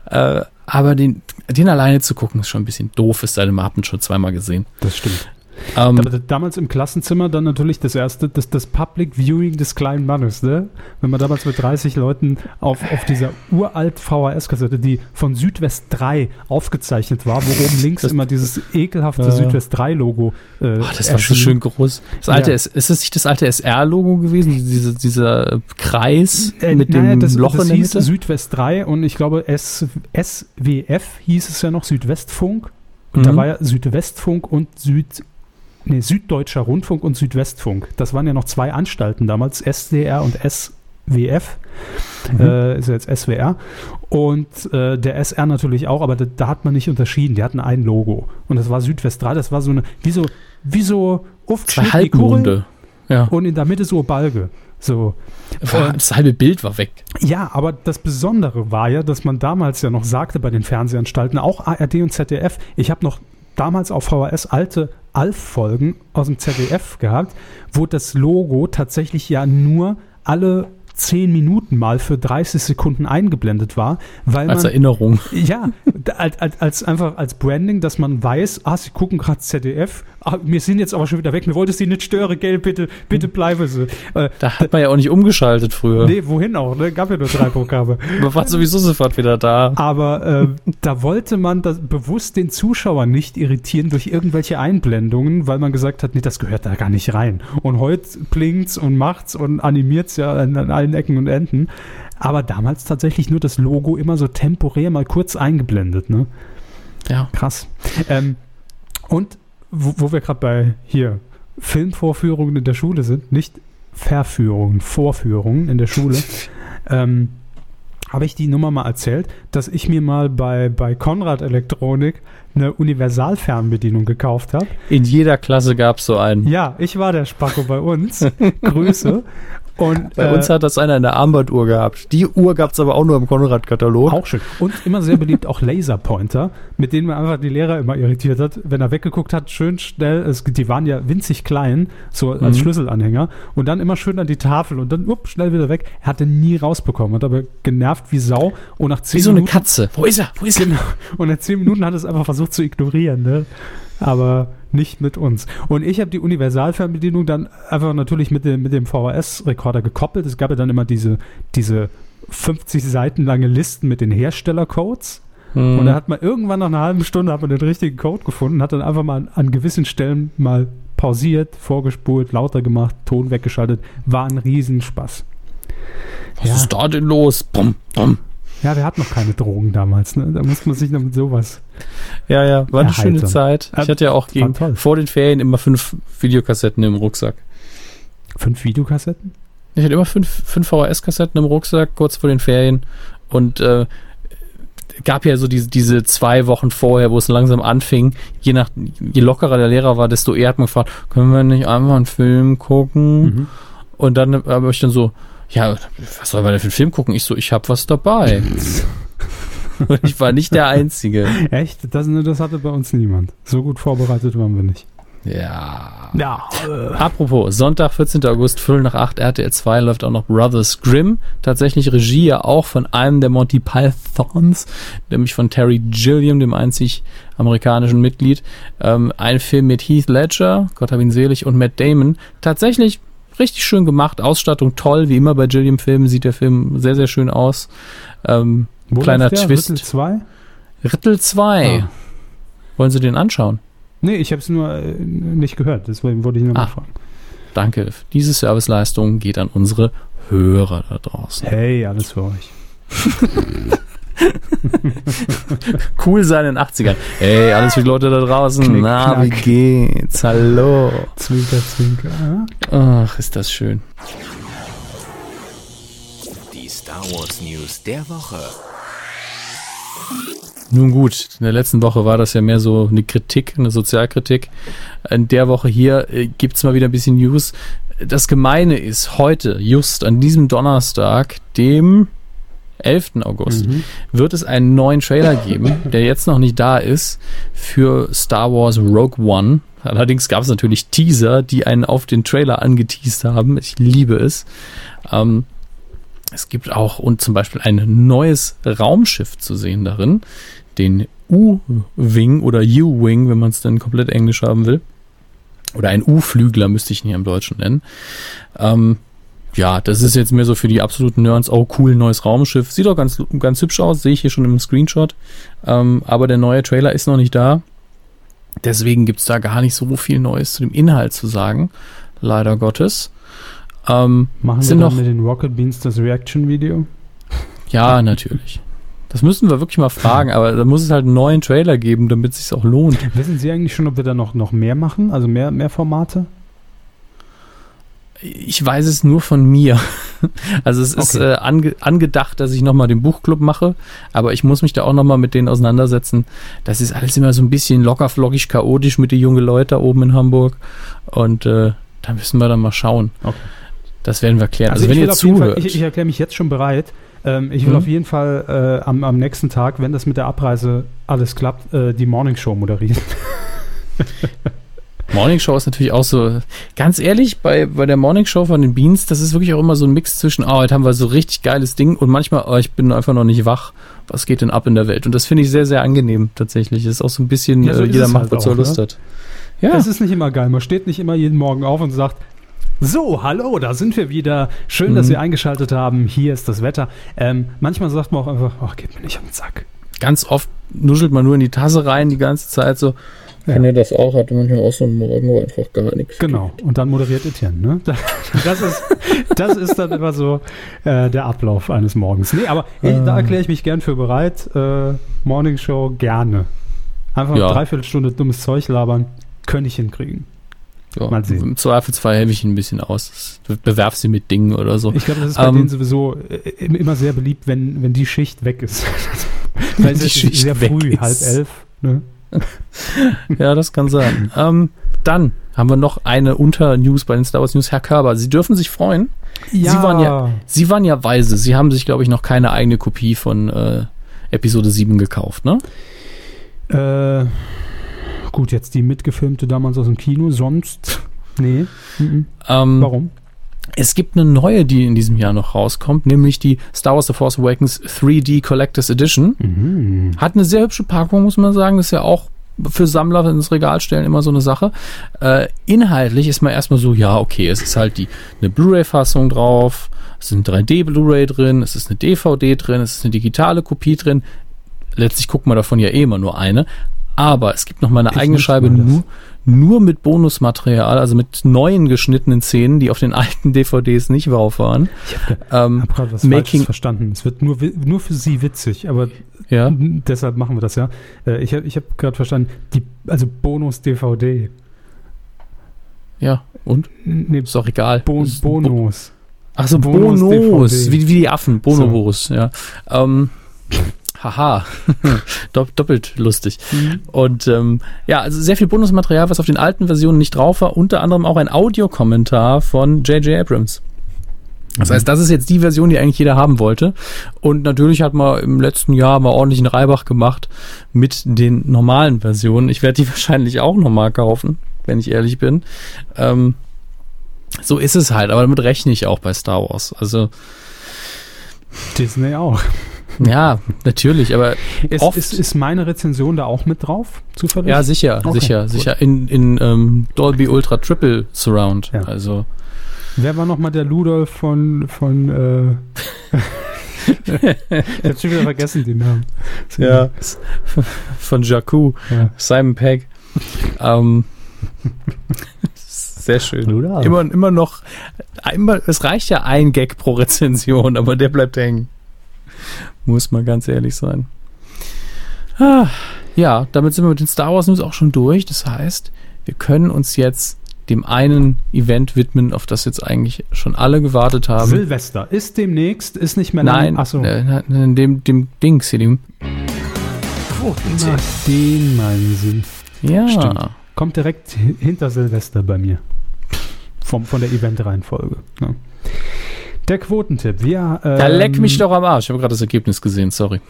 Äh, aber den, den alleine zu gucken, ist schon ein bisschen doof, sei denn, man schon zweimal gesehen. Das stimmt. Ähm, Da- Damals im Klassenzimmer dann natürlich das erste, das, das Public Viewing des kleinen Mannes, ne? Wenn man damals mit 30 Leuten auf, auf dieser uralt VHS-Kassette, die von Südwest 3 aufgezeichnet war, wo oben links Das- immer dieses ekelhafte Ja. Südwest 3-Logo äh, oh, das war so erschien. schön groß. Das alte, Ja. ist, ist es nicht das alte SR-Logo gewesen? Diese, dieser äh, Kreis Äh, mit naja, dem das, Loch das in der hieß Mitte? Südwest 3 und ich glaube S, SWF hieß es ja noch Südwestfunk. Und da Mhm. war ja Südwestfunk und Süd, nee, Süddeutscher Rundfunk und Südwestfunk. Das waren ja noch zwei Anstalten damals, SDR und SWF. Mhm. Äh, ist ja jetzt SWR. Und äh, der SR natürlich auch, aber da, da hat man nicht unterschieden. Die hatten ein Logo. Und das war Südwest 3, das war so eine, wie so, wie so oft Zwei Halbmonde. Ja. Und in der Mitte so Balge. So. War, das halbe Bild war weg. Ja, aber das Besondere war ja, dass man damals ja noch sagte bei den Fernsehanstalten, auch ARD und ZDF, ich habe noch damals auf VHS alte Alf-Folgen aus dem ZDF gehabt, wo das Logo tatsächlich ja nur alle 10 Minuten mal für 30 Sekunden eingeblendet war, weil Als man Erinnerung. ja, als, als, als einfach als Branding, dass man weiß, ah, sie gucken gerade ZDF, ah, wir sind jetzt aber schon wieder weg, mir wolltest sie nicht stören, gell, bitte, bitte bleibe sie. Äh, Da hat man ja auch nicht umgeschaltet früher. nee, wohin auch, ne? Gab ja nur drei Programme. Man war sowieso sofort wieder da. Aber äh, da wollte man das bewusst den Zuschauer nicht irritieren durch irgendwelche Einblendungen, weil man gesagt hat, nee, das gehört da gar nicht rein. Und heute blinkt's und macht's und animiert's ja an, an allen Ecken und Enden. Aber damals tatsächlich nur das Logo immer so temporär mal kurz eingeblendet, ne? Ja. Krass. Ähm, und wo, wo wir gerade bei hier Filmvorführungen in der Schule sind, nicht Verführungen, Vorführungen in der Schule, ähm, habe ich die Nummer mal erzählt, dass ich mir mal bei, bei Konrad Elektronik eine Universalfernbedienung gekauft habe. In jeder Klasse gab es so einen. Ja, ich war der Spacko bei uns. Grüße. Und Bei äh, uns hat das einer in der Armbanduhr gehabt. Die Uhr gab es aber auch nur im Konrad-Katalog. Auch schön. Und immer sehr beliebt auch Laserpointer, mit denen man einfach die Lehrer immer irritiert hat. Wenn er weggeguckt hat, schön schnell, es, die waren ja winzig klein, so als Mhm. Schlüsselanhänger. Und dann immer schön an die Tafel und dann up, schnell wieder weg. Er hatte nie rausbekommen, hat aber genervt wie Sau. Und nach zehn Wie so eine Minuten, Katze. Wo ist er? Wo ist er? Genau. Und nach zehn Minuten hat es einfach versucht zu ignorieren, ne? Aber nicht mit uns. Und ich habe die Universalfernbedienung dann einfach natürlich mit dem, mit dem VHS-Rekorder gekoppelt. Es gab ja dann immer diese, diese 50 Seiten lange Listen mit den Herstellercodes. Hm. Mhm. Und da hat man irgendwann nach einer halben Stunde hat man den richtigen Code gefunden, hat dann einfach mal an, an gewissen Stellen mal pausiert, vorgespult, lauter gemacht, Ton weggeschaltet. War ein Riesenspaß. Was Ja. ist da denn los? Bum, bum. Ja, wir hatten noch keine Drogen damals. Ne? Da muss man sich noch mit sowas. Ja, ja, war eine schöne. Zeit. Ich hatte ja auch gegen, vor den Ferien immer fünf Videokassetten im Rucksack. Fünf Videokassetten? Ich hatte immer fünf, fünf VHS-Kassetten im Rucksack, kurz vor den Ferien. Und äh, gab ja so diese, diese zwei Wochen vorher, wo es langsam anfing. Je, nach, je lockerer der Lehrer war, desto eher hat man gefragt, können wir nicht einmal einen Film gucken? Mhm. Und dann habe ich dann so, ja, was soll man denn für einen Film gucken? Ich so, ich habe was dabei. Und ich war nicht der Einzige. Echt? Das, das hatte bei uns niemand. So gut vorbereitet waren wir nicht. Ja. Ja. Apropos, Sonntag, 14. August, Viertel nach 8, RTL 2 läuft auch noch Brothers Grimm. Tatsächlich Regie ja auch von einem der Monty Pythons, nämlich von Terry Gilliam, dem einzig amerikanischen Mitglied. Ähm, ein Film mit Heath Ledger, Gott hab ihn selig, und Matt Damon. Tatsächlich richtig schön gemacht, Ausstattung toll, wie immer bei Gilliam-Filmen sieht der Film sehr, sehr schön aus. Ähm, Wo kleiner läuft der? Twist. Rittel 2? Rittel 2. Ah. Wollen Sie den anschauen? Nee, ich habe es nur äh, nicht gehört. Deswegen wollte ich nur Ah. mal fragen. Danke. Diese Serviceleistung geht an unsere Hörer da draußen. Hey, alles für euch. Cool sein in den 80ern. Hey, alles für die Leute da draußen. Knick, Na, wie knack. geht's? Hallo. Zwinker, zwinker. Ach, ist das schön. Die Star Wars News der Woche. Nun gut, in der letzten Woche war das ja mehr so eine Kritik, eine Sozialkritik. In der Woche hier äh, gibt's mal wieder ein bisschen News. Das Gemeine ist, heute, just an diesem Donnerstag, dem 11. August, Mhm. wird es einen neuen Trailer geben, der jetzt noch nicht da ist, für Star Wars Rogue One. Allerdings gab es natürlich Teaser, die einen auf den Trailer angeteased haben. Ich liebe es. Ähm, es gibt auch und zum Beispiel ein neues Raumschiff zu sehen darin, den U-Wing oder U-Wing, wenn man es dann komplett englisch haben will. Oder ein U-Flügler müsste ich ihn hier im Deutschen nennen. Ähm, ja, das ist jetzt mehr so für die absoluten Nerds. Oh, cool, neues Raumschiff. Sieht auch ganz, ganz hübsch aus, sehe ich hier schon im Screenshot. Ähm, aber der neue Trailer ist noch nicht da. Deswegen gibt's da gar nicht so viel Neues zu dem Inhalt zu sagen. Leider Gottes. Ähm, Machen wir Sind dann noch- mit den Rocket Beans das Reaction-Video? ja, natürlich. Das müssen wir wirklich mal fragen, aber da muss es halt einen neuen Trailer geben, damit es sich auch lohnt. Wissen Sie eigentlich schon, ob wir da noch, noch mehr machen? Also mehr, mehr Formate? Ich weiß es nur von mir. Also es ist Okay. äh, ange angedacht, dass ich nochmal den Buchclub mache, aber ich muss mich da auch nochmal mit denen auseinandersetzen. Das ist alles immer so ein bisschen locker, flockig, chaotisch mit den jungen Leuten da oben in Hamburg. Und äh, da müssen wir dann mal schauen. Okay. Das werden wir klären. Also, ich wenn ihr jeden Fall, zuhört. ich, ich erkläre mich jetzt schon bereit. Ähm, ich will Mhm. auf jeden Fall äh, am, am nächsten Tag, wenn das mit der Abreise alles klappt, äh, die Morning Show moderieren. Morning Show ist natürlich auch so, ganz ehrlich, bei, bei der Morning Show von den Beans, das ist wirklich auch immer so ein Mix zwischen, oh, heute haben wir so richtig geiles Ding und manchmal, oh, ich bin einfach noch nicht wach. Was geht denn ab in der Welt? Und das finde ich sehr, sehr angenehm tatsächlich. Das ist auch so ein bisschen, Ja, so äh, jeder macht, halt was er Lust ne? hat. Ja, Es ist nicht immer geil. Man steht nicht immer jeden Morgen auf und sagt, so, hallo, da sind wir wieder. Schön, dass Mhm. Sie eingeschaltet haben. Hier ist das Wetter. Ähm, manchmal sagt man auch einfach, ach, geht mir nicht den Sack. ganz oft nuschelt man nur in die Tasse rein die ganze Zeit so. Ja. Wenn ihr das auch hatte, manchmal auch so einen Morgen, wo einfach gar nichts. Genau. Und dann moderiert Etienne, ne? Das ist, das ist dann immer so äh, der Ablauf eines Morgens. Nee, aber ich, da erkläre ich mich gern für bereit. Äh, Morning Show gerne. Einfach Ja. eine Dreiviertelstunde dummes Zeug labern. Könnte ich hinkriegen. Ja, Mal sehen. Im Zweifelsfall helfe ich ein bisschen aus. Bewerf sie mit Dingen oder so. Ich glaube, das ist bei Ähm, denen sowieso äh, immer sehr beliebt, wenn, wenn die Schicht weg ist. Weil es die ist Schicht sehr weg früh, ist. halb elf. Ne? Ja, das kann sein. ähm, dann haben wir noch eine Unter-News bei den Star Wars News. Herr Körber, Sie dürfen sich freuen. Sie waren ja, Sie waren ja weise. Sie haben sich, glaube ich, noch keine eigene Kopie von äh, Episode 7 gekauft, ne? Äh, gut, jetzt die mitgefilmte damals aus dem Kino, sonst. Nee. Mhm. Ähm, Warum? Es gibt eine neue, die in diesem Jahr noch rauskommt, nämlich die Star Wars The Force Awakens 3D Collectors Edition. Mhm. Hat eine sehr hübsche Packung, muss man sagen. Das ist ja auch für Sammler ins Regal stellen immer so eine Sache. Äh, inhaltlich ist man erstmal so, ja, okay, es ist halt die eine Blu-ray-Fassung drauf, es ist ein 3D-Blu-ray drin, es ist eine DVD drin, es ist eine digitale Kopie drin. Letztlich guckt man davon ja eh immer nur eine. Aber es gibt noch mal eine Ich eigene Scheibe nur, nur mit Bonusmaterial, also mit neuen geschnittenen Szenen, die auf den alten DVDs nicht drauf waren. Ich habe Ähm, hab gerade was Making- verstanden. Es wird nur, nur für Sie witzig, aber ja, deshalb machen wir das ja. Äh, ich habe ich hab gerade verstanden, die, also Bonus-DVD. ja, und? Nee, Ist doch egal. Ist- Bonus. Achso, Bonus Bonos, DVD. wie, wie die Affen, Bonobos, ja. Ähm, haha, Dopp, doppelt lustig. Und ähm, ja, also sehr viel Bonusmaterial, was auf den alten Versionen nicht drauf war, unter anderem auch ein Audiokommentar von J.J. Abrams. Das heißt, das ist jetzt die Version, die eigentlich jeder haben wollte. Und natürlich hat man im letzten Jahr mal ordentlich einen Reibach gemacht mit den normalen Versionen. Ich werde die wahrscheinlich auch nochmal kaufen, wenn ich ehrlich bin. Ähm, so ist es halt, aber damit rechne ich auch bei Star Wars. Also, Disney auch. Ja, natürlich, aber Ist, Oft- ist, ist meine Rezension da auch mit drauf? Zufällig? ja, sicher, Okay, sicher, gut. sicher. In, in ähm, Dolby Ultra Triple Surround. Ja. Also, Wer war nochmal der Ludolf von, von äh, ich hab schon wieder vergessen den Namen. ja, von Jakku, ja. Simon Pegg. ähm, sehr schön. Ludolf. Immer, immer noch, immer, es reicht ja ein Gag pro Rezension, aber der bleibt hängen. Muss man ganz ehrlich sein. Ah, ja, damit sind wir mit den Star Wars News auch schon durch. Das heißt, wir können uns jetzt dem einen Event widmen, auf das jetzt eigentlich schon alle gewartet haben. Silvester ist demnächst, ist nicht mehr Nein, lang. Achso. äh, nein, dem, dem Dings hier, dem den meinen Sie. Ja, Stimmt. Kommt direkt hi- hinter Silvester bei mir. Vom, von der Event-Reihenfolge. Ja. Der Quotentipp. Wir, ähm, da leck mich doch am Arsch. Ich habe gerade das Ergebnis gesehen, sorry.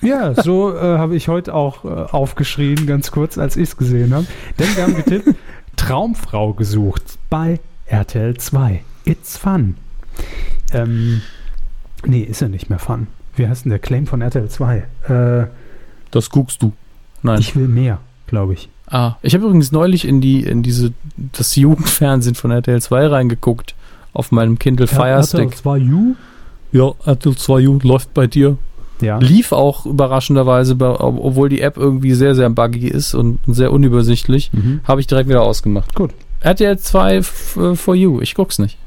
Ja, so äh, habe ich heute auch äh, aufgeschrien, ganz kurz, als ich es gesehen habe. Denn wir haben getippt, Traumfrau gesucht bei RTL 2. It's fun. Ähm, nee, ist ja nicht mehr fun. Wie heißt denn der Claim von RTL 2? Äh, Das guckst du. Nein. ich will mehr, glaube ich. ah, ich habe übrigens neulich in die in diese das Jugendfernsehen von RTL 2 reingeguckt auf meinem Kindle Fire Stick. 2 U? Ja, RTL 2 U läuft bei dir. Ja. Lief auch überraschenderweise, obwohl die App irgendwie sehr sehr buggy ist und sehr unübersichtlich, Mhm. habe ich direkt wieder ausgemacht. Gut. RTL 2 f- äh, for you. Ich guck's nicht.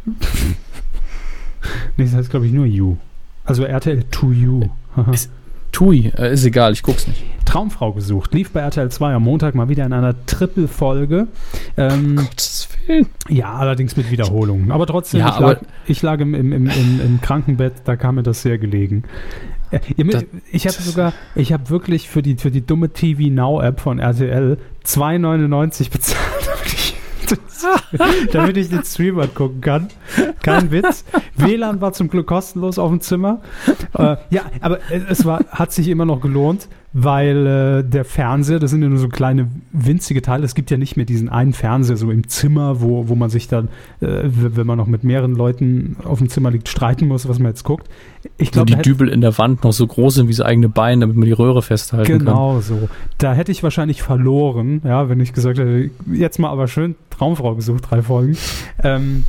Nee, das heißt, glaube ich, nur U. Also RTL 2 U. Haha. Ist- Tui, äh, ist egal, ich guck's nicht. Traumfrau gesucht. Lief bei RTL 2 am Montag mal wieder in einer Triple-Folge. Ähm, Willen. Ja, allerdings mit Wiederholungen. Aber trotzdem, Ja, ich, lag, aber- ich lag im, im, im, im, Krankenbett, da kam mir das sehr gelegen. Äh, ich habe sogar, ich habe wirklich für die, für die dumme TV Now App von RTL 2,99 bezahlt, damit ich, damit ich den Stream angucken kann. Kein Witz. WLAN war zum Glück kostenlos auf dem Zimmer. Äh, ja, aber es war, hat sich immer noch gelohnt, weil äh, der Fernseher, das sind ja nur so kleine winzige Teile. Es gibt ja nicht mehr diesen einen Fernseher so im Zimmer, wo, wo man sich dann, äh, wenn man noch mit mehreren Leuten auf dem Zimmer liegt, streiten muss, was man jetzt guckt. Ich glaube, die da hätte- Dübel in der Wand noch so groß sind wie das eigene Bein, damit man die Röhre festhalten kann. Genau so. Da hätte ich wahrscheinlich verloren, ja, wenn ich gesagt hätte, jetzt mal aber schön Traumfrau gesucht, drei Folgen. Ähm,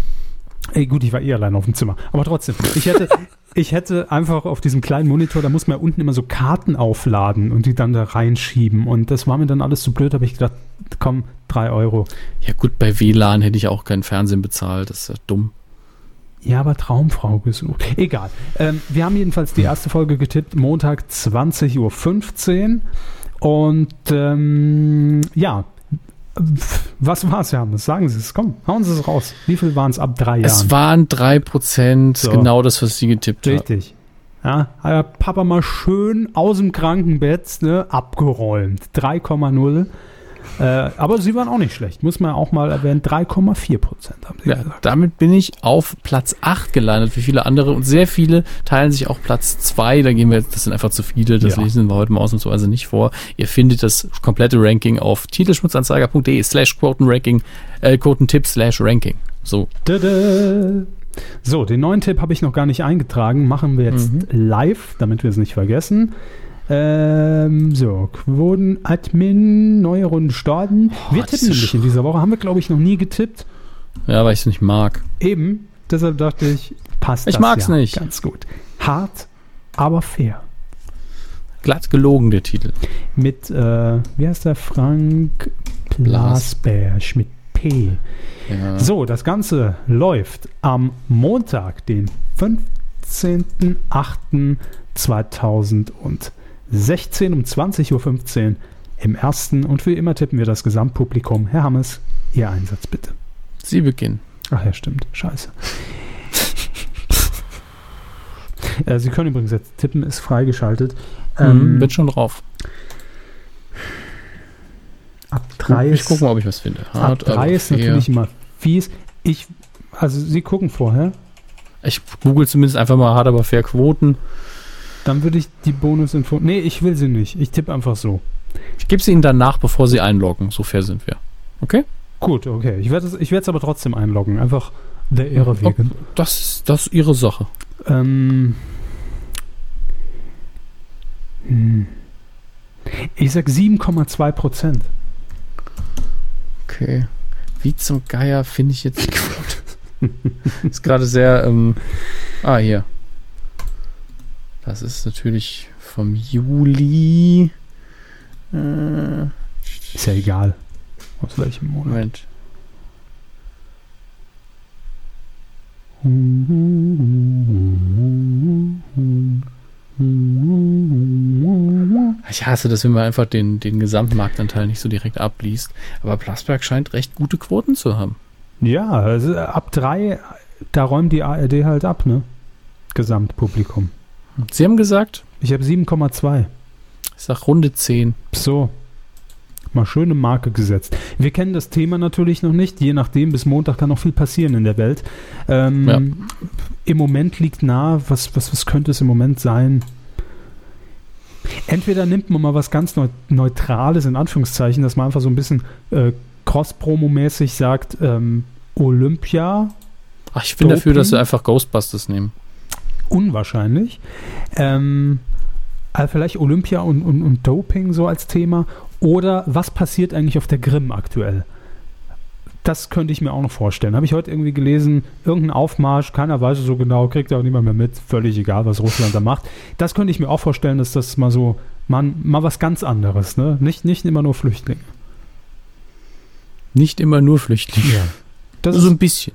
ey, gut, ich war eh allein auf dem Zimmer. Aber trotzdem, ich hätte, ich hätte einfach auf diesem kleinen Monitor, da muss man ja unten immer so Karten aufladen und die dann da reinschieben. Und das war mir dann alles zu blöd, habe ich gedacht, komm, drei Euro. Ja gut, bei WLAN hätte ich auch kein Fernsehen bezahlt, das ist ja dumm. Ja, aber Traumfrau gesucht. Egal. Ähm, wir haben jedenfalls die erste Folge getippt, Montag 20.15 Uhr. Und ähm, ja, was war es, Hermes? Sagen Sie es, komm, hauen Sie es raus. Wie viel waren es ab drei Es Jahren? waren 3%, So. genau das, was sie getippt haben. Richtig. Ja, hat Papa mal schön aus dem Krankenbett ne, abgeräumt. 3,0. Äh, aber sie waren auch nicht schlecht, muss man auch mal erwähnen. 3,4 Prozent haben sie Ja, gesagt. damit bin ich auf Platz 8 gelandet, wie viele andere. Und sehr viele teilen sich auch Platz 2. Da gehen wir jetzt, das sind einfach zu viele, das Ja. lesen wir heute mal ausnahmsweise nicht vor. Ihr findet das komplette Ranking auf titelschmutzanzeiger.de slash Quotenranking, äh, Quotentipp slash Ranking. So. Tada. So, den neuen Tipp habe ich noch gar nicht eingetragen. Machen wir jetzt Mhm. live, damit wir es nicht vergessen. Ähm, so, Quoten-Admin, neue Runde starten. wir das tippen nämlich in dieser Woche. Haben wir, glaube ich, noch nie getippt. Ja, weil ich es nicht mag. Eben. Deshalb dachte ich, passt Ich das mag's ja nicht. Ganz gut. Hart, aber fair. Glatt gelogen, der Titel. Mit, äh, wie heißt der? Frank Blasberg mit P. Ja. So, das Ganze läuft am Montag, den 15.08.2016 um 20.15 Uhr im ersten und wie immer tippen wir das Gesamtpublikum. Herr Hammes, Ihr Einsatz bitte. Sie beginnen. Ach ja, stimmt. Scheiße. äh, Sie können übrigens jetzt tippen, ist freigeschaltet. Ähm, Ähm, bin schon drauf. ab 3 ich ist, gucke mal, ob ich was finde. ab Hart, drei aber ist natürlich immer fies. Ich, also Sie gucken vorher. Ich google zumindest einfach mal hart, aber fair Quoten. Dann würde ich die Bonusinfo. Nee, ich will sie nicht. Ich tippe einfach so. Ich gebe sie Ihnen danach, bevor Sie einloggen. So fair sind wir. Okay? Gut, okay. Ich werde es ich aber trotzdem einloggen. Einfach der Ehre wegen. Das, ist- das ist Ihre Sache. Ähm. Hm. Ich sag 7,2 Prozent. Okay. Wie zum Geier finde ich jetzt die Quote? ist gerade sehr. Ähm, ah, hier. Das ist natürlich vom Juli. Äh, Ist ja egal. Aus welchem Monat. Moment. Ich hasse das, wenn man einfach den, den Gesamtmarktanteil nicht so direkt abliest. Aber Plasberg scheint recht gute Quoten zu haben. Ja, also ab drei, da räumt die ARD halt ab, ne? Gesamtpublikum. Sie haben gesagt, Ich habe 7,2. ich sag Runde 10. So. Mal schöne Marke gesetzt. Wir kennen das Thema natürlich noch nicht. Je nachdem, bis Montag kann noch viel passieren in der Welt. Ähm, Ja. Im Moment liegt nahe, was, was, was könnte es im Moment sein? Entweder nimmt man mal was ganz Neu Neutrales, in Anführungszeichen, dass man einfach so ein bisschen äh, Cross-Promo-mäßig sagt, ähm, Olympia, Ach, ich bin Doping? dafür, dass sie einfach Ghostbusters nehmen. Unwahrscheinlich. Ähm, also vielleicht Olympia und, und, und Doping so als Thema. Oder was passiert eigentlich auf der Grimm aktuell? Das könnte ich mir auch noch vorstellen. Habe ich heute irgendwie gelesen, irgendein Aufmarsch, keiner weiß es so genau, kriegt auch niemand mehr mit, völlig egal, was Russland da macht. Das könnte ich mir auch vorstellen, dass das mal so, man, mal was ganz anderes, ne? Nicht, nicht immer nur Flüchtlinge. Nicht immer nur Flüchtlinge. Das so ist ein bisschen.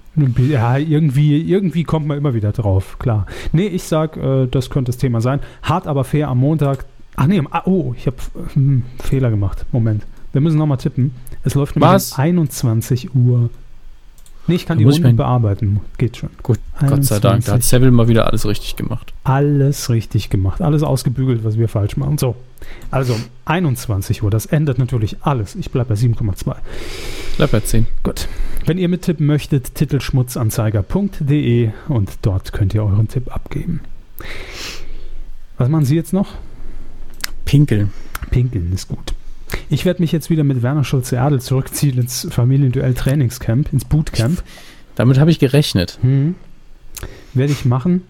Ja, irgendwie, irgendwie kommt man immer wieder drauf, klar. Nee, ich sag, äh, das könnte das Thema sein. Hart aber fair am Montag. Ach nee, am- oh, ich habe hm, Fehler gemacht. Moment. Wir müssen nochmal tippen. Es läuft nämlich um 21 Uhr. Nee, ich kann Da die Runde bearbeiten. Geht schon. Gut, Gott sei Dank. Da hat 21. Seville mal wieder alles richtig gemacht. Alles richtig gemacht. Alles ausgebügelt, was wir falsch machen. So. Also, 21 Uhr. Das ändert natürlich alles. Ich bleibe bei 7,2. Bleib bei 10. Gut. Wenn ihr mittippen möchtet, titelschmutzanzeiger.de und dort könnt ihr euren Tipp abgeben. Was machen Sie jetzt noch? Pinkeln. Pinkeln ist gut. Ich werde mich jetzt wieder mit Werner Schulze-Erdel zurückziehen ins Familienduell-Trainingscamp, ins Bootcamp. Damit habe ich gerechnet. Hm. Werde ich machen.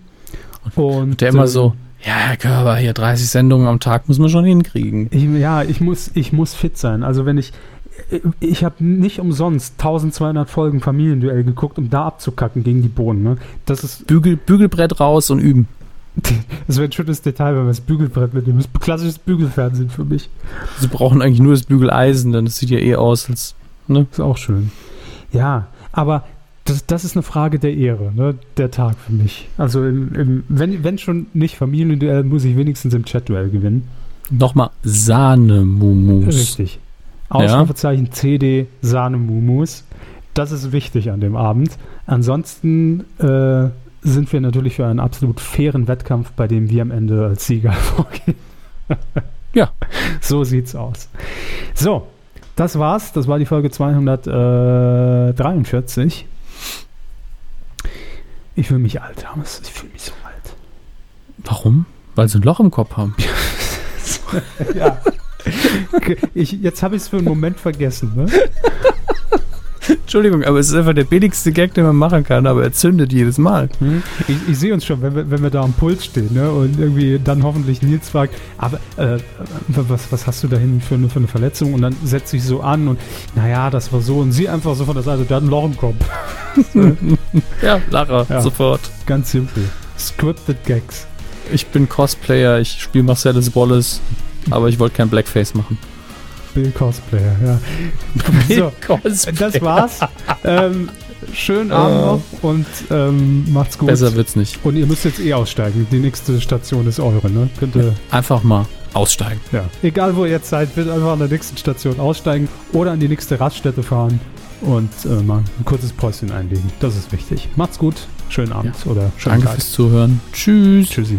Und Der immer äh, so, ja, Herr Körber, hier 30 Sendungen am Tag muss man schon hinkriegen. Ich, ja, ich muss, ich muss fit sein. Also wenn ich, ich habe nicht umsonst 1200 Folgen Familienduell geguckt, um da abzukacken gegen die Bohnen. Ne? Das ist, Bügel, Bügelbrett raus und üben. das wäre ein schönes Detail, wenn wir das Bügelbrett mitnehmen. Das ist klassisches Bügelfernsehen für mich. Sie brauchen eigentlich nur das Bügeleisen, denn das sieht ja eh aus, als. Ist auch schön. Ja, aber das, das ist eine Frage der Ehre, ne? der Tag für mich. Also im, im, wenn, wenn schon nicht Familienduell, muss ich wenigstens im Chatduell gewinnen. Nochmal Sahnemumus. Richtig. Ausrufezeichen CD Sahnemumus. Das ist wichtig an dem Abend. Ansonsten äh, sind wir natürlich für einen absolut fairen Wettkampf, bei dem wir am Ende als Sieger vorgehen. Ja. So sieht's aus. So, das war's. Das war die Folge 243. Ich fühle mich alt, Thomas. Ich fühle mich so alt. Warum? Weil sie ein Loch im Kopf haben. Ja. Ich, jetzt habe ich es für einen Moment vergessen. Ne? Entschuldigung, aber es ist einfach der billigste Gag, den man machen kann, aber er zündet jedes Mal. Ich, ich sehe uns schon, wenn wir, wenn wir da am Puls stehen ne? und irgendwie dann hoffentlich Nils fragt, aber äh, was, was hast du da hinten für eine, für eine Verletzung? Und dann setzt sich so an und naja, das war so. Und sie einfach so von der Seite, der hat ein Loch im Kopf. Ja, Lara, Ja. sofort. Ganz simpel. Scripted Gags. Ich bin Cosplayer, ich spiele Marcellus Wallace, aber ich wollte kein Blackface machen. Bill Cosplayer, ja. So, das war's. ähm, schönen Abend noch und ähm, macht's gut. Besser wird's nicht. Und ihr müsst jetzt eh aussteigen. Die nächste Station ist eure, ne? Könnt ihr, Einfach mal aussteigen. ja. Egal wo ihr jetzt seid, bitte einfach an der nächsten Station aussteigen oder an die nächste Raststätte fahren und äh, mal ein kurzes Päuschen einlegen. Das ist wichtig. Macht's gut. Schönen Abend oder schönen Danke Tag. fürs Zuhören. Tschüss. Tschüssi.